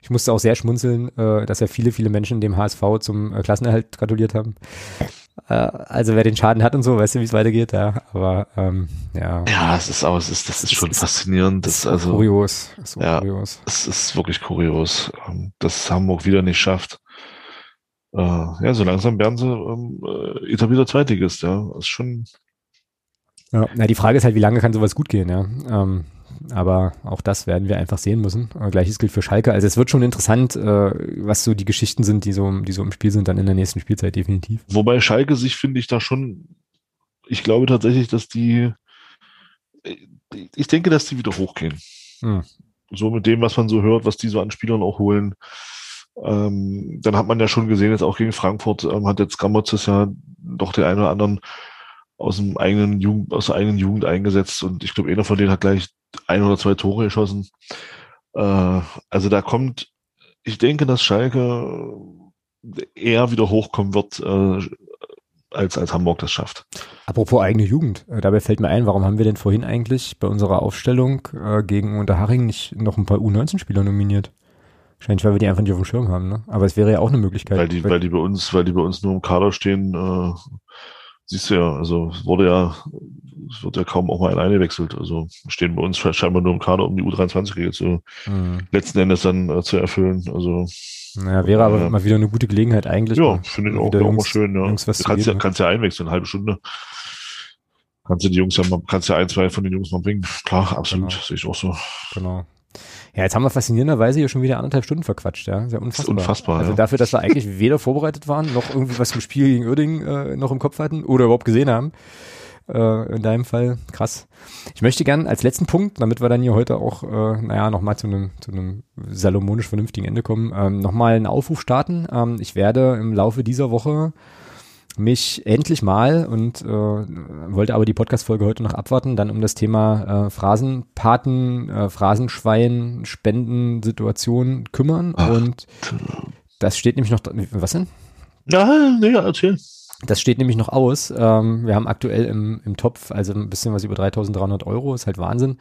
[SPEAKER 1] Ich musste auch sehr schmunzeln, äh, dass ja viele, viele Menschen dem HSV zum äh, Klassenerhalt gratuliert haben. Äh, also wer den Schaden hat und so, weißt du, wie es weitergeht, ja. Aber ähm, ja.
[SPEAKER 2] Ja, es ist auch, es ist, das ist schon es faszinierend. Das ist also
[SPEAKER 1] kurios.
[SPEAKER 2] Ist ja, kurios. Es ist wirklich kurios, ähm, dass Hamburg wieder nicht schafft. Äh, ja, so langsam werden sie ähm, äh, etablierter Zweitligist, ja. Ist schon.
[SPEAKER 1] Ja, na, die Frage ist halt, wie lange kann sowas gut gehen, ja. Ähm, aber auch das werden wir einfach sehen müssen. Äh, gleiches gilt für Schalke. Also es wird schon interessant, äh, was so die Geschichten sind, die so, die so im Spiel sind, dann in der nächsten Spielzeit definitiv.
[SPEAKER 2] Wobei Schalke sich, finde ich, da schon, ich glaube tatsächlich, dass die, ich denke, dass die wieder hochgehen. Hm. So mit dem, was man so hört, was die so an Spielern auch holen. Ähm, dann hat man ja schon gesehen, jetzt auch gegen Frankfurt ähm, hat jetzt Gramozis ja doch den einen oder anderen aus dem eigenen Jugend, aus der eigenen Jugend eingesetzt und ich glaube, einer von denen hat gleich ein oder zwei Tore geschossen. Äh, also da kommt, ich denke, dass Schalke eher wieder hochkommen wird, äh, als, als Hamburg das schafft.
[SPEAKER 1] Apropos eigene Jugend, äh, dabei fällt mir ein, warum haben wir denn vorhin eigentlich bei unserer Aufstellung äh, gegen Unterhaching nicht noch ein paar U19-Spieler nominiert? Wahrscheinlich, weil wir die einfach nicht auf dem Schirm haben, ne? Aber es wäre ja auch eine Möglichkeit.
[SPEAKER 2] Weil die, weil die bei uns, weil die bei uns nur im Kader stehen, äh, siehst du ja, also wurde ja, es wird ja kaum auch mal alleine gewechselt. Also stehen bei uns scheinbar nur im Kader, um die U23-Regel zu mhm. letzten Endes dann äh, zu erfüllen. Also
[SPEAKER 1] naja, wäre aber äh, mal wieder eine gute Gelegenheit eigentlich.
[SPEAKER 2] Ja, finde ich auch, auch mal schön, ja. Jungs, du kannst ja, kannst ja einwechseln, eine halbe Stunde. Kannst du die Jungs ja mal, kannst ja ein, zwei von den Jungs mal bringen. Klar, absolut, genau. sehe ich auch so.
[SPEAKER 1] Genau. Ja, jetzt haben wir faszinierenderweise hier schon wieder anderthalb Stunden verquatscht, ja. Sehr unfassbar.
[SPEAKER 2] unfassbar
[SPEAKER 1] also
[SPEAKER 2] ja.
[SPEAKER 1] dafür, dass wir eigentlich weder vorbereitet waren, noch irgendwie was zum Spiel gegen Uerdingen äh, noch im Kopf hatten oder überhaupt gesehen haben. Äh, in deinem Fall krass. Ich möchte gern als letzten Punkt, damit wir dann hier heute auch, äh, naja, nochmal zu einem zu einem salomonisch vernünftigen Ende kommen, ähm, nochmal einen Aufruf starten. Ähm, ich werde im Laufe dieser Woche mich endlich mal und äh, wollte aber die Podcast-Folge heute noch abwarten, dann um das Thema äh, Phrasenpaten, äh, Phrasenschwein, Spendensituation kümmern. Ach. Und das steht nämlich noch, was denn?
[SPEAKER 2] Ja, nee, erzähl.
[SPEAKER 1] Das steht nämlich noch aus. Ähm, wir haben aktuell im, im Topf, also ein bisschen was über 3300 Euro, ist halt Wahnsinn.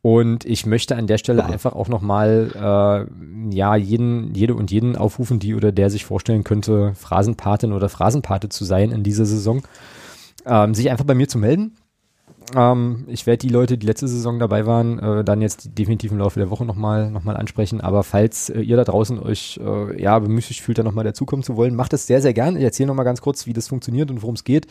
[SPEAKER 1] Und ich möchte an der Stelle einfach auch nochmal, äh, ja, jeden, jede und jeden aufrufen, die oder der sich vorstellen könnte, Phrasenpatin oder Phrasenpate zu sein in dieser Saison, ähm, sich einfach bei mir zu melden. Ähm, ich werde die Leute, die letzte Saison dabei waren, äh, dann jetzt definitiv im Laufe der Woche nochmal noch mal ansprechen. Aber falls äh, ihr da draußen euch äh, ja bemüßigt fühlt, da nochmal dazukommen zu wollen, macht das sehr, sehr gern. Ich erzähle nochmal ganz kurz, wie das funktioniert und worum es geht.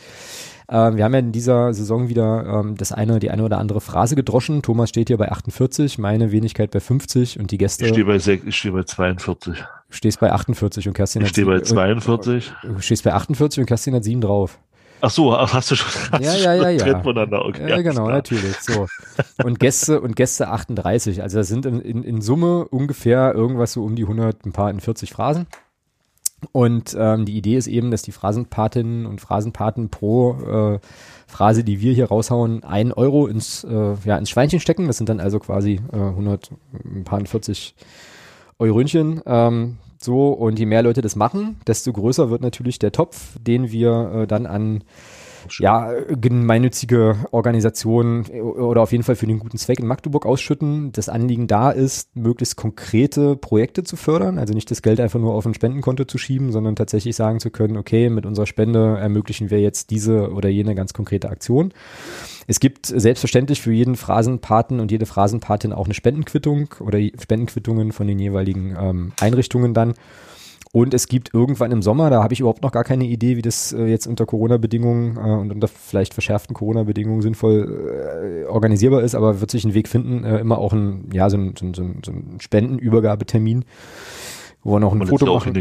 [SPEAKER 1] Ähm, wir haben ja in dieser Saison wieder ähm, das eine, die eine oder andere Phrase gedroschen. Thomas steht hier bei 48, meine Wenigkeit bei 50 und die Gäste.
[SPEAKER 2] Ich stehe bei, ich stehe bei 42. Du
[SPEAKER 1] stehst bei 48 und Kerstin
[SPEAKER 2] ich hat Ich stehe bei 42.
[SPEAKER 1] Du stehst bei 48 und Kerstin hat 7 drauf.
[SPEAKER 2] Ach so, hast du schon, hast
[SPEAKER 1] ja,
[SPEAKER 2] du
[SPEAKER 1] ja, ja, ja.
[SPEAKER 2] voneinander. Okay,
[SPEAKER 1] ja, genau, natürlich. So. Und Gäste und Gäste 38. Also das sind in, in, in Summe ungefähr irgendwas so um die 100, ein paar in 40 Phrasen. Und ähm, die Idee ist eben, dass die Phrasenpatinnen und Phrasenpaten pro äh, Phrase, die wir hier raushauen, ein Euro ins, äh, ja, ins Schweinchen stecken. Das sind dann also quasi äh, 100, ein paar 40 Eurönchen. Ähm, so, und je mehr Leute das machen, desto größer wird natürlich der Topf, den wir äh, dann an ja, gemeinnützige Organisationen oder auf jeden Fall für den guten Zweck in Magdeburg ausschütten. Das Anliegen da ist, möglichst konkrete Projekte zu fördern, also nicht das Geld einfach nur auf ein Spendenkonto zu schieben, sondern tatsächlich sagen zu können, okay, mit unserer Spende ermöglichen wir jetzt diese oder jene ganz konkrete Aktion. Es gibt selbstverständlich für jeden Phrasenpaten und jede Phrasenpatin auch eine Spendenquittung oder Spendenquittungen von den jeweiligen ähm, Einrichtungen dann. Und es gibt irgendwann im Sommer, da habe ich überhaupt noch gar keine Idee, wie das äh, jetzt unter Corona-Bedingungen äh, und unter vielleicht verschärften Corona-Bedingungen sinnvoll äh, organisierbar ist, aber wird sich einen Weg finden, äh, immer auch ein, ja, so ein, so ein, so ein Spendenübergabetermin, wo wir noch ein Foto machen.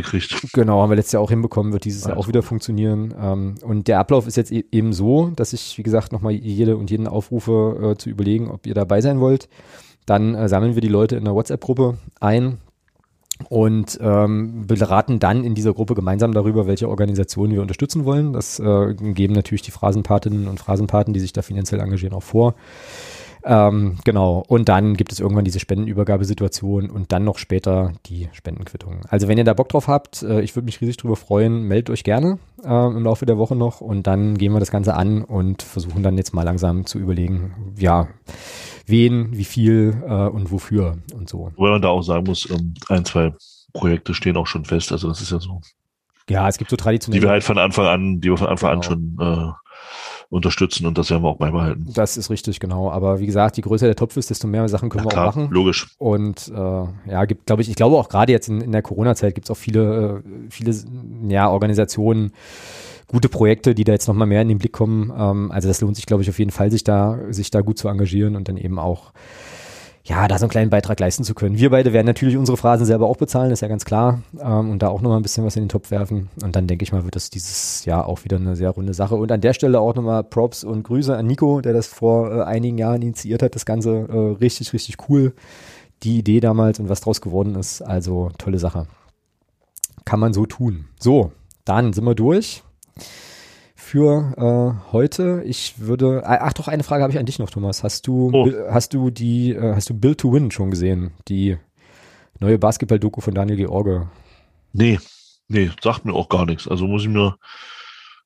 [SPEAKER 1] Genau, haben wir letztes Jahr auch hinbekommen, wird dieses Jahr auch wieder funktionieren. Ähm, und der Ablauf ist jetzt e eben so, dass ich, wie gesagt, nochmal jede und jeden aufrufe, äh, zu überlegen, ob ihr dabei sein wollt. Dann äh, sammeln wir die Leute in der WhatsApp-Gruppe ein, und ähm, beraten dann in dieser Gruppe gemeinsam darüber, welche Organisationen wir unterstützen wollen. Das äh, geben natürlich die Phrasenpatinnen und Phrasenpaten, die sich da finanziell engagieren, auch vor. Ähm, genau. Und dann gibt es irgendwann diese Spendenübergabesituation und dann noch später die Spendenquittung. Also wenn ihr da Bock drauf habt, äh, ich würde mich riesig drüber freuen, meldet euch gerne äh, im Laufe der Woche noch und dann gehen wir das Ganze an und versuchen dann jetzt mal langsam zu überlegen, ja, wen, wie viel äh, und wofür und so.
[SPEAKER 2] Wobei man da auch sagen muss, ähm, ein, zwei Projekte stehen auch schon fest. Also das ist ja so.
[SPEAKER 1] Ja, es gibt so traditionelle.
[SPEAKER 2] Die wir halt von Anfang an, die wir von Anfang genau. an schon äh, unterstützen und das werden wir auch beibehalten.
[SPEAKER 1] Das ist richtig, genau. Aber wie gesagt, je größer der Topf ist, desto mehr Sachen können ja, wir klar, auch machen.
[SPEAKER 2] Logisch.
[SPEAKER 1] Und äh, ja, gibt, glaube ich, ich glaube auch gerade jetzt in, in der Corona-Zeit gibt es auch viele, äh, viele ja, Organisationen, gute Projekte, die da jetzt nochmal mehr in den Blick kommen. Ähm, also das lohnt sich, glaube ich, auf jeden Fall, sich da, sich da gut zu engagieren und dann eben auch ja, da so einen kleinen Beitrag leisten zu können. Wir beide werden natürlich unsere Phrasen selber auch bezahlen, ist ja ganz klar. Ähm, und da auch nochmal ein bisschen was in den Topf werfen. Und dann denke ich mal, wird das dieses Jahr auch wieder eine sehr runde Sache. Und an der Stelle auch nochmal Props und Grüße an Nico, der das vor äh, einigen Jahren initiiert hat. Das Ganze äh, richtig, richtig cool. Die Idee damals und was draus geworden ist. Also tolle Sache. Kann man so tun. So, dann sind wir durch für äh, heute. Ich würde, äh, ach doch, eine Frage habe ich an dich noch, Thomas. Hast du, oh. hast du die, äh, hast du Build to Win schon gesehen? Die neue Basketball-Doku von Daniel George?
[SPEAKER 2] Nee, nee, sagt mir auch gar nichts. Also muss ich mir,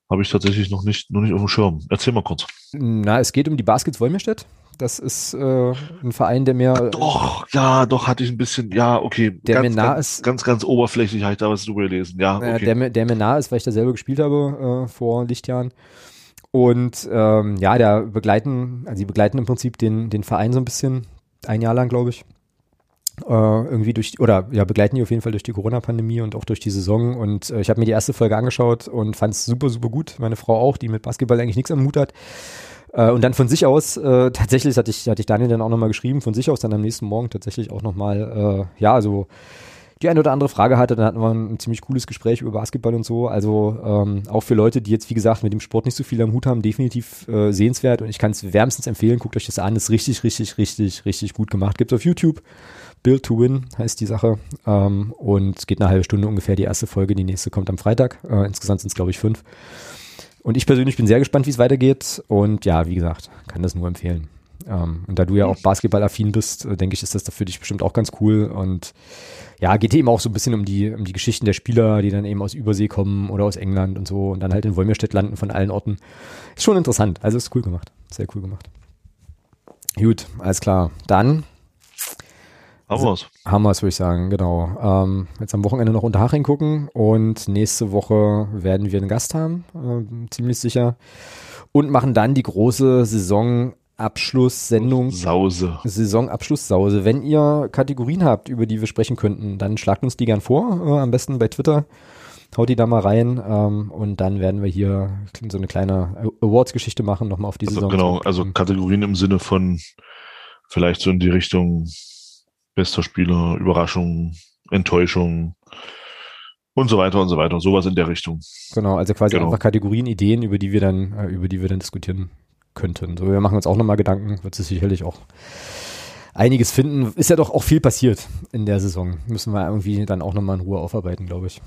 [SPEAKER 2] habe ich tatsächlich noch nicht, noch nicht auf dem Schirm. Erzähl mal kurz.
[SPEAKER 1] Na, es geht um die Baskets Wolmirstedt. Das ist äh, ein Verein, der mir. Ach,
[SPEAKER 2] doch, ja, doch, hatte ich ein bisschen, ja, okay.
[SPEAKER 1] Der
[SPEAKER 2] ganz,
[SPEAKER 1] mir nah
[SPEAKER 2] ganz,
[SPEAKER 1] ist.
[SPEAKER 2] Ganz, ganz oberflächlich habe ich da was drüber gelesen, ja. Okay.
[SPEAKER 1] der, mir, der mir nah ist, weil ich da selber gespielt habe äh, vor Lichtjahren. Und ähm, ja, der begleiten, also die begleiten im Prinzip den, den Verein so ein bisschen, ein Jahr lang, glaube ich. Äh, irgendwie durch, oder ja, begleiten die auf jeden Fall durch die Corona-Pandemie und auch durch die Saison. Und äh, ich habe mir die erste Folge angeschaut und fand es super, super gut. Meine Frau auch, die mit Basketball eigentlich nichts am Hut hat. Äh, und dann von sich aus, äh, tatsächlich hatte ich, hatte ich Daniel dann auch nochmal geschrieben, von sich aus dann am nächsten Morgen tatsächlich auch nochmal, äh, ja, also die eine oder andere Frage hatte, dann hatten wir ein, ziemlich cooles Gespräch über Basketball und so. Also ähm, auch für Leute, die jetzt, wie gesagt, mit dem Sport nicht so viel am Hut haben, definitiv äh, sehenswert und ich kann es wärmstens empfehlen. Guckt euch das an, ist richtig, richtig, richtig, richtig gut gemacht. Gibt's auf YouTube. Build to Win heißt die Sache. Ähm, und geht eine halbe Stunde ungefähr die erste Folge, die nächste kommt am Freitag. Äh, insgesamt sind es, glaube ich, fünf. Und ich persönlich bin sehr gespannt, wie es weitergeht. Und ja, wie gesagt, kann das nur empfehlen. Ähm, und da du ja auch basketballaffin bist, äh, denke ich, ist das für dich bestimmt auch ganz cool. Und ja, geht eben auch so ein bisschen um die, um die Geschichten der Spieler, die dann eben aus Übersee kommen oder aus England und so und dann halt in Wolmirstedt landen von allen Orten. Ist schon interessant. Also ist cool gemacht. Sehr cool gemacht. Gut, alles klar. Dann
[SPEAKER 2] haben wir es.
[SPEAKER 1] Haben wir es, würde ich sagen, genau. Ähm, jetzt am Wochenende noch unter Haching gucken und nächste Woche werden wir einen Gast haben, äh, ziemlich sicher. Und machen dann die große Saisonabschlusssendung.
[SPEAKER 2] Sause.
[SPEAKER 1] Saisonabschlusssause. Wenn ihr Kategorien habt, über die wir sprechen könnten, dann schlagt uns die gern vor, äh, am besten bei Twitter. Haut die da mal rein ähm, und dann werden wir hier so eine kleine Awards-Geschichte machen, nochmal auf die
[SPEAKER 2] also
[SPEAKER 1] Saison.
[SPEAKER 2] Genau, also Kategorien im Sinne von vielleicht so in die Richtung bester Spieler, Überraschung, Enttäuschung und so weiter und so weiter. Sowas in der Richtung.
[SPEAKER 1] Genau, also quasi genau. einfach Kategorien, Ideen, über die wir dann, äh, über die wir dann diskutieren könnten. So, wir machen uns auch nochmal Gedanken, wird es sicherlich auch einiges finden. Ist ja doch auch viel passiert in der Saison. Müssen wir irgendwie dann auch nochmal in Ruhe aufarbeiten, glaube ich.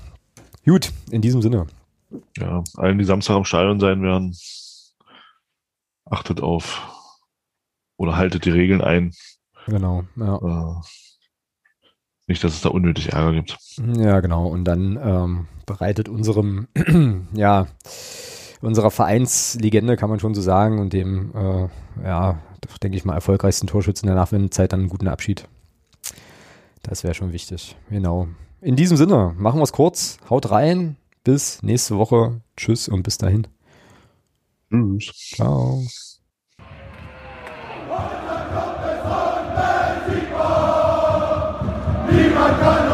[SPEAKER 1] Gut, in diesem Sinne.
[SPEAKER 2] Ja, allen, die Samstag am Stadion sein werden, achtet auf oder haltet die Regeln ein.
[SPEAKER 1] Genau, ja. Äh,
[SPEAKER 2] nicht, dass es da unnötig Ärger gibt.
[SPEAKER 1] Ja, genau. Und dann ähm, bereitet unserem, ja, unserer Vereinslegende, kann man schon so sagen, und dem, äh, ja, denke ich mal, erfolgreichsten Torschützen der Nachwendezeit dann einen guten Abschied. Das wäre schon wichtig. Genau. In diesem Sinne, machen wir es kurz. Haut rein. Bis nächste Woche. Tschüss und bis dahin.
[SPEAKER 2] Tschüss.
[SPEAKER 1] Ciao.
[SPEAKER 3] Niemand kann